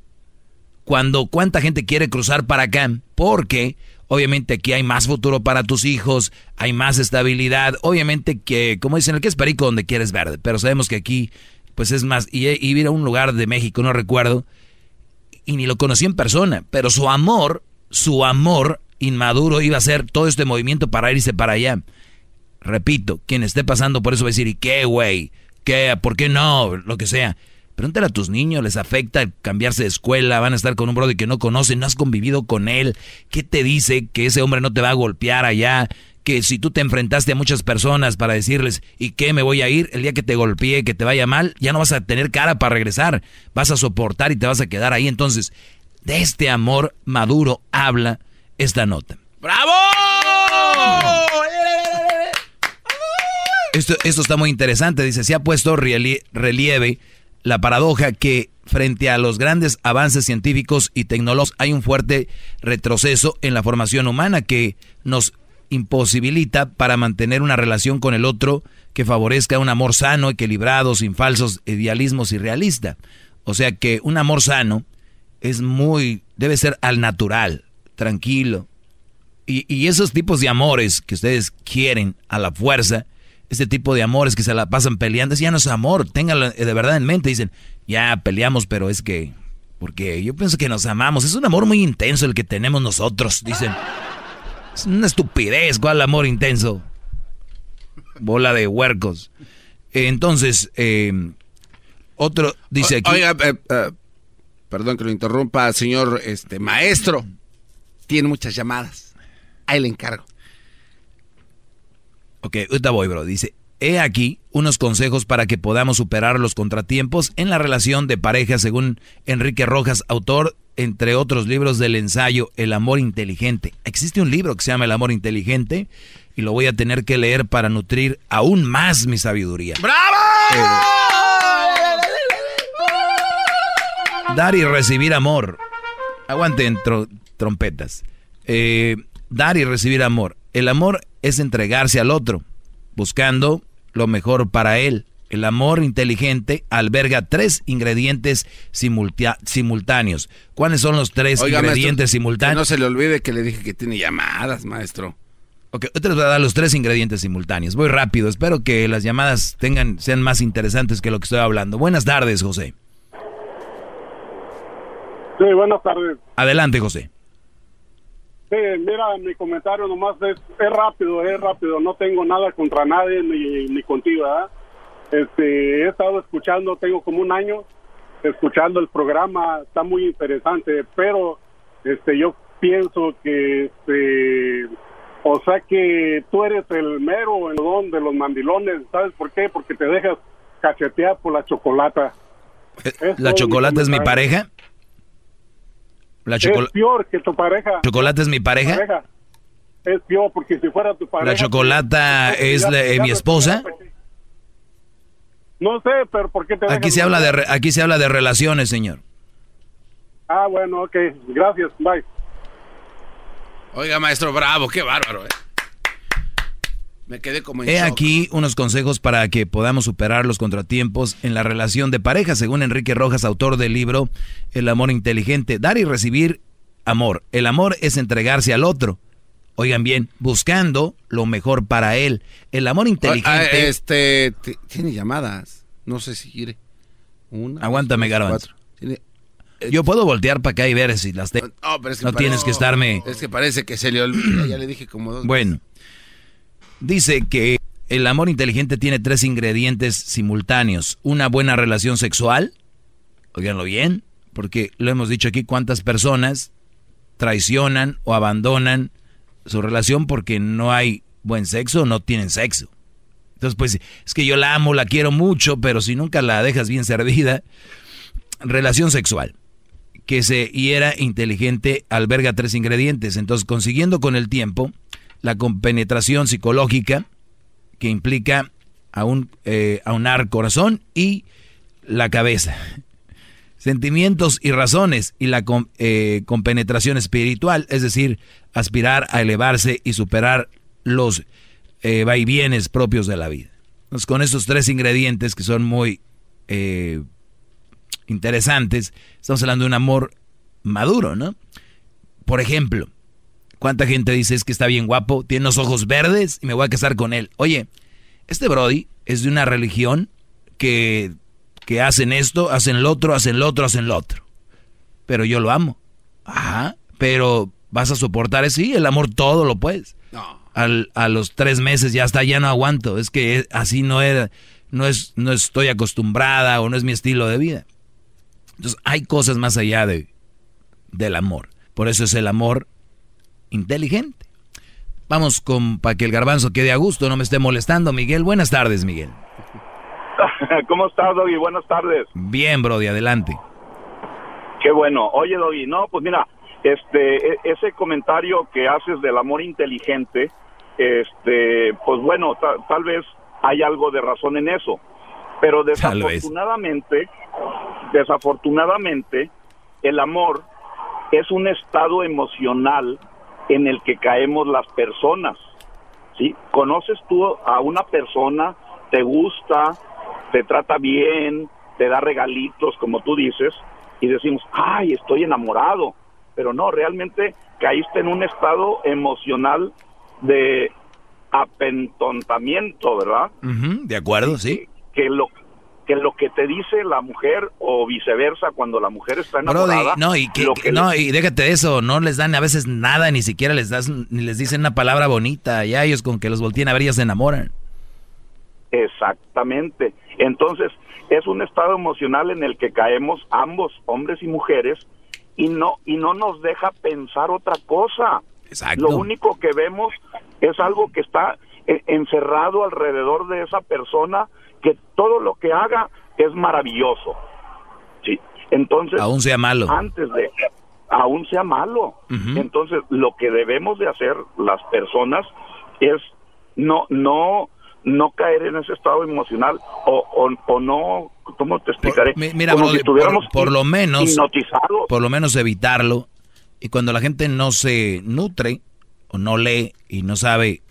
Cuando cuánta gente quiere cruzar para acá, porque obviamente aquí hay más futuro para tus hijos, hay más estabilidad, obviamente que, como dicen, el que es perico donde quieres verde, pero sabemos que aquí, pues es más, y, y ir a un lugar de México, no recuerdo, y ni lo conocí en persona, pero su amor, su amor inmaduro iba a ser todo este movimiento para irse para allá. Repito, quien esté pasando por eso va a decir, ¿y qué, güey? ¿Qué? ¿Por qué no? Lo que sea. Pregúntale a tus niños, les afecta cambiarse de escuela, van a estar con un brother que no conocen, no has convivido con él. ¿Qué te dice que ese hombre no te va a golpear allá? Que si tú te enfrentaste a muchas personas para decirles, ¿y qué me voy a ir? El día que te golpee, que te vaya mal, ya no vas a tener cara para regresar. Vas a soportar y te vas a quedar ahí. Entonces, de este amor maduro habla esta nota. ¡Bravo! Esto, esto está muy interesante. Dice, se ha puesto relieve la paradoja que frente a los grandes avances científicos y tecnológicos hay un fuerte retroceso en la formación humana que nos imposibilita para mantener una relación con el otro que favorezca un amor sano, equilibrado, sin falsos idealismos y realista. O sea que un amor sano es muy, debe ser al natural, tranquilo. Y, y esos tipos de amores que ustedes quieren a la fuerza, este tipo de amores que se la pasan peleando, ya no es amor, ténganlo de verdad en mente. Dicen, ya peleamos, pero es que, porque yo pienso que nos amamos. Es un amor muy intenso el que tenemos nosotros, dicen. Es una estupidez, ¿cuál amor intenso? Bola de huercos. Entonces, eh, otro dice aquí. Oiga, eh, eh, perdón que lo interrumpa, señor este maestro. Tiene muchas llamadas. Ahí le encargo. Ok, ahorita voy, bro. Dice, he aquí unos consejos para que podamos superar los contratiempos en la relación de pareja según Enrique Rojas, autor, entre otros libros del ensayo El amor inteligente. Existe un libro que se llama El amor inteligente y lo voy a tener que leer para nutrir aún más mi sabiduría. ¡Bravo! dar y recibir amor. Aguanten trompetas. Eh, dar y recibir amor. El amor es entregarse al otro, buscando lo mejor para él. El amor inteligente alberga tres ingredientes simultáneos. ¿Cuáles son los tres ingredientes simultáneos? no se le olvide que le dije que tiene llamadas, maestro. Ok, te les voy a dar los tres ingredientes simultáneos. Voy rápido, espero que las llamadas tengan, sean más interesantes que lo que estoy hablando. Buenas tardes, José. Sí, buenas tardes. Adelante, José. Sí, mira, mi comentario nomás es, es rápido, es rápido. No tengo nada contra nadie ni, ni contigo, ¿verdad? Este, he estado escuchando, tengo como un año escuchando el programa, está muy interesante, pero este, yo pienso que, este, o sea que tú eres el mero el don de los mandilones, ¿sabes por qué? Porque te dejas cachetear por la chocolata. ¿La chocolate es mi pareja? La es peor que tu pareja. ¿Chocolate es mi pareja? Es peor porque si fuera tu pareja... ¿La chocolata es mi esposa? No sé, pero ¿por qué te Aquí se habla de aquí se habla de relaciones, señor. Ah, bueno, ok. Gracias. Bye. Oiga, maestro, bravo, qué bárbaro, eh. Me quedé como He aquí unos consejos para que podamos superar los contratiempos en la relación de pareja, según Enrique Rojas, autor del libro El amor inteligente. Dar y recibir amor. El amor es entregarse al otro. Oigan bien, buscando lo mejor para él. El amor inteligente. Ah, este tiene llamadas. No sé si quiere. Una. Aguántame, Garbanzo. Yo puedo voltear para acá y ver si las tengo. No, tienes que estarme. Es que parece que se le olvida. ya le dije como dos. Bueno, dice que el amor inteligente tiene tres ingredientes simultáneos: una buena relación sexual. Oiganlo bien, porque lo hemos dicho aquí: cuántas personas traicionan o abandonan su relación porque no hay buen sexo o no tienen sexo. Entonces, pues, es que yo la amo, la quiero mucho, pero si nunca la dejas bien servida, relación sexual, que se hiera inteligente alberga tres ingredientes. Entonces, consiguiendo con el tiempo la compenetración psicológica, que implica a un, eh, aunar corazón y la cabeza sentimientos y razones y la eh, compenetración espiritual, es decir, aspirar a elevarse y superar los eh, vaivienes propios de la vida. Entonces, con estos tres ingredientes que son muy interesantes, estamos hablando de un amor maduro, ¿no? Por ejemplo, ¿cuánta gente dice es que está bien guapo, tiene los ojos verdes y me voy a casar con él? Oye, este Brody es de una religión que que hacen esto, hacen lo otro, hacen lo otro, hacen lo otro. Pero yo lo amo. Ajá, pero vas a soportar sí, el amor todo lo puedes. No. a los tres meses ya está, ya no aguanto. Es que así no era, no es, no estoy acostumbrada o no es mi estilo de vida. Entonces hay cosas más allá de, del amor. Por eso es el amor inteligente. Vamos con para que el garbanzo quede a gusto, no me esté molestando. Miguel, buenas tardes, Miguel. ¿Cómo estás, Doggy? Buenas tardes. Bien, Brody, adelante. Qué bueno. Oye, Doggy, no, pues mira, este, e, ese comentario que haces del amor inteligente, este, pues bueno, tal vez hay algo de razón en eso, pero desafortunadamente, desafortunadamente, el amor es un estado emocional en el que caemos las personas. ¿Sí? ¿Conoces tú a una persona, te gusta, te trata bien, te da regalitos, como tú dices, y decimos, ay, estoy enamorado. Pero no, realmente caíste en un estado emocional de apentontamiento, ¿verdad? de acuerdo, sí. Que, lo que lo que te dice la mujer o viceversa cuando la mujer está enamorada. no, y no, y déjate eso, no les dan a veces nada, ni siquiera les das, ni les dicen una palabra bonita, ya ellos con que los volteen a ver ya se enamoran. Exactamente. Entonces, es un estado emocional en el que caemos ambos, hombres y mujeres, y no, y no nos deja pensar otra cosa. Lo único que vemos es algo que está eh, encerrado alrededor de esa persona, que todo lo que haga es maravilloso. Sí. Entonces, aún sea malo. Antes de aún sea malo. Entonces, lo que debemos de hacer las personas es no no no caer en ese estado emocional o, o, no, ¿cómo te explicaré? mira, por, lo menos, por lo menos evitarlo. Y cuando la gente no se nutre o no lee y no sabe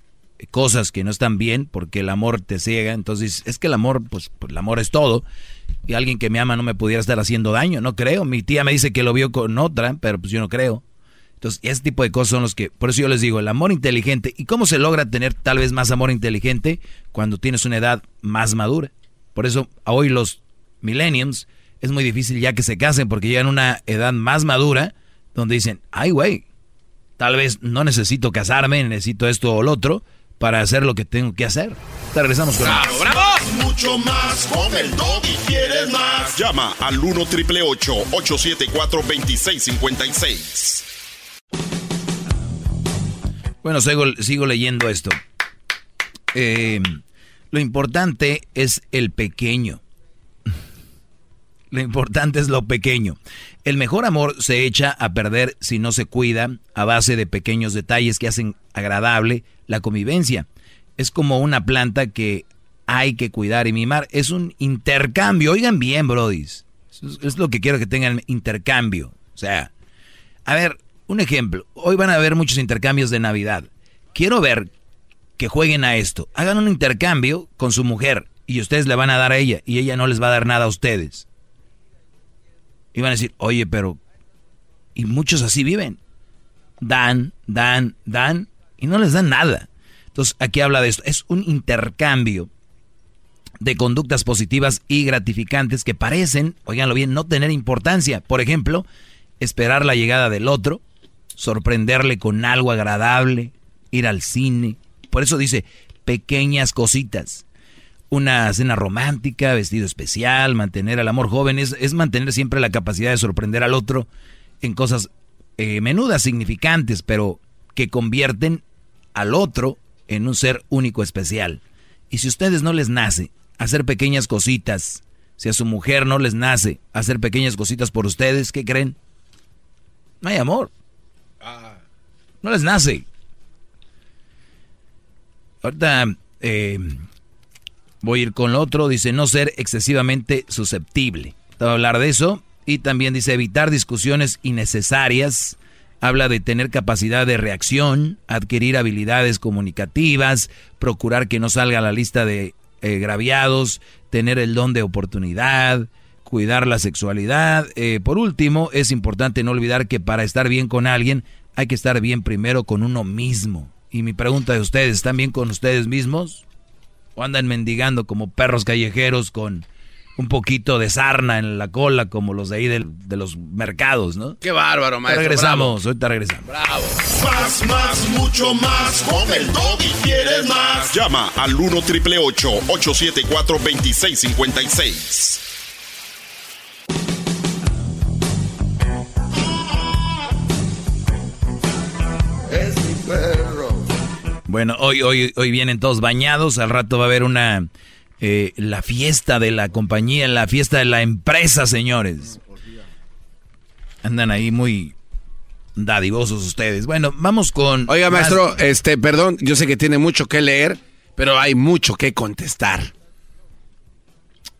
cosas que no están bien porque el amor te ciega, entonces es que el amor, pues, pues el amor es todo. Y alguien que me ama no me pudiera estar haciendo daño, no creo. Mi tía me dice que lo vio con otra, pero pues yo no creo. Entonces, ese tipo de cosas son los que, por eso yo les digo, el amor inteligente. ¿Y cómo se logra tener tal vez más amor inteligente cuando tienes una edad más madura? Por eso, hoy los millenniums es muy difícil ya que se casen porque llegan a una edad más madura donde dicen, ay, güey, tal vez no necesito casarme, necesito esto o lo otro para hacer lo que tengo que hacer. Te regresamos con ¡Bravo, bravo! Mucho más con el y quieres más. Llama al 1 triple 874 2656. Bueno, sigo, sigo leyendo esto. Eh, lo importante es el pequeño. Lo importante es lo pequeño. El mejor amor se echa a perder si no se cuida a base de pequeños detalles que hacen agradable la convivencia. Es como una planta que hay que cuidar y mimar. Es un intercambio. Oigan bien, brodis. Es lo que quiero que tengan intercambio. O sea, a ver, un ejemplo. Hoy van a haber muchos intercambios de Navidad. Quiero ver que jueguen a esto. Hagan un intercambio con su mujer y ustedes le van a dar a ella y ella no les va a dar nada a ustedes. Y van a decir, oye, pero... Y muchos así viven. Dan, dan, dan y no les dan nada. Entonces, aquí habla de esto. Es un intercambio de conductas positivas y gratificantes que parecen, oiganlo bien, no tener importancia. Por ejemplo, esperar la llegada del otro, sorprenderle con algo agradable, ir al cine. Por eso dice pequeñas cositas una cena romántica, vestido especial, mantener al amor joven, es, mantener siempre la capacidad de sorprender al otro en cosas eh, menudas, significantes, pero que convierten al otro en un ser único especial. Y si a ustedes no les nace hacer pequeñas cositas, si a su mujer no les nace hacer pequeñas cositas por ustedes, ¿qué creen? No hay amor. No les nace. Ahorita eh, Voy a ir con lo otro, dice no ser excesivamente susceptible. Te a hablar de eso. Y también dice evitar discusiones innecesarias. Habla de tener capacidad de reacción, adquirir habilidades comunicativas, procurar que no salga la lista de eh, graviados, tener el don de oportunidad, cuidar la sexualidad. Eh, por último, es importante no olvidar que para estar bien con alguien hay que estar bien primero con uno mismo. Y mi pregunta de ustedes, ¿están bien con ustedes mismos? O andan mendigando como perros callejeros con un poquito de sarna en la cola como los de ahí de, los mercados, ¿no? Qué bárbaro, maestro. regresamos, ahorita regresamos. Bravo. Más, más, mucho más. Con el y quieres más. Llama al 1 triple 874 2656. Es mi perro. Bueno, hoy, hoy, hoy vienen todos bañados, al rato va a haber una eh, la fiesta de la compañía, la fiesta de la empresa, señores. Andan ahí muy dadivosos ustedes. Bueno, vamos con. Oiga, maestro, este, perdón, yo sé que tiene mucho que leer, pero hay mucho que contestar.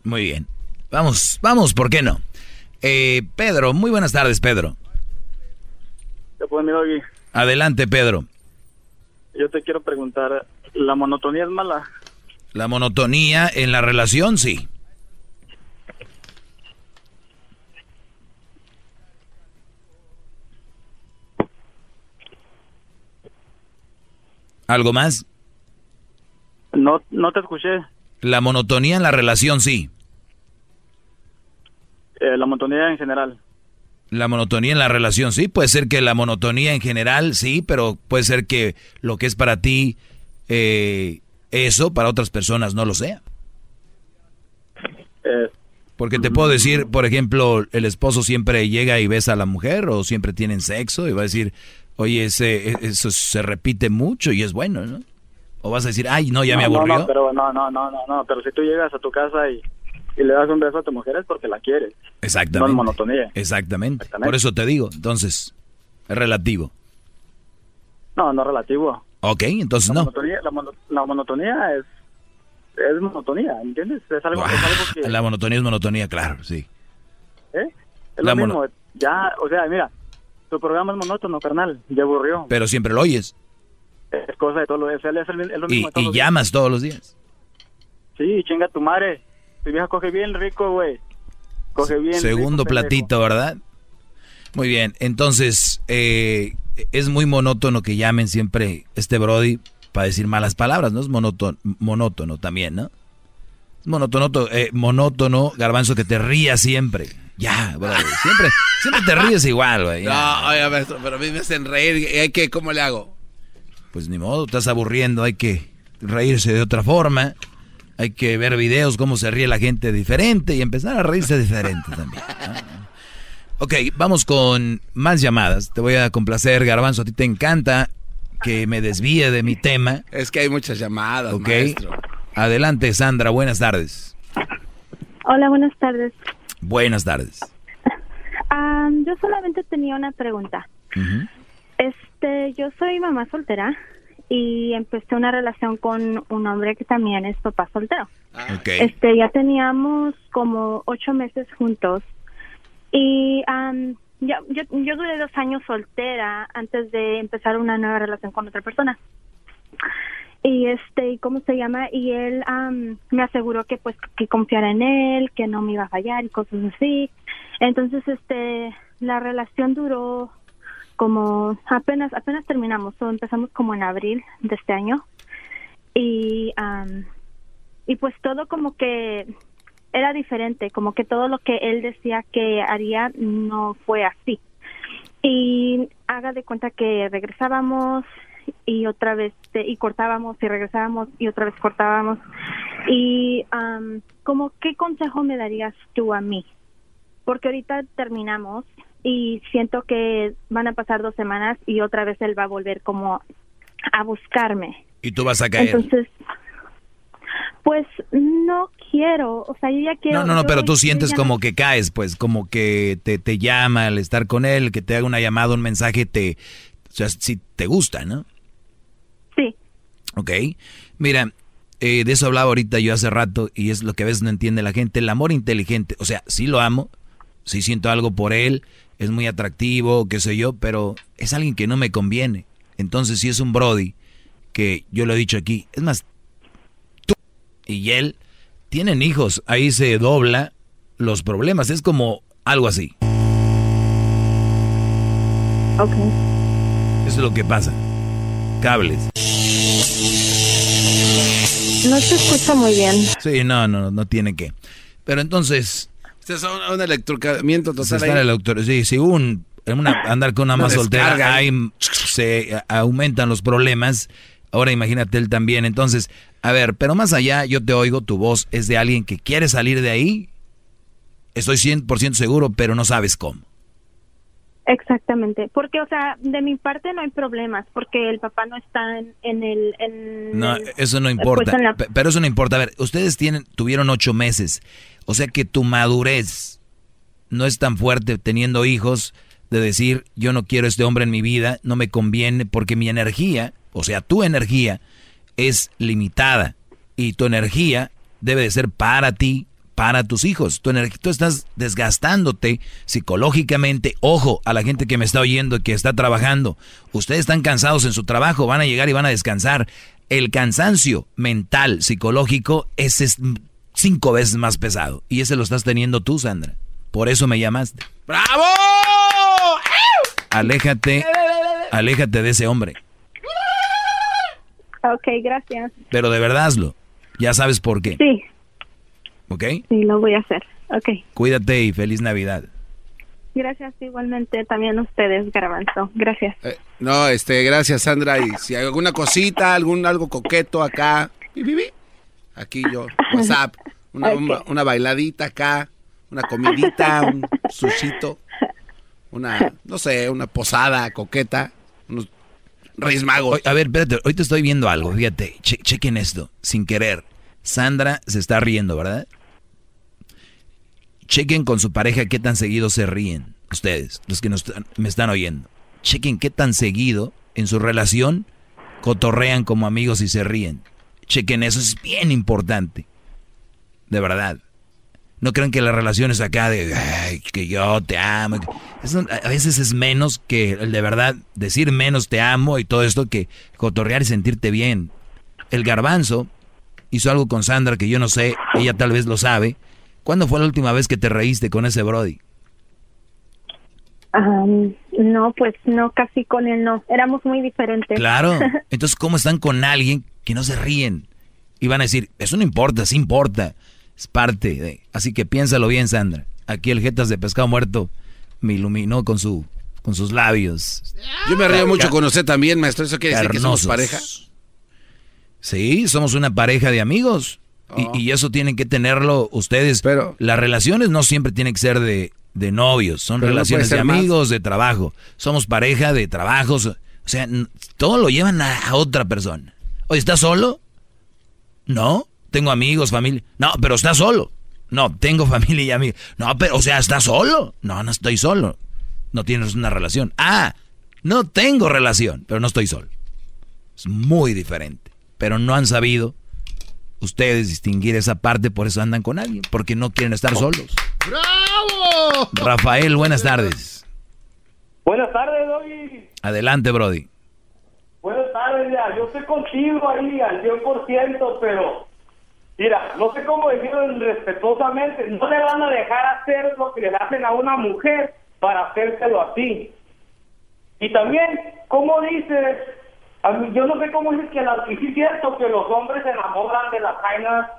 Muy bien. Vamos, vamos, ¿por qué no? Eh, Pedro, muy buenas tardes, Pedro. Adelante, Pedro yo te quiero preguntar, ¿la monotonía es mala? La monotonía en la relación, sí. ¿Algo más? No, no te escuché. La monotonía en la relación, sí. Eh, la monotonía en general. La monotonía en la relación, sí, puede ser que la monotonía en general, sí, pero puede ser que lo que es para ti eh, eso, para otras personas no lo sea. Eh, Porque te puedo decir, por ejemplo, el esposo siempre llega y besa a la mujer o siempre tienen sexo y va a decir, oye, ese, eso se repite mucho y es bueno, ¿no? O vas a decir, ay, no, ya me aburrió. No, pero no, no, no, no, no, pero si tú llegas a tu casa y y le das un beso a tu mujer es porque la quieres. Exactamente. No es monotonía. Exactamente. Por eso te digo, entonces, es relativo. No, no relativo. Ok, entonces la no. Monotonía, la, monotonía es, es monotonía, ¿entiendes? Es algo, es algo que... La monotonía es monotonía, claro, sí. ¿Eh? Es lo mismo, ya, o sea, mira, tu programa es monótono, carnal, ya aburrió. Pero siempre lo oyes. Es cosa de todo lo, es, es, lo mismo y, y llamas todos los días. Sí, chinga tu madre. Tu vieja coge bien rico, güey. Coge bien. Segundo platito, ¿verdad? Muy bien, entonces, eh, es muy monótono que llamen siempre este Brody para decir malas palabras, ¿no? Es monótono, monótono también, ¿no? Es monótono, eh, monótono, garbanzo, que te rías siempre. Ya, Brody, siempre, siempre te ríes igual, güey. No, oye, pero a mí me hacen reír. ¿Hay que, ¿Cómo le hago? Pues ni modo, estás aburriendo, hay que reírse de otra forma. Hay que ver videos cómo se ríe la gente diferente y empezar a reírse diferente también. Ok, vamos con más llamadas. Te voy a complacer, Garbanzo. A ti te encanta que me desvíe de mi tema. Es que hay muchas llamadas, Ok. Adelante, Sandra. Buenas tardes. Hola, buenas tardes. Buenas tardes. Am, yo solamente tenía una pregunta. Este, yo soy mamá soltera y empecé una relación con un hombre que también es papá soltero. Ok. Este, ya teníamos como ocho meses juntos y am, ya, yo, yo duré dos años soltera antes de empezar una nueva relación con otra persona. Y este, ¿y ¿cómo se llama? Y él am, me aseguró que pues que confiara en él, que no me iba a fallar y cosas así. Entonces, este, la relación duró como apenas apenas terminamos, o empezamos como en abril de este año y am, y pues todo como que era diferente, como que todo lo que él decía que haría no fue así. Y haga de cuenta que regresábamos y otra vez este, y cortábamos y regresábamos y otra vez cortábamos. Y am, como qué consejo me darías tú a mí? Porque ahorita terminamos y siento que van a pasar dos semanas y otra vez él va a volver como a buscarme. Y tú vas a caer. Entonces, pues no quiero, o sea, yo ya quiero. No, no, no, pero tú sientes como que caes, pues, como que te, te llama al estar con él, que te haga una llamada, un mensaje, te, o sea, si te gusta, ¿no? Sí. Ok. Mira, eh, de eso hablaba ahorita yo hace rato y es lo que a veces no entiende la gente. El amor inteligente, o sea, sí lo amo, sí siento algo por él, es muy atractivo, qué sé yo, pero es alguien que no me conviene. Entonces, si es un Brody, que yo lo he dicho aquí, es más, tú y él tienen hijos, ahí se dobla los problemas, es como algo así. Ok. Eso es lo que pasa. Cables. No se escucha muy bien. Sí, no, no, no tiene que. Pero entonces, Este es un, un electrocamiento se total. está ahí. el doctor, sí, si un, en una, andar con una Una más soltera, ahí. se a- aumentan los problemas. Ahora imagínate él también. Entonces, a ver, pero más allá, yo te oigo, tu voz es de alguien que quiere salir de ahí. Estoy 100% seguro, pero no sabes cómo. Exactamente, porque, o sea, de mi parte no hay problemas, porque el papá no está en, en el... En No, eso no pues, importa. en la- Pe- Pero eso no importa. A ver, ustedes tienen, tuvieron ocho meses. O sea que tu madurez no es tan fuerte teniendo hijos de decir, yo no quiero este hombre en mi vida, no me conviene, porque mi energía, o sea, tu energía es limitada. Y tu energía debe de ser para ti, para tus hijos. Tu energía, tú estás desgastándote psicológicamente. Ojo a la gente que me está oyendo que está trabajando. Ustedes están cansados en su trabajo, van a llegar y van a descansar. El cansancio mental, psicológico, es cinco veces más pesado. Y ese lo estás teniendo tú, Sandra. Por eso me llamaste. ¡Bravo! Aléjate, aléjate de ese hombre. Ok, gracias. Pero de verdad hazlo. Ya sabes por qué. Sí, ¿Ok? sí, lo voy a hacer. Ok, Cuídate y feliz Navidad. gracias igualmente también a ustedes, Garbanzo. Gracias. Eh, no, este, gracias Sandra. Y si hay alguna cosita, algún algo coqueto acá, pi, pi, pi, aquí yo, WhatsApp, una, una, una bailadita acá, una comidita, un sushito, una, no sé, una posada coqueta, unos Reyes Magos. Oye, a ver, espérate, hoy te estoy viendo algo, fíjate, che- chequen esto, sin querer. Sandra se está riendo, ¿verdad? Chequen con su pareja qué tan seguido se ríen, ustedes, los que nos, me están oyendo. Chequen qué tan seguido en su relación cotorrean como amigos y se ríen. Chequen eso, es bien importante. De verdad. No crean que la relación es acá de "Ay, que yo te amo. A veces es menos que el de verdad decir menos te amo y todo esto que cotorrear y sentirte bien. El garbanzo hizo algo con Sandra que yo no sé, ella tal vez lo sabe. ¿Cuándo fue la última vez que te reíste con ese Brody? No, pues no, casi con él no. Éramos muy diferentes. Claro. Entonces, ¿cómo están con alguien que no se ríen? Y van a decir, eso no importa, sí importa. Es parte de... Así que piénsalo bien, Sandra. Aquí el Jetas de Pescado Muerto me iluminó con su con sus labios. Yo me río mucho con usted también, maestro. ¿Eso quiere decir que somos pareja? Sí, somos una pareja de amigos. Y, eso tienen que tenerlo ustedes. Pero las relaciones no siempre tienen que ser de, de novios, son relaciones de amigos, de trabajo. Somos pareja de trabajos. O sea, todo lo llevan a, otra persona. Oye, ¿estás solo? No. Tengo amigos, familia. No, pero estás solo. No, tengo familia y amigos. No, pero, o sea, ¿estás solo? No, no estoy solo. No tienes una relación. Ah, no tengo relación, pero no estoy solo. Es muy diferente. Pero no han sabido ustedes distinguir esa parte, por eso andan con alguien, porque no quieren estar solos. ¡Bravo! Rafael, buenas tardes. Buenas tardes, Doggy. Adelante, Brody. Buenas tardes, ya. Yo estoy contigo ahí al 100%, pero mira, no sé cómo decirlo respetuosamente. No le van a dejar hacer lo que le hacen a una mujer para hacérselo así. Y también, ¿cómo dices yo no sé cómo es que, la, sí es cierto que los hombres se enamoran de las vainas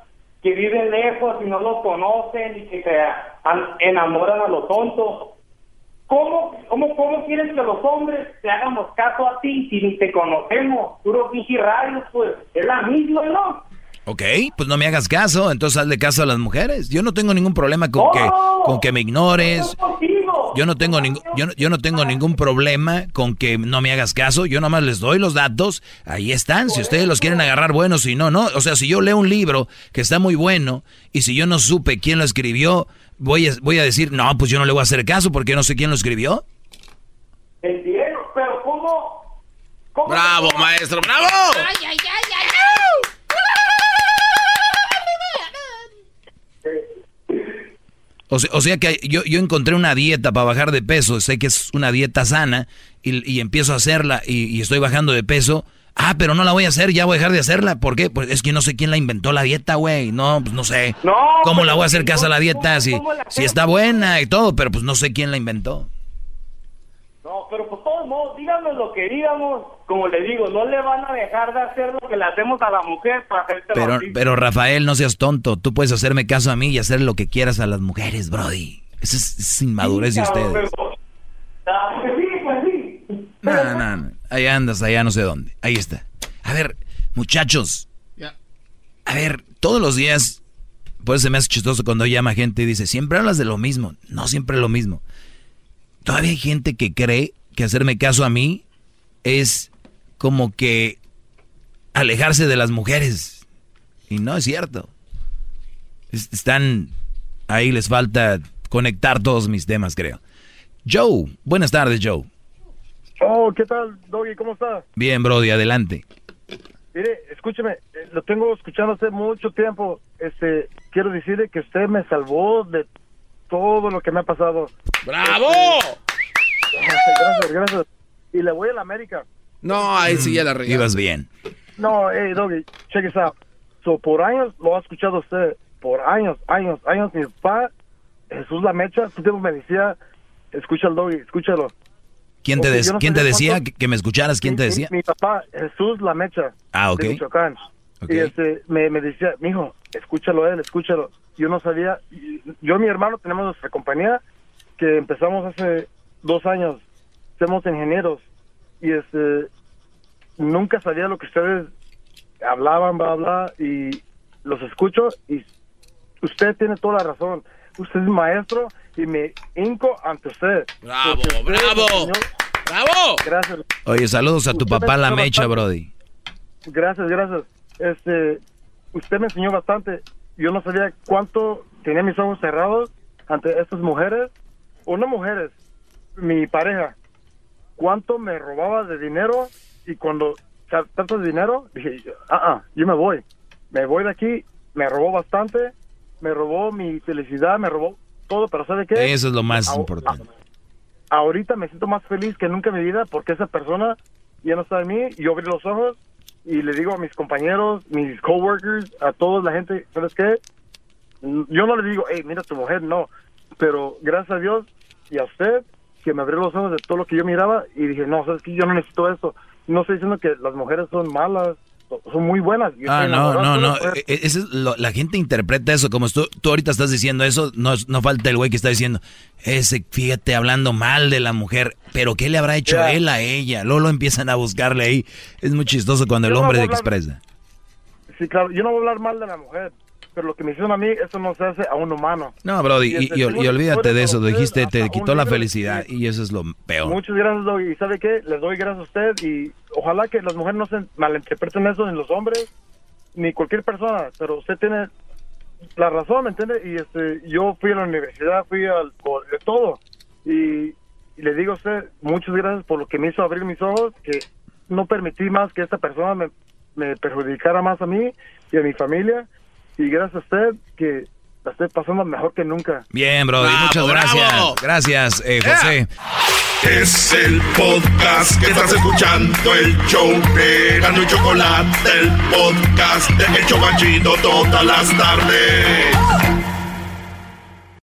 que viven lejos y no los conocen y que se enamoran a los tontos. ¿Cómo, cómo, ¿Cómo quieres que los hombres te hagamos caso a ti si ni te conocemos? Puro rayos, pues es la misma, ¿no? Ok, pues no me hagas caso, entonces hazle caso a las mujeres. Yo no tengo ningún problema con que con que me ignores. Yo no tengo ningún yo no, yo no tengo ningún problema con que no me hagas caso. Yo nomás les doy los datos, ahí están. Si ustedes los quieren agarrar buenos, si no, no. O sea, si yo leo un libro que está muy bueno y si yo no supe quién lo escribió, voy a, voy a decir, no, pues yo no le voy a hacer caso porque no sé quién lo escribió. Entiendo, pero ¿cómo? bravo, maestro, bravo. Ay, ay, ay. O sea, que yo, yo, encontré una dieta para bajar de peso, sé que es una dieta sana y, empiezo a hacerla y, estoy bajando de peso. Ah, pero no la voy a hacer, ya voy a dejar de hacerla. ¿Por qué? Pues es que no sé quién la inventó la dieta, güey. No, pues no sé. ¿Cómo la voy a hacer caso a la dieta si, si está buena y todo? Pero pues no sé quién la inventó. No, pero por todos modos, díganos lo que digamos, como le digo, no le van a dejar de hacer lo que le hacemos a la mujer para hacerte Pero, pero Rafael, no seas tonto, tú puedes hacerme caso a mí y hacer lo que quieras a las mujeres, Brody. Eso es, inmadurez de ustedes. Ah, pues sí, pues sí. No, no, no, ahí andas, allá no sé dónde. Ahí está. A ver, muchachos. A ver, todos los días, pues se me hace chistoso cuando llama gente y dice, siempre hablas de lo mismo. No siempre lo mismo. Todavía hay gente que cree que hacerme caso a mí es como que alejarse de las mujeres. Y no es cierto. Están ahí, les falta conectar todos mis temas, creo. Joe, buenas tardes, Joe. Oh, ¿qué tal, Doggy? ¿Cómo está? Bien, Brody, adelante. Mire, escúcheme, eh, lo tengo escuchando hace mucho tiempo. Este, quiero decirle que usted me salvó de todo lo que me ha pasado. ¡Bravo! gracias, gracias. Y le voy a la América. No, ahí sí ya la regué. Ibas bien. No, hey, Doggy, check this out. So, por años lo ha escuchado usted. Por años, años, años. Mi papá, Jesús La Mecha, su tiempo me decía, escucha el Doggy, escúchalo. ¿Quién te, ¿quién te decía que me escucharas? ¿Quién te decía? Mi, papá, Jesús La Mecha. Ah, ok. De Michoacán. Y este, me, me decía, mijo, escúchalo a él, escúchalo yo no sabía, yo y mi hermano tenemos nuestra compañía que empezamos hace dos años, somos ingenieros y este nunca sabía lo que ustedes hablaban, bla, bla, y los escucho y usted tiene toda la razón. Usted es maestro y me hinco ante usted. Bravo, bravo. bravo. Gracias. Oye, saludos a tu papá la mecha, Brody. Gracias, gracias. Este, usted me enseñó bastante yo no sabía cuánto tenía mis ojos cerrados ante estas mujeres, o no mujeres, mi pareja, cuánto me robaba de dinero y cuando tanto de dinero, dije, ah, ah, yo me voy, me voy de aquí, me robó bastante, me robó mi felicidad, me robó todo, pero ¿sabe qué? Eso es lo más importante. ahorita me siento más feliz que nunca en mi vida porque esa persona ya no está en mí y yo abrí los ojos y le digo a mis compañeros, mis coworkers, a toda la gente, ¿sabes qué? Yo no le digo, hey, mira tu mujer, no. Pero gracias a Dios y a usted, que me abrió los ojos de todo lo que yo miraba y dije, no, sabes que yo no necesito eso. No estoy diciendo que las mujeres son malas, son muy buenas. ah, no, no, no. E, e, es la gente interpreta eso como tú, tú ahorita estás diciendo eso. No, no falta el güey que está diciendo, ese, fíjate, hablando mal de la mujer. Pero ¿qué le habrá hecho él a ella? Luego lo empiezan a buscarle ahí. Es muy chistoso cuando el hombre se expresa. Sí, claro. Yo no voy a hablar mal de la mujer pero lo que me hicieron a mí, eso no se hace a un humano. No, Brody, y, olvídate de eso, dijiste, te quitó la felicidad y eso es lo peor. Muchas gracias, Doggy. ¿Y sabe qué? Les doy gracias a usted y ojalá que las mujeres no se malinterpreten eso en los hombres, ni cualquier persona, pero usted tiene la razón, ¿me entiende? Y este, yo fui a la universidad, fui al, de todo, y, le digo a usted, muchas gracias por lo que me hizo abrir mis ojos, que no permití más que esta persona me, me perjudicara más a mí y a mi familia, y gracias a usted que la estoy pasando mejor que nunca. Bien, bro, muchas gracias. Gracias, eh, José. Es el podcast que estás escuchando, el show de Gano y Chocolate, el podcast de El Chocachito todas las tardes.